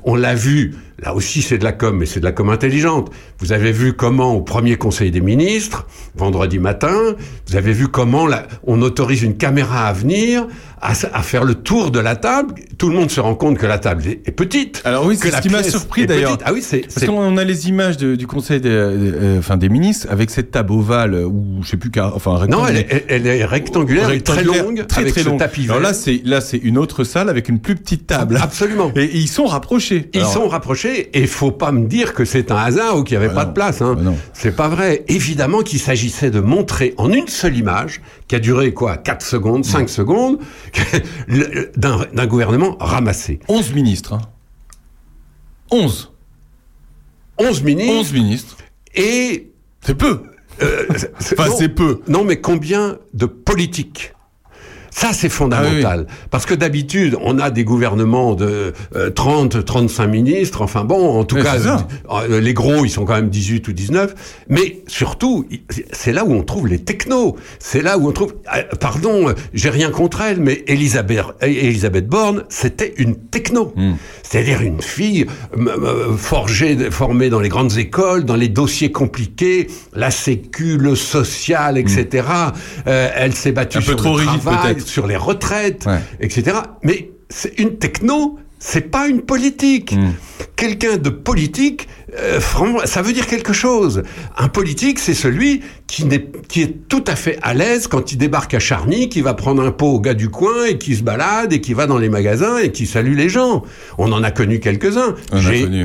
On l'a vu, là aussi c'est de la com, mais c'est de la com intelligente. Vous avez vu comment au premier conseil des ministres, vendredi matin, vous avez vu comment la- on autorise une caméra à venir, à, faire le tour de la table. Tout le monde se rend compte que la table est, petite. Alors oui, c'est ce qui m'a surpris d'ailleurs. Ah oui, c'est... Parce qu'on a les images de- du Conseil des, euh, enfin, des ministres avec cette table ovale ou je sais plus car, enfin Non, elle rectangulaire. est, elle est rectangulaire, et très longue, très avec très ce longue. tapis Alors là, c'est là, c'est une autre salle avec une plus petite table. Absolument. Et, ils sont rapprochés. Ils Alors, sont rapprochés et faut pas me dire que c'est un hasard ou qu'il n'y avait pas de place. Hein. C'est pas vrai. Évidemment qu'il s'agissait de montrer en une seule image, qui a duré quoi 4 secondes, 5 secondes, d'un gouvernement ramassé. 11 ministres. Hein. 11. 11 ministres. 11 ministres. Et c'est peu. enfin, c'est peu. Non, mais combien de politique ça, c'est fondamental. Ah Parce que d'habitude, on a des gouvernements de euh, 30, 35 ministres. Enfin bon, en tout cas, euh, les gros, ils sont quand même 18 ou 19. Mais surtout, c'est là où on trouve les technos. C'est là où on trouve... euh, pardon, j'ai rien contre elle, mais Elisabeth, Elisabeth Borne, c'était une techno. Hmm. C'est-à-dire une fille euh, forgée, formée dans les grandes écoles, dans les dossiers compliqués, la sécu, le social, etc. Euh, elle s'est battue Hmm. Un peu trop le rigide, travail. Sur les retraites, etc. Mais c'est une techno, c'est pas une politique. Hmm. Quelqu'un de politique, euh, ça veut dire quelque chose. Un politique, c'est celui qui, qui est tout à fait à l'aise quand il débarque à Charny, qui va prendre un pot au gars du coin et qui se balade et qui va dans les magasins et qui salue les gens. On en a connu quelques-uns.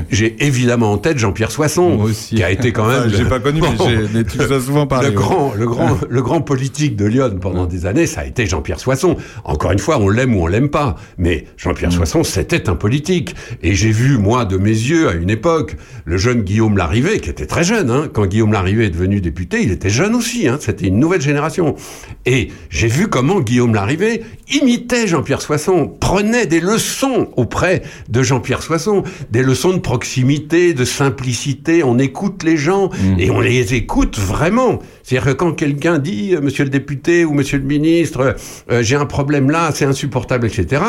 J'ai, évidemment en tête Jean-Pierre Soisson, qui a été quand même. Ah, j'ai pas connu, mais j'ai toujours souvent parlé, Le grand, le grand, le grand politique de Lyon pendant des années, ça a été Jean-Pierre Soisson. Encore une fois, on l'aime ou on l'aime pas, mais Jean-Pierre Mm. Soisson, c'était un politique. Et j'ai vu, moi, de mes yeux, à une époque, le jeune Guillaume Larrivé, qui était très jeune, hein. quand Guillaume Larrivé est devenu député, il était jeune aussi, hein. c'était une nouvelle génération. Et j'ai vu comment Guillaume Larrivé imitait Jean-Pierre Soisson, prenait des leçons auprès de Jean-Pierre Soisson, des leçons de proximité, de simplicité, on écoute les gens, et on les écoute vraiment. C'est-à-dire que quand quelqu'un dit, euh, monsieur le député ou monsieur le ministre, euh, j'ai un problème là, c'est insupportable, etc.,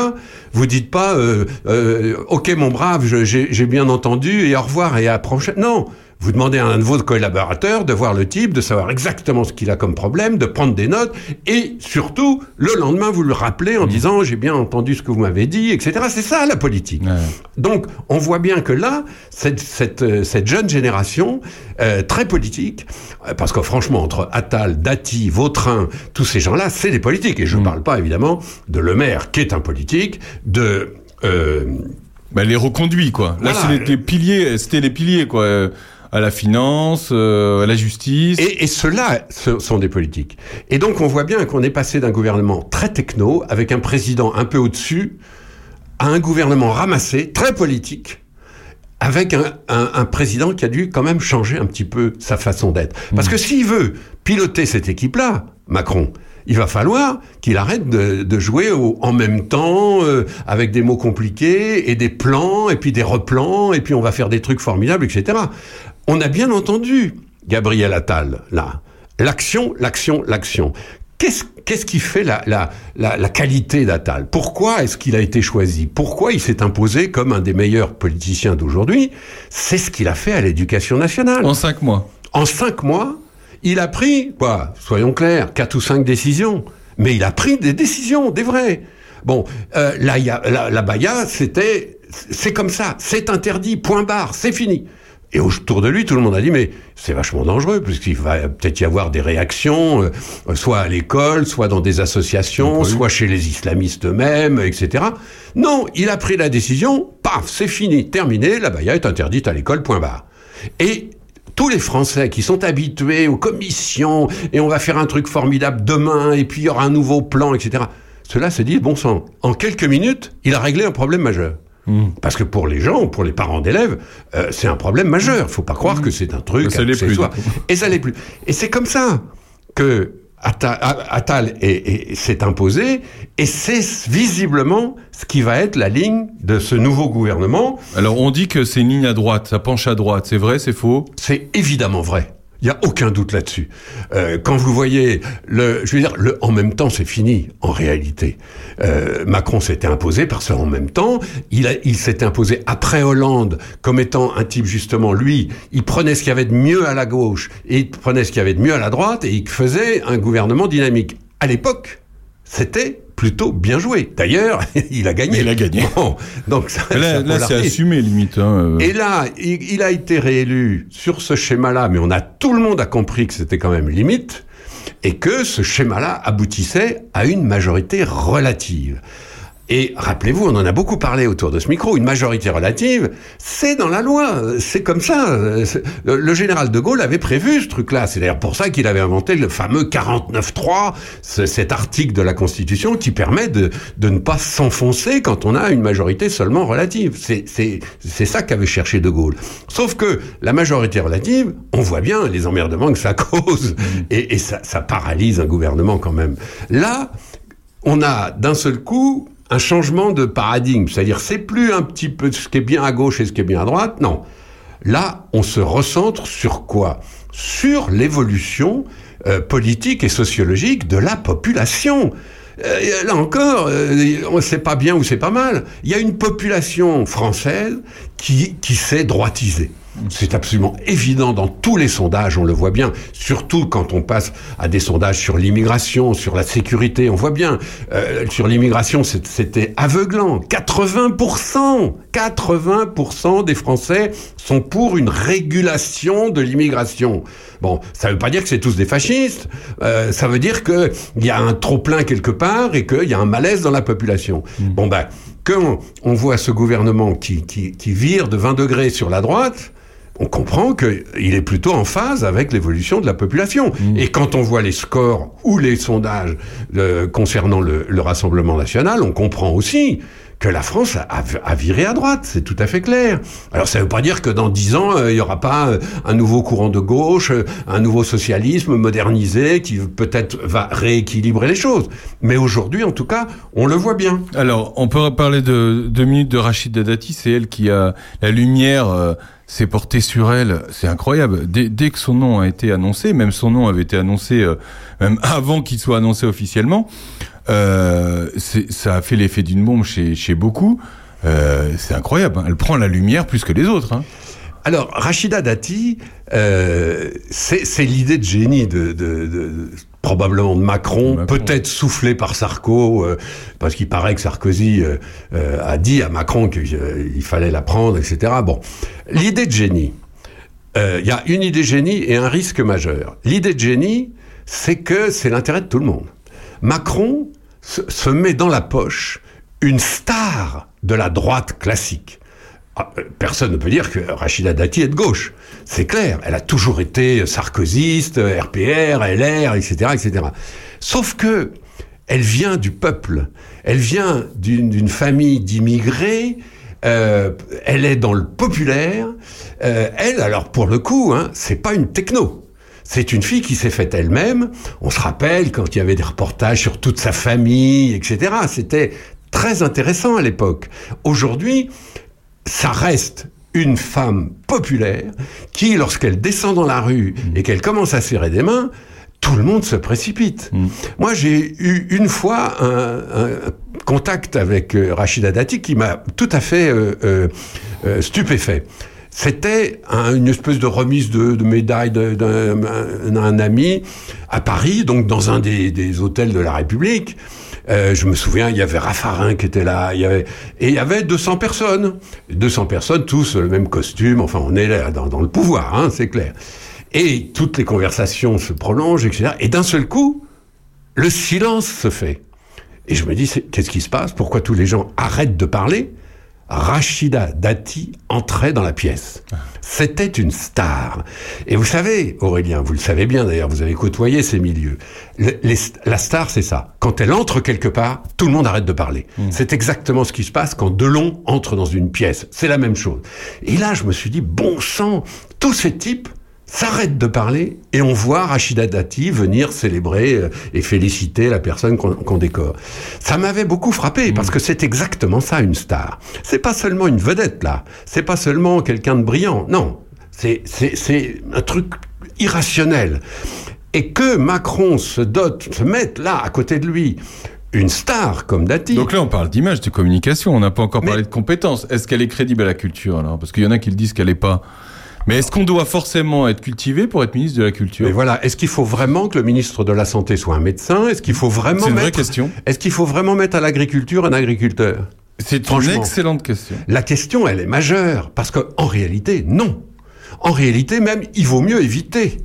vous dites pas, euh, euh, ok mon brave, j'ai bien entendu, et au revoir, et à la prochaine. Non vous demandez à un de vos collaborateurs de voir le type, de savoir exactement ce qu'il a comme problème, de prendre des notes, et surtout, le lendemain, vous le rappelez en disant j'ai bien entendu ce que vous m'avez dit, etc. C'est ça la politique. Donc, on voit bien que là, cette, cette, euh, cette jeune génération, euh, très politique, euh, parce que franchement, entre Attal, Dati, Vautrin, tous ces gens-là, c'est des politiques. Et je ne parle pas évidemment de Le Maire, qui est un politique, de... Euh, bah, les reconduits, quoi. Là, Voilà. les, les piliers, c'était les piliers, quoi. À la finance, euh, à la justice. Et, et ceux-là ce sont des politiques. Et donc on voit bien qu'on est passé d'un gouvernement très techno, avec un président un peu au-dessus, à un gouvernement ramassé, très politique, avec un, un- un président qui a dû quand même changer un petit peu sa façon d'être. Parce que s'il veut piloter cette équipe-là, Macron, il va falloir qu'il arrête de, de jouer au- en même temps, euh, avec des mots compliqués, et des plans, et puis des replans, et puis on va faire des trucs formidables, etc. On a bien entendu Gabriel Attal, là. L'action, l'action, l'action. Qu'est-ce qu'est-ce qui fait la, la, la, la qualité d'Attal? Pourquoi est-ce qu'il a été choisi? Pourquoi il s'est imposé comme un des meilleurs politiciens d'aujourd'hui? C'est ce qu'il a fait à l'éducation nationale. En cinq mois. En cinq mois, il a pris, quoi, soyons clairs, quatre ou cinq décisions. Mais il a pris des décisions, des vraies. Bon, euh, la, la Baïa, c'était, c'est comme ça, c'est interdit, point barre, c'est fini. Et autour de lui, tout le monde a dit, mais c'est vachement dangereux, puisqu'il va peut-être y avoir des réactions, euh, soit à l'école, soit dans des associations, soit chez les islamistes eux-mêmes, etc. Non, il a pris la décision, paf, c'est fini, terminé, la Baïa est interdite à l'école, point barre. Et tous les Français qui sont habitués aux commissions, et on va faire un truc formidable demain, et puis il y aura un nouveau plan, etc. Cela se dit, bon sang, en quelques minutes, il a réglé un problème majeur. Parce que pour les gens, pour les parents d'élèves, euh, c'est un problème majeur. Faut pas croire que c'est un truc. Ça plus, accessoire. coup. Et ça l'est plus. Et c'est comme ça que Attal, Attal est- est- s'est imposé, et c'est visiblement ce qui va être la ligne de ce nouveau gouvernement. Alors, on dit que c'est une ligne à droite, ça penche à droite. C'est vrai, c'est faux? C'est évidemment vrai. Il n'y a aucun doute là-dessus. Euh, quand vous voyez le, je veux dire, le en même temps, c'est fini en réalité. Euh, Macron s'était imposé parce qu'en même temps, il, a- il s'était imposé après Hollande comme étant un type justement lui. Il prenait ce qu'il y avait de mieux à la gauche et il prenait ce qu'il y avait de mieux à la droite et il faisait un gouvernement dynamique. À l'époque, c'était plutôt bien joué. D'ailleurs, il a gagné. Il a gagné. Bon, donc ça, Là, c'est assumé, limite. hein, euh. Et là, il, il a été réélu sur ce schéma-là, mais on a tout le monde a compris que c'était quand même limite et que ce schéma-là aboutissait à une majorité relative. Et rappelez-vous, on en a beaucoup parlé autour de ce micro, une majorité relative, c'est dans la loi, c'est comme ça. Le général de Gaulle avait prévu ce truc-là. C'est d'ailleurs pour ça qu'il avait inventé le fameux 49.3, ce- cet article de la Constitution qui permet de, ne pas s'enfoncer quand on a une majorité seulement relative. C'est- ça qu'avait cherché de Gaulle. Sauf que la majorité relative, on voit bien les emmerdements que ça cause, et, ça paralyse un gouvernement quand même. Là, on a d'un seul coup un changement de paradigme, c'est-à-dire c'est plus un petit peu ce qui est bien à gauche et ce qui est bien à droite, non. Là, on se recentre sur quoi? Sur l'évolution euh, politique et sociologique de la population. Euh, là encore, euh, on sait pas bien ou c'est pas mal. Il y a une population française qui, qui s'est droitisée. C'est absolument évident dans tous les sondages, on le voit bien, surtout quand on passe à des sondages sur l'immigration, sur la sécurité, on voit bien, euh, sur l'immigration c'était aveuglant, 80%, 80% des Français sont pour une régulation de l'immigration. Bon, ça veut pas dire que c'est tous des fascistes, euh, ça veut dire qu'il y a un trop-plein quelque part et qu'il y a un malaise dans la population. Bon ben, quand on voit ce gouvernement qui, qui, qui vire de 20 degrés sur la droite, on comprend qu'il est plutôt en phase avec l'évolution de la population. Et quand on voit les scores ou les sondages euh, concernant le, le Rassemblement national, on comprend aussi que la France a, viré à droite, c'est tout à fait clair. Alors ça ne veut pas dire que dans dix ans, euh, il n'y aura pas euh, un nouveau courant de gauche, euh, un nouveau socialisme modernisé qui peut-être va rééquilibrer les choses. Mais aujourd'hui, en tout cas, on le voit bien. Alors, on peut parler de deux minutes de Rachida Dati. C'est elle qui a la lumière s'est portée sur elle. C'est incroyable. Dès, dès que son nom a été annoncé, même son nom avait été annoncé même avant qu'il soit annoncé officiellement, euh, ça a fait l'effet d'une bombe chez, chez beaucoup. Euh, c'est incroyable. hein. Elle prend la lumière plus que les autres. Hein. Alors, Rachida Dati, euh, c'est l'idée de génie de, de- de- probablement de Macron, peut-être soufflé par Sarko, euh, parce qu'il paraît que Sarkozy euh, euh, a dit à Macron qu'il fallait la prendre, etc. Bon, l'idée de génie, il y a une idée de génie et un risque majeur. L'idée de génie, c'est que c'est l'intérêt de tout le monde. Macron se, met dans la poche une star de la droite classique. Ah, euh, Personne ne peut dire que Rachida Dati est de gauche. C'est clair, elle a toujours été sarkozyste, RPR, LR, etc., etc. Sauf que elle vient du peuple, elle vient d'une d'une famille d'immigrés, euh, elle est dans le populaire. Euh, elle, alors pour le coup, hein, c'est pas une techno. C'est une fille qui s'est faite elle-même. On se rappelle quand il y avait des reportages sur toute sa famille, etc. C'était très intéressant à l'époque. Aujourd'hui, ça reste une femme populaire qui, lorsqu'elle descend dans la rue et qu'elle commence à serrer des mains, tout le monde se précipite. Moi, j'ai eu une fois un, un contact avec euh, Rachida Dati qui m'a tout à fait euh, euh, stupéfait. C'était un- une espèce de remise de, médaille d'un ami à Paris, donc dans un des, hôtels de la République. Euh, je me souviens, il y avait Raffarin qui était là, il y avait et il y avait 200 personnes, 200 personnes, tous le même costume. Enfin, on est là dans, le pouvoir, hein, c'est clair. Et toutes les conversations se prolongent, etc. Et d'un seul coup, le silence se fait. Et je me dis, qu'est-ce qui se passe? Pourquoi tous les gens arrêtent de parler? Rachida Dati entrait dans la pièce. C'était une star. Et vous savez, Aurélien, vous le savez bien d'ailleurs, vous avez côtoyé ces milieux. Le- les- la star, c'est ça. Quand elle entre quelque part, tout le monde arrête de parler. C'est exactement ce qui se passe quand Delon entre dans une pièce. C'est la même chose. Et là, je me suis dit, bon sang, tous ces types s'arrête de parler et on voit Rachida Dati venir célébrer euh, et féliciter la personne qu'on décore. Ça m'avait beaucoup frappé parce que c'est exactement ça une star. C'est pas seulement une vedette là, c'est pas seulement quelqu'un de brillant, non. C'est c'est c'est un truc irrationnel. Et que Macron se dote, se mette là à côté de lui une star comme Dati. Donc là, on parle d'image, de communication. On n'a pas encore parlé de compétences. Est-ce qu'elle est crédible à la culture alors? Parce qu'il y en a qui le disent qu'elle n'est pas. Mais est-ce qu'on doit forcément être cultivé pour être ministre de la culture? Mais voilà, est-ce qu'il faut vraiment que le ministre de la Santé soit un médecin? Est-ce qu'il faut vraiment C'est une vraie mettre... question. Est-ce qu'il faut vraiment mettre à l'agriculture un agriculteur? C'est une excellente question. La question, elle est majeure parce que en réalité, non. En réalité, même, il vaut mieux éviter.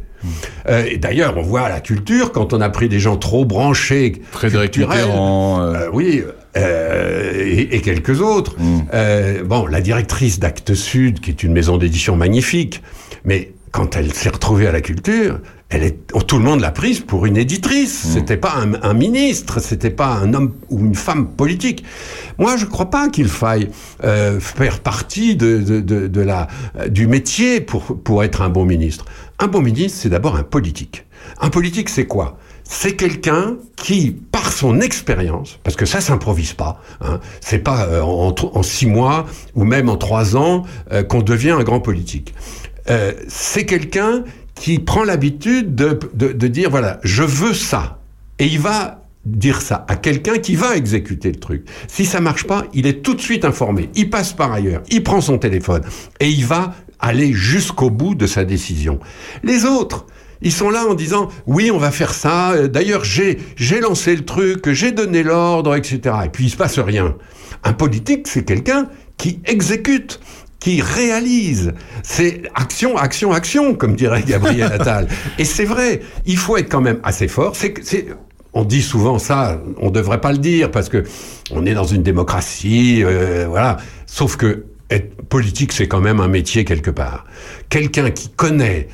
Euh, et d'ailleurs, on voit à la culture, quand on a pris des gens trop branchés, Frédéric culturels, Mitterrand, euh, euh, oui, euh, et, et quelques autres. Mm. Euh, bon, la directrice d'Actes Sud, qui est une maison d'édition magnifique, mais quand elle s'est retrouvée à la culture, elle est, oh, tout le monde l'a prise pour une éditrice. Mm. C'était pas un, un ministre, c'était pas un homme ou une femme politique. Moi, je crois pas qu'il faille euh, faire partie de, de, de, de la, du métier pour, pour être un bon ministre. Un bon ministre, c'est d'abord un politique. Un politique, c'est quoi? C'est quelqu'un qui, son expérience, parce que ça s'improvise pas, hein, c'est pas euh, en six mois ou même en trois ans euh, qu'on devient un grand politique. Euh, c'est quelqu'un qui prend l'habitude de, de, de dire voilà, je veux ça, et il va dire ça à quelqu'un qui va exécuter le truc. Si ça marche pas, il est tout de suite informé. Il passe par ailleurs, il prend son téléphone et il va aller jusqu'au bout de sa décision. Les autres, ils sont là en disant oui, on va faire ça. D'ailleurs, j'ai j'ai lancé le truc, j'ai donné l'ordre, etc. Et puis il se passe rien. Un politique, c'est quelqu'un qui exécute qui réalise. C'est action, action, action, comme dirait Gabriel Attal. Et c'est vrai, il faut être quand même assez fort. C'est, c'est, on dit souvent ça, on devrait pas le dire parce que on est dans une démocratie, euh, voilà. Sauf que être politique, c'est quand même un métier quelque part. Quelqu'un qui connaît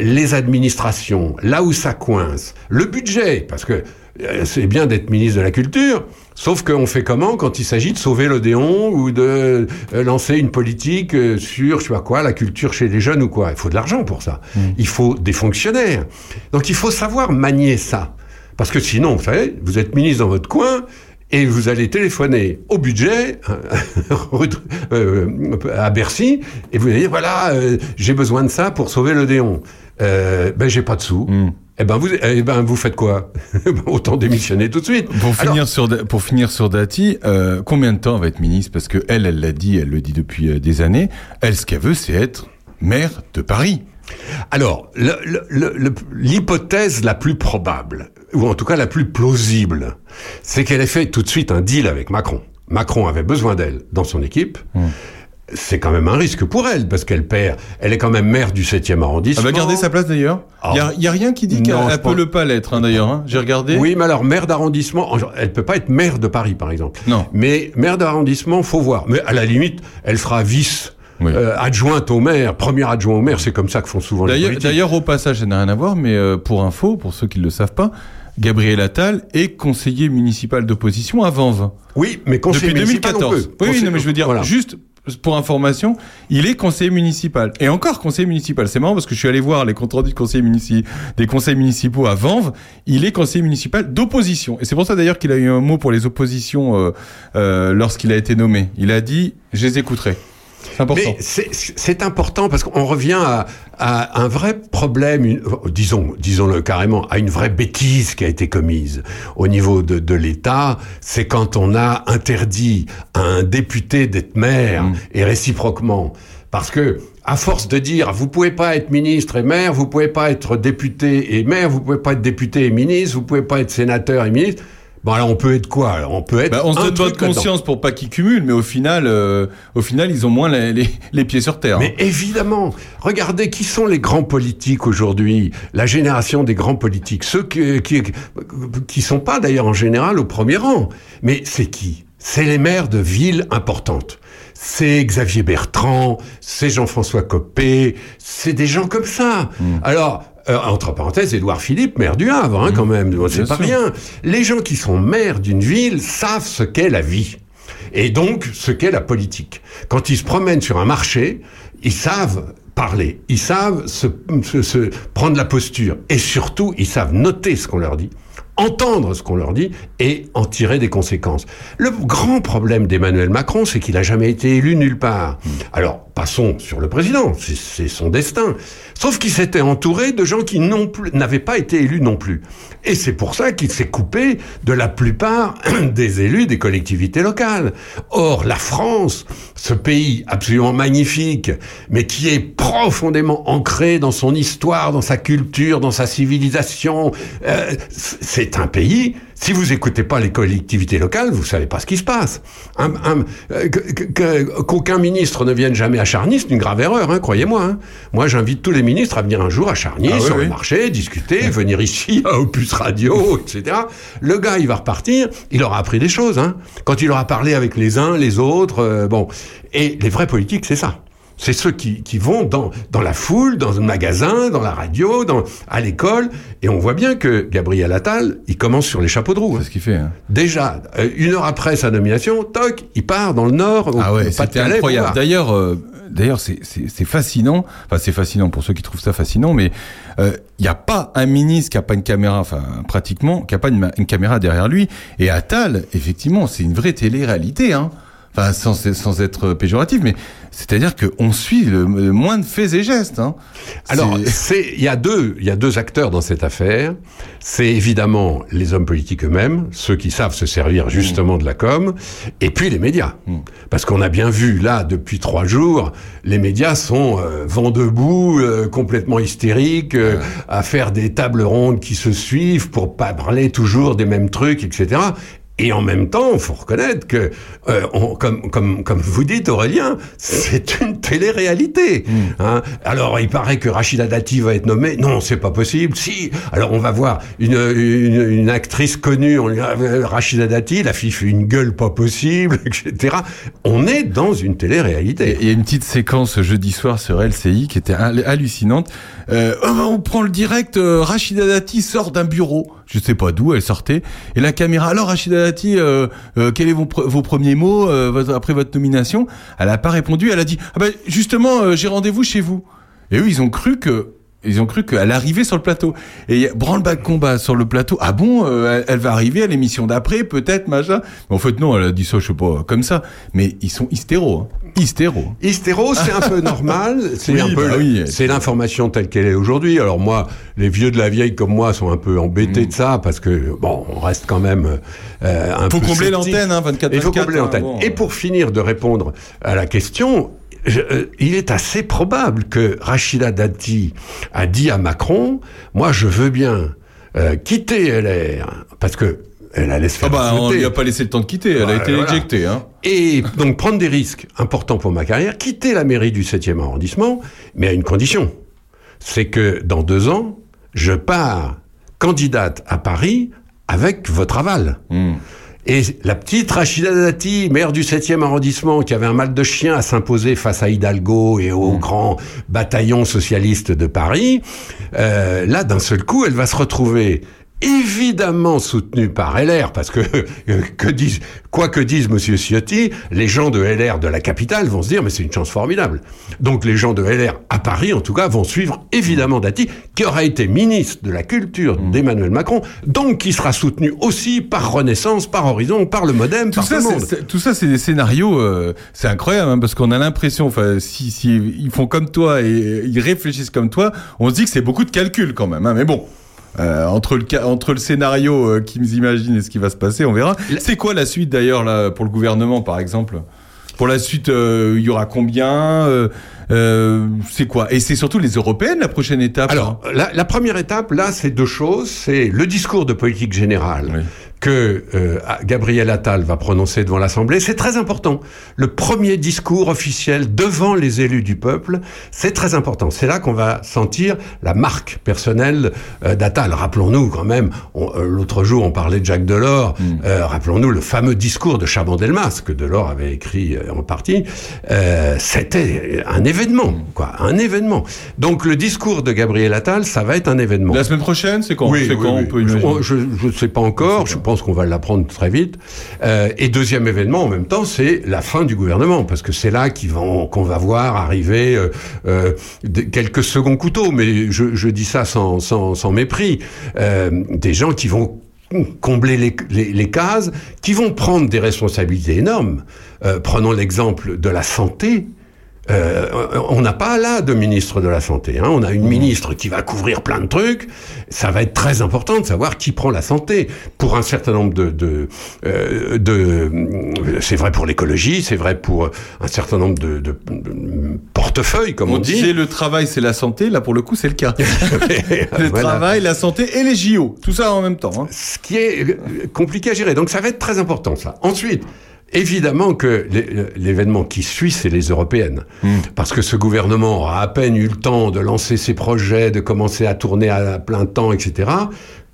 les administrations, là où ça coince, le budget, parce que euh, c'est bien d'être ministre de la Culture, sauf qu'on fait comment quand il s'agit de sauver l'Odéon ou de euh, lancer une politique euh, sur, je sais pas quoi, la culture chez les jeunes ou quoi. Il faut de l'argent pour ça. Il faut des fonctionnaires. Donc il faut savoir manier ça. Parce que sinon, vous savez, vous êtes ministre dans votre coin, et vous allez téléphoner au budget euh, à Bercy et vous allez dire voilà euh, j'ai besoin de ça pour sauver l'Odéon. Euh, ben j'ai pas de sous. Eh ben vous eh ben vous faites quoi? Autant démissionner tout de suite. Pour Alors, finir sur pour finir sur Dati, euh, combien de temps va être ministre? Parce que elle, elle l'a dit, elle le dit depuis euh, des années. Elle, ce qu'elle veut, c'est être maire de Paris. Alors, l'hypothèse la plus probable, ou en tout cas la plus plausible, c'est qu'elle ait fait tout de suite un deal avec Macron. Macron avait besoin d'elle dans son équipe. C'est quand même un risque pour elle, parce qu'elle perd. Elle est quand même maire du 7e arrondissement. Elle va garder sa place d'ailleurs. Il y a, y a rien qui dit qu'elle peut pense- le pas l'être hein, d'ailleurs. hein. J'ai regardé. Oui, mais alors maire d'arrondissement, en- elle peut pas être maire de Paris, par exemple. Non. Mais maire d'arrondissement, faut voir. Mais à la limite, elle sera vice. euh, adjointe au maire, première adjoint au maire, c'est comme ça que font souvent les politiques. d'ailleurs, au passage, ça n'a rien à voir, mais euh, pour info, pour ceux qui ne le savent pas, Gabriel Attal est conseiller municipal d'opposition à Vanves. Oui, mais conseiller Depuis municipal, 2014. on Oui, peut. oui, Conseiller- non, mais je veux dire, voilà. juste pour information, il est conseiller municipal. Et encore conseiller municipal. C'est marrant parce que je suis allé voir les comptes rendus de des conseils municipaux à Vanves. Il est conseiller municipal d'opposition. Et c'est pour ça d'ailleurs qu'il a eu un mot pour les oppositions euh, euh, lorsqu'il a été nommé. Il a dit, je les écouterai. C'est important. Mais c'est- important parce qu'on revient à, à un vrai problème, une- disons, disons-le carrément, à une vraie bêtise qui a été commise au niveau de, de l'État. C'est quand on a interdit à un député d'être maire et réciproquement. Parce que, à force de dire, vous pouvez pas être ministre et maire, vous pouvez pas être député et maire, vous pouvez pas être député et ministre, vous pouvez pas être sénateur et ministre. Bon, alors on peut être quoi alors? On peut être. Bah, on se donne là-dedans. conscience pour pas qu'ils cumulent, mais au final, euh, au final, ils ont moins les, les- les pieds sur terre. Mais évidemment, regardez qui sont les grands politiques aujourd'hui, la génération des grands politiques, ceux qui qui, qui sont pas d'ailleurs en général au premier rang, mais c'est qui? C'est les maires de villes importantes. C'est Xavier Bertrand, c'est Jean-François Copé, c'est des gens comme ça. Alors, euh, entre parenthèses, Édouard Philippe, maire du Havre, hein, quand même, c'est pas sûr. rien. Les gens qui sont maires d'une ville savent ce qu'est la vie. Et donc, ce qu'est la politique. Quand ils se promènent sur un marché, ils savent parler, ils savent se, se- se prendre la posture, et surtout, ils savent noter ce qu'on leur dit, entendre ce qu'on leur dit et en tirer des conséquences. Le grand problème d'Emmanuel Macron, c'est qu'il a jamais été élu nulle part. Alors, passons sur le président, c'est son destin. Sauf qu'il s'était entouré de gens qui n'avaient pas été élus non plus. Et c'est pour ça qu'il s'est coupé de la plupart des élus des collectivités locales. Or, la France, ce pays absolument magnifique, mais qui est profondément ancré dans son histoire, dans sa culture, dans sa civilisation, euh, c'est un pays si vous écoutez pas les collectivités locales, vous savez pas ce qui se passe. Euh, Qu'aucun ministre ne vienne jamais à Charny, c'est une grave erreur, hein, croyez-moi. hein. Moi, j'invite tous les ministres à venir un jour à Charny, Ah sur oui. le marché, discuter, venir ici à Opus Radio, etc. Le gars, il va repartir, il aura appris des choses. Hein. Quand il aura parlé avec les uns, les autres, euh, bon. Et les vrais politiques, c'est ça. C'est ceux qui, qui vont dans, dans la foule, dans un magasin, dans la radio, dans, à l'école. Et on voit bien que Gabriel Attal, il commence sur les chapeaux de roue. C'est ce qu'il fait. hein. Déjà, euh, une heure après sa nomination, toc, il part dans le Nord, au, Ah ouais, c'était incroyable. D'ailleurs, euh, d'ailleurs, c'est- fascinant. Enfin, c'est fascinant pour ceux qui trouvent ça fascinant, mais il n'y a pas un ministre qui a pas une caméra, enfin pratiquement, qui a pas une, une caméra derrière lui. Et Attal, effectivement, c'est une vraie télé-réalité. Hein. Enfin, sans, sans être péjoratif, mais c'est-à-dire qu'on suit le, le moins de faits et gestes. Hein. Alors, il y a deux il y a deux acteurs dans cette affaire. C'est évidemment les hommes politiques eux-mêmes, ceux qui savent se servir justement de la com, et puis les médias. Parce qu'on a bien vu là depuis trois jours, les médias sont euh, vent debout, euh, complètement hystériques, euh, à faire des tables rondes qui se suivent pour pas parler toujours des mêmes trucs, etc. Et en même temps, il faut reconnaître que, euh, on- comme, comme, comme vous dites, Aurélien, c'est une télé-réalité. hein. Alors, il paraît que Rachida Dati va être nommée. Non, c'est pas possible. Si. Alors, on va voir une, une, une actrice connue, on euh, Rachida Dati, la fille fait une gueule pas possible, etc. On est dans une télé-réalité. Il y a une petite séquence jeudi soir sur LCI qui était hal- hallucinante. Euh, oh, bah, on prend le direct, euh, Rachida Dati sort d'un bureau, je sais pas d'où elle sortait, et la caméra, alors Rachida Dati, euh, euh, quels sont vos, vos premiers mots euh, après votre nomination? Elle a pas répondu, elle a dit, ah ben justement, euh, j'ai rendez-vous chez vous. Et eux, ils ont cru que... Ils ont cru qu'elle arrivait sur le plateau. Et il y a branle-bas combat sur le plateau. Ah bon, euh, elle, elle va arriver à l'émission d'après, peut-être, machin. Mais en fait, non, elle a dit ça, je sais pas, comme ça. Mais ils sont hystéros. Hein. Hystéros. Hystéro, c'est un peu normal. C'est Oui, un peu, bah oui. c'est l'information telle qu'elle est aujourd'hui. Alors moi, les vieux de la vieille comme moi sont un peu embêtés de ça parce que bon, on reste quand même euh, un Mm. Faut peu combler sceptique. l'antenne, hein, 24, Il faut 24, combler hein, l'antenne. Et pour finir de répondre à la question. Je- euh, il est assez probable que Rachida Dati a dit à Macron, moi je veux bien euh, quitter LR parce que elle allait se Ah faire bah, on lui a pas laissé le temps de quitter, elle a été voilà. éjectée. Hein. Et donc prendre des risques importants pour ma carrière, quitter la mairie du 7e arrondissement, mais à une condition. C'est que dans deux ans, je pars candidate à Paris avec votre aval. Et la petite Rachida Dati, maire du 7e arrondissement, qui avait un mal de chien à s'imposer face à Hidalgo et au grand bataillon socialiste de Paris, euh, là, d'un seul coup, elle va se retrouver évidemment soutenue par LR, parce que, euh, que disent, quoi que dise Monsieur Ciotti, les gens de LR de la capitale vont se dire, mais c'est une chance formidable. Donc les gens de LR à Paris, en tout cas, vont suivre évidemment Dati, qui aura été ministre de la Culture d'Emmanuel Macron, donc qui sera soutenu aussi par Renaissance, par Horizon, par le Modem, Tout par ça, tout le monde. c'est- tout ça, c'est des scénarios, euh, c'est incroyable, hein, parce qu'on a l'impression, enfin, si, si ils font comme toi et ils réfléchissent comme toi, on se dit que c'est beaucoup de calculs quand même. hein, mais bon, euh, entre le entre le scénario euh, qu'ils imaginent et ce qui va se passer, on verra. C'est quoi la suite d'ailleurs là pour le gouvernement, par exemple? Pour la suite, euh, il y aura combien euh, euh, C'est quoi? Et c'est surtout les européennes la prochaine étape. Alors, la, la première étape, là, c'est deux choses. C'est le discours de politique générale que euh, Gabriel Attal va prononcer devant l'Assemblée. C'est très important. Le premier discours officiel devant les élus du peuple, c'est très important. C'est là qu'on va sentir la marque personnelle euh, d'Attal. Rappelons-nous quand même, euh, l'autre jour, on parlait de Jacques Delors. Euh, Rappelons-nous le fameux discours de Chaban-Delmas que Delors avait écrit en partie. Euh, C'était un événement, quoi, un événement. Donc le discours de Gabriel Attal, ça va être un événement. La semaine prochaine, c'est quand? Oui, oui, quand oui. on peut imaginer? Je ne sais pas encore. Je pense qu'on va l'apprendre très vite. Euh, et deuxième événement, en même temps, c'est la fin du gouvernement, parce que c'est là qu'on va voir arriver euh, euh, quelques seconds couteaux. Mais je, je dis ça sans, mépris. Des gens qui vont combler les, cases, qui vont prendre des responsabilités énormes. Prenons l'exemple de la santé. Euh, on n'a pas là de ministre de la santé. Hein. On a une ministre qui va couvrir plein de trucs. Ça va être très important de savoir qui prend la santé pour un certain nombre de. de, euh, de c'est vrai pour l'écologie, c'est vrai pour un certain nombre de, de- de portefeuilles, comme on, On dit. disait le travail, c'est la santé. Là, pour le coup, c'est le cas. le Voilà. travail, la santé et les JO. Tout ça en même temps. hein. Ce qui est euh, compliqué à gérer. Donc ça va être très important ça. Ensuite, évidemment que l'é- l'événement qui suit, c'est les européennes. Parce que ce gouvernement aura à peine eu le temps de lancer ses projets, de commencer à tourner à plein temps, etc.,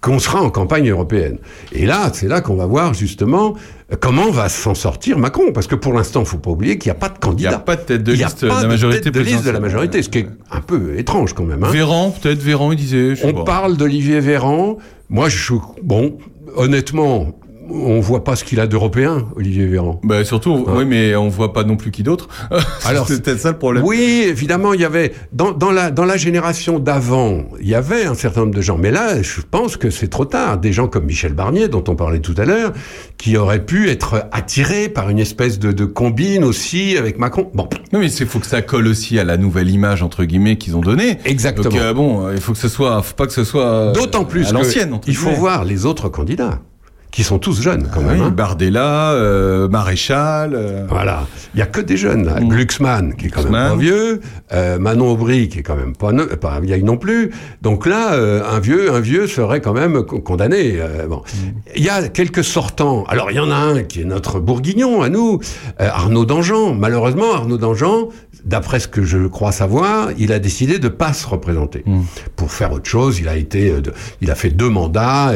qu'on sera en campagne européenne. Et là, c'est là qu'on va voir justement euh, comment va s'en sortir Macron. Parce que pour l'instant, faut pas oublier qu'il n'y a pas de candidat. Il n'y a pas de tête de Il a liste pas de la majorité tête de liste de la majorité, ce qui est un peu étrange quand même. hein. Véran, peut-être Véran, il disait. je sais On pas. parle d'Olivier Véran. Moi, je suis bon. Honnêtement, on voit pas ce qu'il a d'européen, Olivier Véran. Bah surtout, oui, mais on voit pas non plus qui d'autre. Alors, c'est peut-être ça le problème. Oui, évidemment, il y avait dans, dans la dans la génération d'avant, il y avait un certain nombre de gens, mais là, je pense que c'est trop tard. Des gens comme Michel Barnier, dont on parlait tout à l'heure, qui auraient pu être attirés par une espèce de, de combine aussi avec Macron. Bon, Non, mais il faut que ça colle aussi à la nouvelle image entre guillemets qu'ils ont donnée. Exactement. Donc euh, bon, euh, il faut que ce soit, faut pas que ce soit euh, d'autant plus à l'ancienne. il faut voir les autres candidats, qui sont tous jeunes quand Ah même. oui, hein. Bardella, euh, Maréchal. euh, Voilà, il y a que des jeunes là. Glucksmann qui est quand même pas vieux, euh, Manon Aubry qui est quand même pas, pas vieille non plus. Donc là, un vieux, un vieux serait quand même co- condamné. bon, il y a quelques sortants. Alors il y en a un qui est notre bourguignon à nous, Arnaud Dangean. Malheureusement, Arnaud Dangean, d'après ce que je crois savoir, il a décidé de pas se représenter pour faire autre chose. Il a été, il a fait deux mandats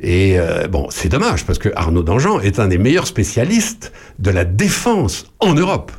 et euh, bon, c'est dommage parce que Arnaud Dangean est un des meilleurs spécialistes de la défense en Europe.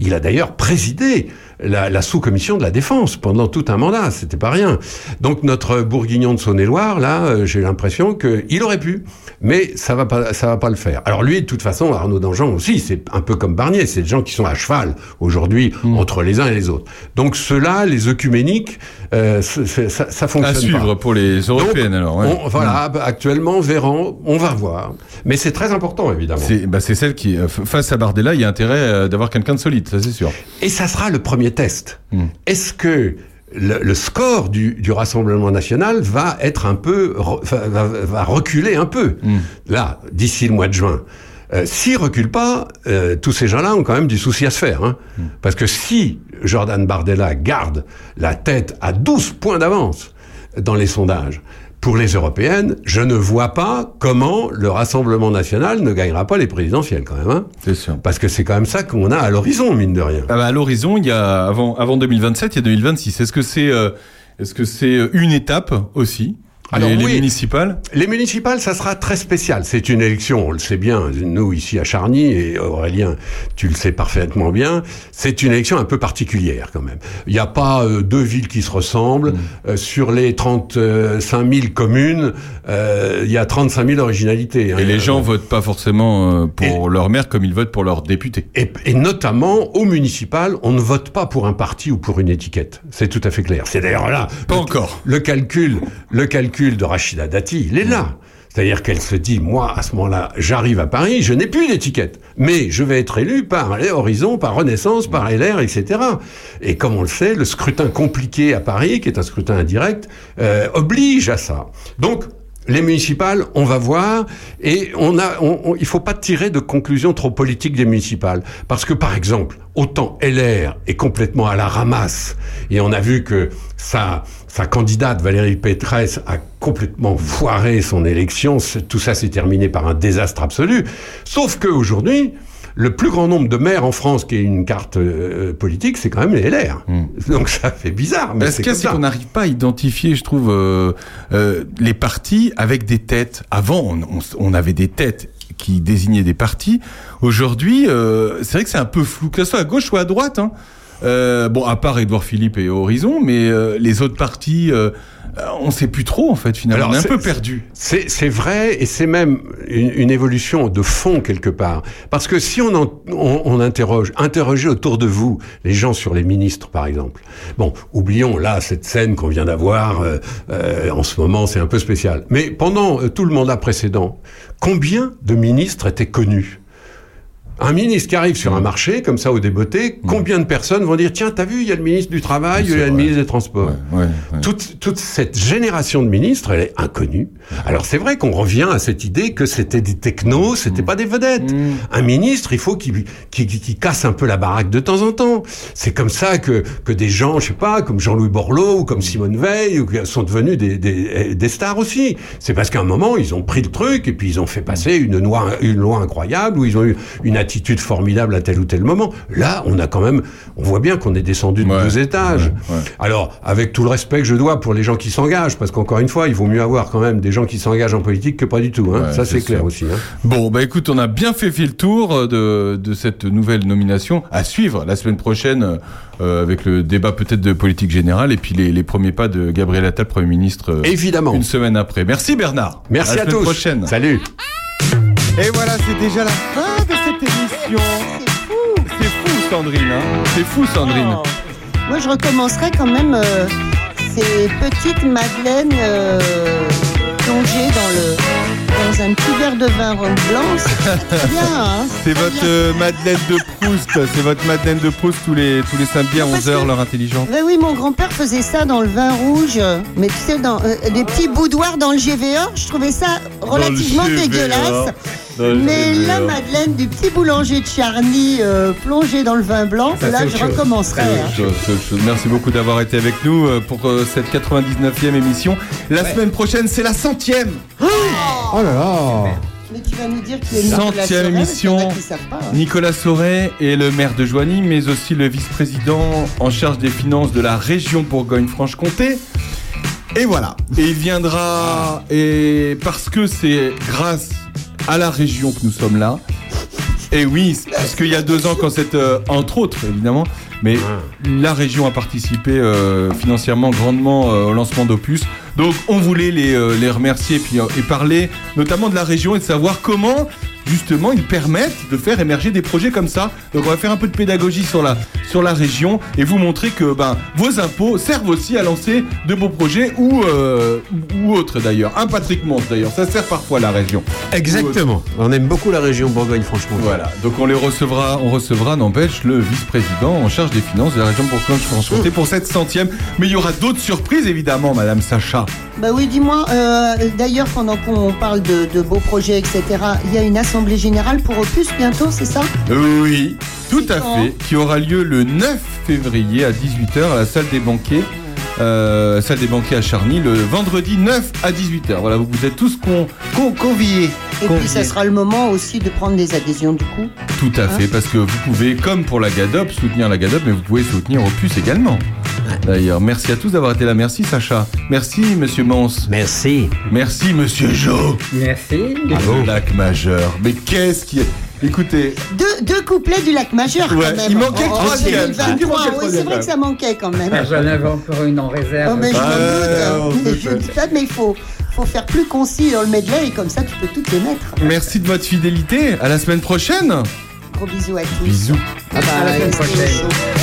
Il a d'ailleurs présidé la, la sous-commission de la défense pendant tout un mandat, c'était pas rien. Donc notre bourguignon de Saône-et-Loire, là, euh, j'ai l'impression qu'il aurait pu, mais ça va pas, ça va pas le faire. Alors lui, de toute façon, Arnaud Dangean aussi, c'est un peu comme Barnier, c'est des gens qui sont à cheval aujourd'hui entre les uns et les autres. Donc ceux-là, les œcuméniques, euh, ça, ça fonctionne à suivre pas. pour les européennes alors. ouais. On- voilà, bah, actuellement, Véran, on va voir. Mais c'est très important, évidemment. C'est bah, celle qui, euh, face à Bardella, il y a intérêt d'avoir quelqu'un de solide, ça c'est sûr. Et ça sera le premier test. Hmm. Est-ce que le, le score du, du Rassemblement national va être un peu, re- va, reculer un peu Hmm. là d'ici le mois de juin. Euh, S'il recule pas, euh, tous ces gens-là ont quand même du souci à se faire, hein. Hmm. parce que si Jordan Bardella garde la tête à 12 points d'avance dans les sondages. Pour les européennes, je ne vois pas comment le Rassemblement national ne gagnera pas les présidentielles quand même. Hein c'est sûr. Parce que c'est quand même ça qu'on a à l'horizon, mine de rien. Ah bah, à l'horizon, il y a avant avant 2027, il y a 2026. Est-ce que c'est euh, est-ce que c'est euh, une étape aussi? Alors les, les oui. municipales Les municipales, ça sera très spécial. C'est une élection, on le sait bien, nous ici à Charny, et Aurélien, tu le sais parfaitement bien, c'est une élection un peu particulière quand même. Il n'y a pas euh, deux villes qui se ressemblent. Euh, sur les 35 000 communes, euh, il y a 35 000 originalités. hein. Et les gens votent pas forcément pour leur maire comme ils votent pour leur député. Et, et notamment au municipal, on ne vote pas pour un parti ou pour une étiquette. C'est tout à fait clair. C'est d'ailleurs là. Pas le, encore. Le calcul, le calcul de Rachida Dati, il est là. C'est-à-dire qu'elle se dit, moi, à ce moment-là, j'arrive à Paris, je n'ai plus d'étiquette. Mais je vais être élu par les Horizons, par Renaissance, par LR, etc. Et comme on le sait, le scrutin compliqué à Paris, qui est un scrutin indirect, euh, oblige à ça. Donc, les municipales, on va voir, et on a, on, on- il faut pas tirer de conclusions trop politiques des municipales, parce que par exemple, autant LR est complètement à la ramasse, et on a vu que sa, sa candidate Valérie Pécresse a complètement foiré son élection, tout ça s'est terminé par un désastre absolu. Sauf que aujourd'hui, le plus grand nombre de maires en France qui ait une carte euh, politique, c'est quand même les LR. Donc ça fait bizarre, mais Mais ce c'est qu'il y a, comme c'est ça. qu'on n'arrive pas à identifier, je trouve, euh, euh, les partis avec des têtes? Avant, on, on- on avait des têtes qui désignaient des partis. Aujourd'hui, euh, c'est vrai que c'est un peu flou, que ce soit à gauche ou à droite. Hein. Euh, bon, à part Édouard Philippe et Horizon, mais euh, les autres partis, euh, euh, on sait plus trop en fait. Finalement, on est un peu perdu. C'est c'est vrai et c'est même une, une évolution de fond quelque part. Parce que si on, en- on, on interroge, interrogez autour de vous les gens sur les ministres par exemple. Bon, oublions là cette scène qu'on vient d'avoir euh, euh, en ce moment, c'est un peu spécial. Mais pendant tout le mandat précédent, combien de ministres étaient connus? Un ministre qui arrive sur un marché, comme ça, au débeauté, combien de personnes vont dire, tiens, t'as vu, il y a le ministre du Travail, il y a le ministre des Transports. Toute, toute cette génération de ministres, elle est inconnue. Alors c'est vrai qu'on revient à cette idée que c'était des technos, c'était pas des vedettes. Un ministre, il faut qu'il qu'il qu'il casse un peu la baraque de temps en temps. C'est comme ça que, que des gens, je sais pas, comme Jean-Louis Borloo ou comme Simone Veil, sont devenus des, des, des stars aussi. C'est parce qu'à un moment, ils ont pris le truc et puis ils ont fait passer une loi, une loi incroyable où ils ont eu une attitude formidable à tel ou tel moment. Là, on a quand même, on voit bien qu'on est descendu de deux étages. Alors, avec tout le respect que je dois pour les gens qui s'engagent, parce qu'encore une fois, il vaut mieux avoir quand même des gens qui s'engagent en politique que pas du tout. Hein. Ouais, ça, c'est clair sûr. aussi. Hein. Bon, bah écoute, on a bien fait, le tour euh, de, de cette nouvelle nomination à suivre la semaine prochaine euh, avec le débat peut-être de politique générale et puis les, les premiers pas de Gabriel Attal, Premier ministre. euh, Évidemment. Une semaine après. Merci Bernard. Merci la à semaine tous. prochaine. Salut. Et voilà, c'est déjà la fin émission. C'est fou, Sandrine. hein. c'est fou, Sandrine. Moi, je recommencerai quand même euh, ces petites madeleines euh, plongées dans le dans un petit verre de vin blanc. C'est très bien. Hein C'est votre euh, Madeleine de Proust. C'est votre Madeleine de Proust tous les, tous les samedis à 11h, l'heure intelligente. Ouais, oui, mon grand-père faisait ça dans le vin rouge, euh, mais tu sais, dans euh, des petits boudoirs dans le GVA. Je trouvais ça relativement dégueulasse. Mais la Madeleine du petit boulanger de Charny euh, plongée dans le vin blanc, Ça, là, je chose. recommencerai. Hein. chose, chose. Merci beaucoup d'avoir été avec nous pour euh, cette 99e émission. La semaine prochaine, c'est la centième. Oh là là Mais tu vas nous dire qu'il y a une Nicolas Centième Sorel, émission. il y en a qui savent pas, hein. Nicolas Sauret est le maire de Joigny, mais aussi le vice-président en charge des finances de la région Bourgogne-Franche-Comté. Et voilà. Et il viendra, et parce que c'est grâce à la région que nous sommes là. Et oui, parce qu'il y a deux ans, quand cette, euh, entre autres évidemment, mais la région a participé euh, financièrement grandement euh, au lancement d'Opus. Donc on voulait les, euh, les remercier et, puis, euh, et parler notamment de la région et de savoir comment justement ils permettent de faire émerger des projets comme ça. Donc on va faire un peu de pédagogie sur la, sur la région et vous montrer que ben, vos impôts servent aussi à lancer de beaux projets ou, euh, ou autres d'ailleurs. Un Patrick Mons d'ailleurs, ça sert parfois à la région. Exactement. On aime beaucoup la région Bourgogne-Franchement. Voilà, donc on les recevra, on recevra, n'empêche, le vice-président en charge des finances de la région Bourgogne-Franche-Comté pour cette centième. Mais il y aura d'autres surprises évidemment, Madame Sacha. Bah oui, dis-moi, euh, d'ailleurs, pendant qu'on parle de, de beaux projets, etc., il y a une assemblée générale pour Opus bientôt, c'est ça? Oui, tout à fait, qui aura lieu le 9 février à 18h à la salle des banquets. Euh, salle des banquets à Charny, le vendredi 9 à 18h. Voilà, vous, vous êtes tous con, con- conviés. Et Conviés. puis, ça sera le moment aussi de prendre des adhésions du coup. Tout à Hein fait, parce que vous pouvez, comme pour la GADOP, soutenir la GADOP, mais vous pouvez soutenir Opus également. D'ailleurs, merci à tous d'avoir été là. Merci Sacha. Merci Monsieur Mons. Merci. Merci Monsieur Jo. Merci. Le lac majeur. Mais qu'est-ce qui est... Écoutez, Deux, deux couplets du lac majeur Ouais, quand même. il manquait le en troisième. 2023, Il manquait le oui, c'est vrai que ça manquait quand même. Ah, J'en avais encore une en réserve. Oh, mais je doute. dis pas, mais il faut, faut faire plus concis dans le medley et comme ça tu peux toutes les mettre. merci de votre fidélité. À la semaine prochaine. Gros bisous à tous. Bisous. Bye bye. À la semaine prochaine.